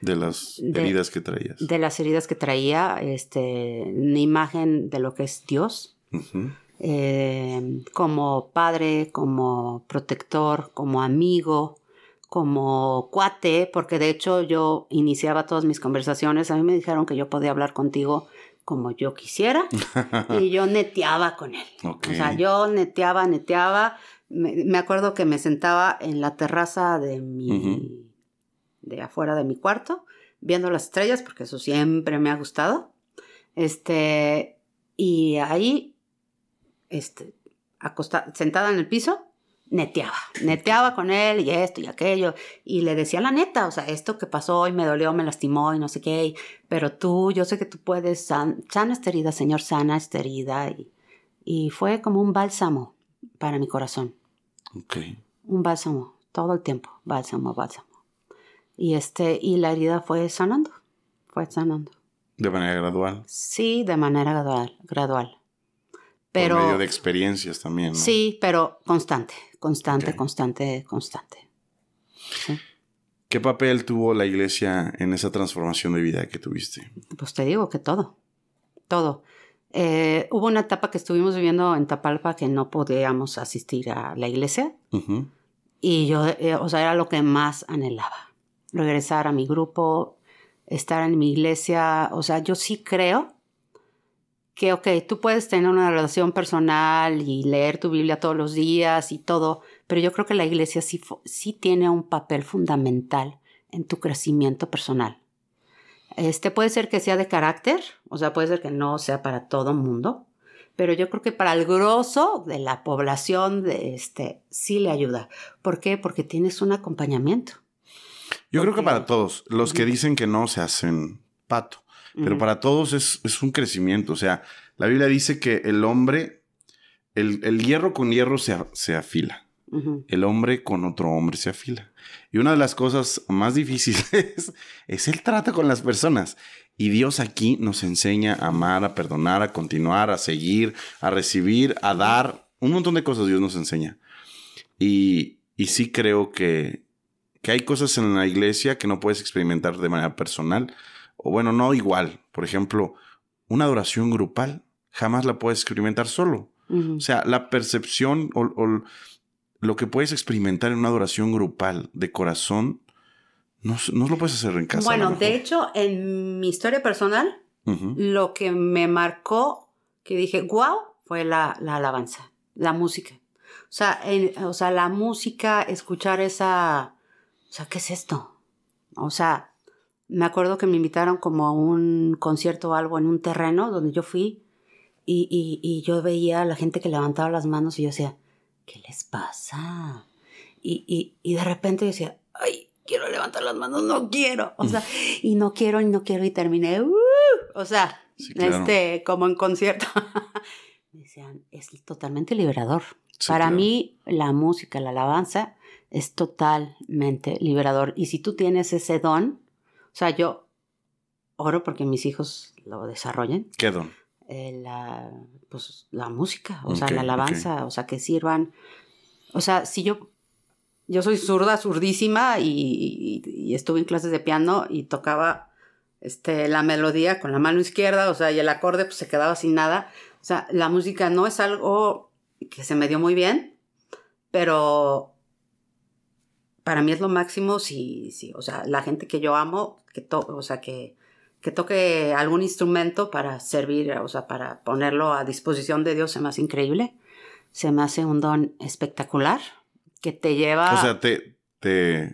Speaker 1: De las heridas que traías.
Speaker 2: De las heridas que traía, este, una imagen de lo que es Dios. Eh, como padre, como protector, como amigo, como cuate, porque de hecho yo iniciaba todas mis conversaciones, a mí me dijeron que yo podía hablar contigo como yo quisiera y yo <laughs> neteaba con él. O sea, yo neteaba, neteaba. Me, acuerdo que me sentaba en la terraza de mi, de afuera de mi cuarto, viendo las estrellas, porque eso siempre me ha gustado. Este, y ahí, este, acostada, sentada en el piso, neteaba, neteaba con él y esto y aquello, y le decía la neta, o sea, esto que pasó hoy me dolió, me lastimó y no sé qué, pero tú, yo sé que tú puedes, sana esta herida, Señor, sana esta herida, y, y fue como un bálsamo para mi corazón.
Speaker 1: Ok.
Speaker 2: Un bálsamo, todo el tiempo, bálsamo, bálsamo. Y este, y la herida fue sanando, fue sanando.
Speaker 1: ¿De manera gradual?
Speaker 2: Sí, de manera gradual, gradual.
Speaker 1: Pero, por medio de experiencias también. ¿no?
Speaker 2: Sí, pero constante, constante, constante, constante.
Speaker 1: ¿Qué papel tuvo la iglesia en esa transformación de vida que tuviste?
Speaker 2: Pues te digo que todo, todo. Eh, hubo una etapa que estuvimos viviendo en Tapalpa que no podíamos asistir a la iglesia. Y yo, eh, o sea, era lo que más anhelaba. Regresar a mi grupo, estar en mi iglesia. O sea, yo sí creo que, ok, tú puedes tener una relación personal y leer tu Biblia todos los días y todo, pero yo creo que la iglesia sí, sí tiene un papel fundamental en tu crecimiento personal. Este puede ser que sea de carácter, o sea, puede ser que no sea para todo mundo, pero yo creo que para el grosso de la población de este sí le ayuda. ¿Por qué? Porque tienes un acompañamiento.
Speaker 1: Yo creo que para todos, los que dicen que no se hacen pato, pero para todos es, un crecimiento. O sea, la Biblia dice que el hombre, el, hierro con hierro se, se afila. El hombre con otro hombre se afila. Y una de las cosas más difíciles <laughs> es el trato con las personas. Y Dios aquí nos enseña a amar, a perdonar, a continuar, a seguir, a recibir, a dar. Un montón de cosas Dios nos enseña. Y, y sí creo que, que hay cosas en la iglesia que no puedes experimentar de manera personal. O bueno, no igual. Por ejemplo, una adoración grupal jamás la puedes experimentar solo. O sea, la percepción o, o lo que puedes experimentar en una adoración grupal de corazón, no, no lo puedes hacer en casa.
Speaker 2: Bueno, de hecho, en mi historia personal, lo que me marcó, que dije, wow, fue la, la alabanza, la música. O sea, o sea, la música, escuchar esa... O sea, ¿qué es esto? O sea, me acuerdo que me invitaron como a un concierto o algo en un terreno donde yo fui y, y, y yo veía a la gente que levantaba las manos y yo decía, ¿qué les pasa? Y, y, de repente decía, ay, quiero levantar las manos, no quiero. O sea, y no quiero, y no quiero, y terminé, uh, o sea, este, como en concierto. <laughs> Decían, es totalmente liberador. Para mí, la música, la alabanza, es totalmente liberador. Y si tú tienes ese don, sea, yo oro porque mis hijos lo desarrollen.
Speaker 1: ¿Qué don?
Speaker 2: Eh, la, pues, la música, o sea, la alabanza, o sea, que sirvan. O sea, si yo, yo soy zurda, zurdísima y, estuve en clases de piano y tocaba este, la melodía con la mano izquierda, o sea, y el acorde pues se quedaba sin nada. O sea, la música no es algo que se me dio muy bien, pero para mí es lo máximo si, si o sea, la gente que yo amo, que to o sea, que, que toque algún instrumento para servir, o sea, para ponerlo a disposición de Dios se me hace increíble. Se me hace un don espectacular que te lleva...
Speaker 1: O sea, te, te,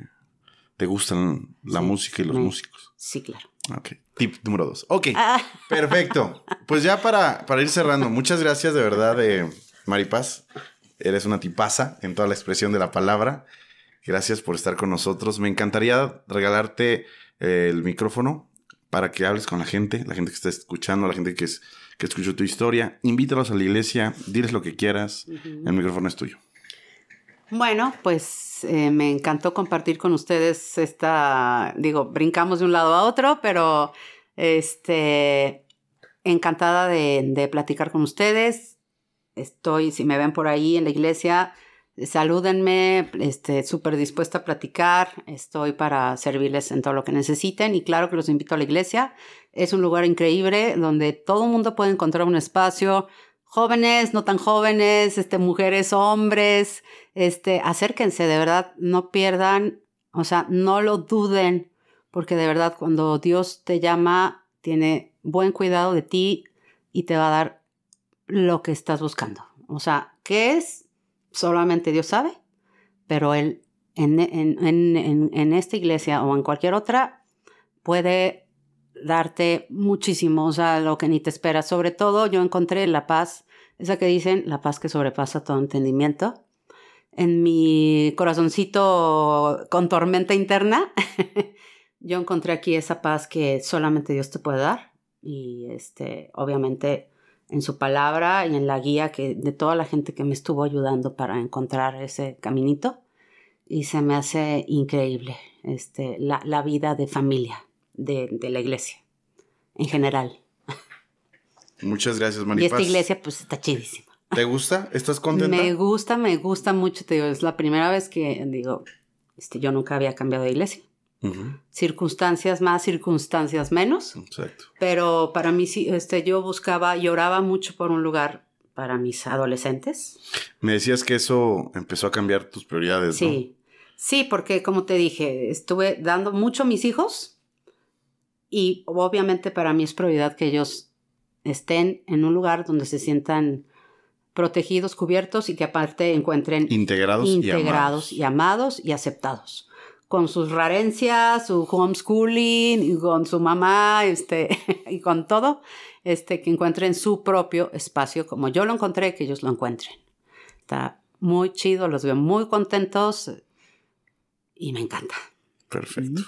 Speaker 1: te gustan la música y los músicos.
Speaker 2: Sí, claro.
Speaker 1: Ok. Tip número dos. Ok. Ah. <laughs> Perfecto. Pues ya para, para ir cerrando, muchas gracias de verdad, de Maripaz. Eres una tipaza en toda la expresión de la palabra. Gracias por estar con nosotros. Me encantaría regalarte el micrófono para que hables con la gente, la gente que está escuchando, la gente que, es, que escuchó tu historia. Invítalos a la iglesia, diles lo que quieras. El micrófono es tuyo.
Speaker 2: Bueno, pues eh, me encantó compartir con ustedes esta, digo, brincamos de un lado a otro, pero este, encantada de, de platicar con ustedes. Estoy, si me ven por ahí en la iglesia, salúdenme, este, súper dispuesta a platicar, estoy para servirles en todo lo que necesiten y claro que los invito a la iglesia. Es un lugar increíble donde todo el mundo puede encontrar un espacio, jóvenes, no tan jóvenes, este, mujeres, hombres, este, acérquense, de verdad, no pierdan, o sea, no lo duden, porque de verdad cuando Dios te llama, tiene buen cuidado de ti y te va a dar lo que estás buscando. O sea, ¿qué es? Solamente Dios sabe, pero Él en, en, esta iglesia o en cualquier otra puede darte muchísimo, o sea, lo que ni te esperas. Sobre todo yo encontré la paz, esa que dicen, la paz que sobrepasa todo entendimiento. En mi corazoncito con tormenta interna, <laughs> yo encontré aquí esa paz que solamente Dios te puede dar. Y este, obviamente en su palabra y en la guía que, de toda la gente que me estuvo ayudando para encontrar ese caminito. Y se me hace increíble este, la, vida de familia de, de, la iglesia en general.
Speaker 1: Muchas gracias, Maripaz.
Speaker 2: Y esta iglesia pues está chidísima.
Speaker 1: ¿Te gusta? ¿Estás contenta?
Speaker 2: Me gusta, me gusta mucho, te digo, es la primera vez que, digo, este, yo nunca había cambiado de iglesia. Circunstancias más, circunstancias menos. Exacto. Pero para mí, este, yo buscaba, lloraba mucho por un lugar para mis adolescentes.
Speaker 1: Me decías que eso empezó a cambiar tus prioridades,
Speaker 2: sí. Sí, porque como te dije, estuve dando mucho a mis hijos y obviamente para mí es prioridad que ellos estén en un lugar donde se sientan protegidos, cubiertos y que aparte encuentren
Speaker 1: integrados,
Speaker 2: integrados y, amados. y aceptados. Con sus rarencias, su homeschooling, y con su mamá, este, <laughs> y con todo, este, que encuentren su propio espacio, como yo lo encontré, que ellos lo encuentren. Está muy chido, los veo muy contentos y me encanta.
Speaker 1: Perfecto.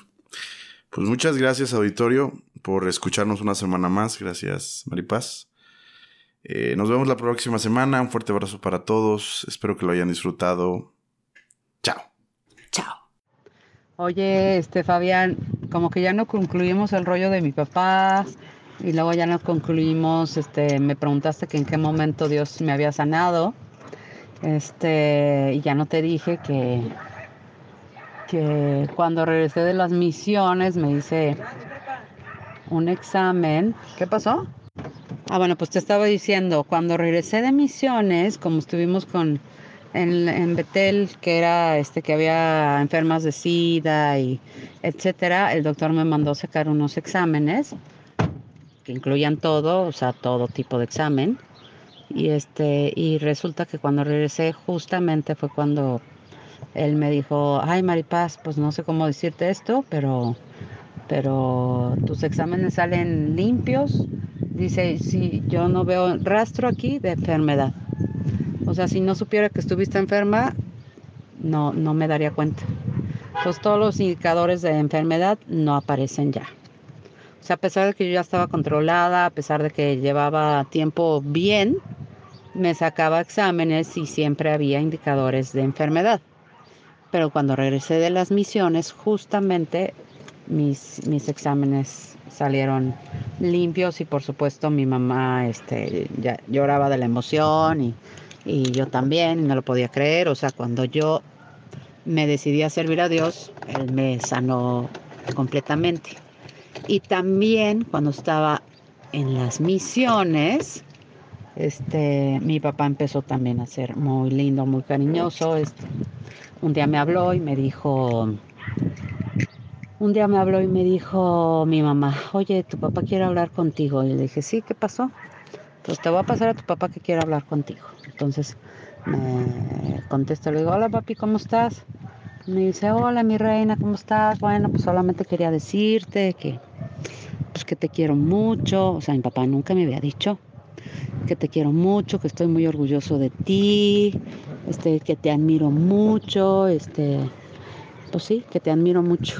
Speaker 1: Pues muchas gracias, auditorio, por escucharnos una semana más. Gracias, Maripaz. Eh, nos vemos la próxima semana. Un fuerte abrazo para todos. Espero que lo hayan disfrutado.
Speaker 2: Oye, este Fabián, como que ya no concluimos el rollo de mi papá y luego ya no concluimos, este, me preguntaste que en qué momento Dios me había sanado. Este, y ya no te dije que que cuando regresé de las misiones me hice un examen. ¿Qué pasó? Ah, bueno, pues te estaba diciendo, cuando regresé de misiones, como estuvimos con en, Betel, que era este que había enfermas de SIDA y etcétera, el doctor me mandó sacar unos exámenes que incluían todo, o sea, todo tipo de examen. Y este, y resulta que cuando regresé justamente fue cuando él me dijo, ay Maripaz, pues no sé cómo decirte esto, pero, pero tus exámenes salen limpios, Dice, si yo no veo rastro aquí de enfermedad. O sea, si no supiera que estuviste enferma, no, no me daría cuenta. Entonces todos los indicadores de enfermedad no aparecen ya. O sea, a pesar de que yo ya estaba controlada, a pesar de que llevaba tiempo bien, me sacaba exámenes y siempre había indicadores de enfermedad. Pero cuando regresé de las misiones, justamente mis, mis exámenes salieron limpios y por supuesto mi mamá este, lloraba de la emoción y, y yo también, no lo podía creer. O sea, cuando yo me decidí a servir a Dios, Él me sanó completamente. Y también cuando estaba en las misiones, este, mi papá empezó también a ser muy lindo, muy cariñoso. Este, un día me habló y me dijo, un día me habló y me dijo mi mamá, oye, tu papá quiere hablar contigo. Y le dije, sí, ¿qué pasó? Pues te voy a pasar a tu papá que quiere hablar contigo. Entonces me contesta, le digo, hola papi, ¿cómo estás? Me dice, hola mi reina, ¿cómo estás? Bueno, pues solamente quería decirte que, pues que te quiero mucho. O sea, mi papá nunca me había dicho que te quiero mucho, que estoy muy orgulloso de ti, este, que te admiro mucho, este, pues sí, que te admiro mucho.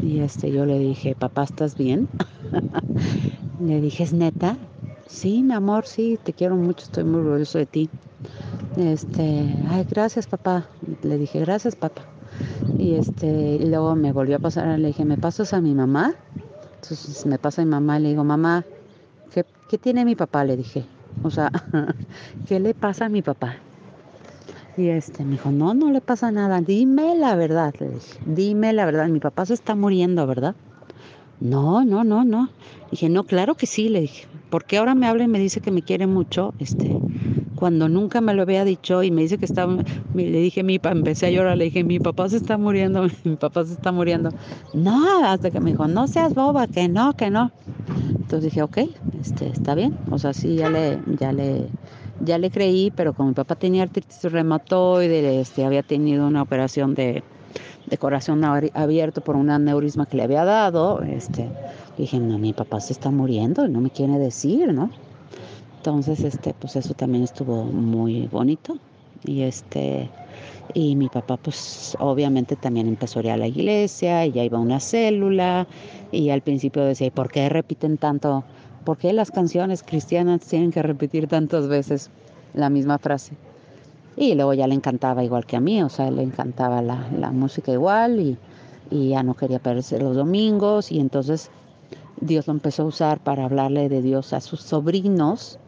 Speaker 2: Y este, yo le dije, papá, ¿estás bien? <laughs> le dije, ¿es neta? Sí, mi amor, sí, te quiero mucho, estoy muy orgulloso de ti. Este, ay, gracias, papá. Le dije, gracias, papá. Y este, y luego me volvió a pasar, le dije, ¿me pasas a mi mamá? Entonces me pasa a mi mamá y le digo, mamá, ¿qué, ¿qué tiene mi papá? Le dije. O sea, <laughs> ¿qué le pasa a mi papá? Y este me dijo, no, no le pasa nada, dime la verdad, le dije, dime la verdad, mi papá se está muriendo, ¿verdad? No, no, no, no. Dije, no, claro que sí, le dije, porque ahora me habla y me dice que me quiere mucho, este, cuando nunca me lo había dicho y me dice que está, le dije, mi papá, empecé a llorar, le dije, mi papá se está muriendo, <laughs> mi papá se está muriendo. No, hasta que me dijo, no seas boba, que no, que no. Entonces dije, ok, este, está bien, o sea, sí, ya le, ya le, ya le creí, pero como mi papá tenía artritis reumatoide, este, había tenido una operación de, corazón abierto por un aneurisma que le había dado, este, dije, no, mi papá se está muriendo y no me quiere decir, ¿no? Entonces, este, pues eso también estuvo muy bonito. Y este, y mi papá, pues obviamente también empezó a ir a la iglesia, y ya iba a una célula, y al principio decía, ¿por qué repiten tanto ¿por qué las canciones cristianas tienen que repetir tantas veces la misma frase? Y luego ya le encantaba igual que a mí, o sea, le encantaba la, música igual y, y, ya no quería perderse los domingos y entonces Dios lo empezó a usar para hablarle de Dios a sus sobrinos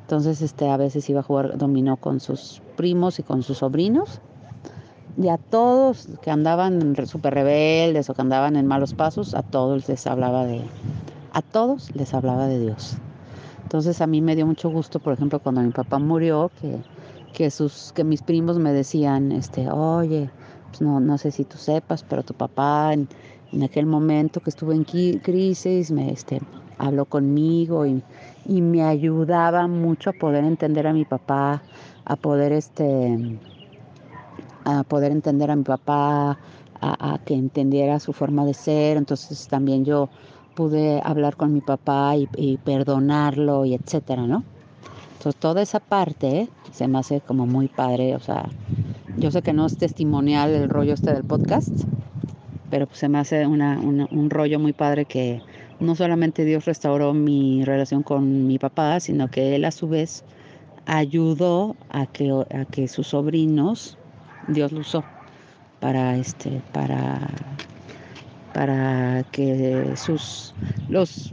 Speaker 2: Entonces, este, a veces iba a jugar dominó con sus primos y con sus sobrinos. Y a todos que andaban súper rebeldes o que andaban en malos pasos, a todos les hablaba de, a todos les hablaba de Dios. Entonces a mí me dio mucho gusto, por ejemplo, cuando mi papá murió, que, que, sus, que mis primos me decían, este, oye, pues no, no sé si tú sepas, pero tu papá en, aquel momento que estuve en crisis me este, habló conmigo y, y, me ayudaba mucho a poder entender a mi papá, a poder, este, a poder entender a mi papá, a, a que entendiera su forma de ser. Entonces también yo pude hablar con mi papá y, perdonarlo y etcétera, ¿no? Entonces toda esa parte se me hace como muy padre, o sea, yo sé que no es testimonial el rollo este del podcast, pero pues se me hace un rollo muy padre que no solamente Dios restauró mi relación con mi papá, sino que él a su vez ayudó a que, a que sus sobrinos, Dios lo usó para, este, para para que sus los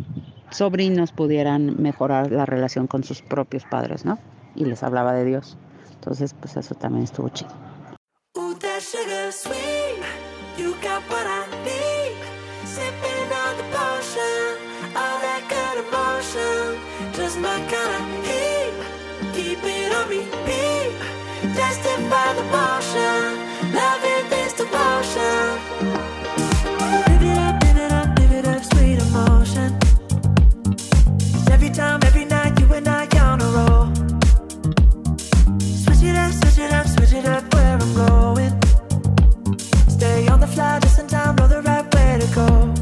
Speaker 2: sobrinos pudieran mejorar la relación con sus propios padres, ¿no? Y les hablaba de Dios. Entonces, pues eso también estuvo chido. time, every night, you and I on a roll.
Speaker 3: Switch it up, switch it up, switch it up where I'm going. Stay on the fly, just in time, know the right way to go.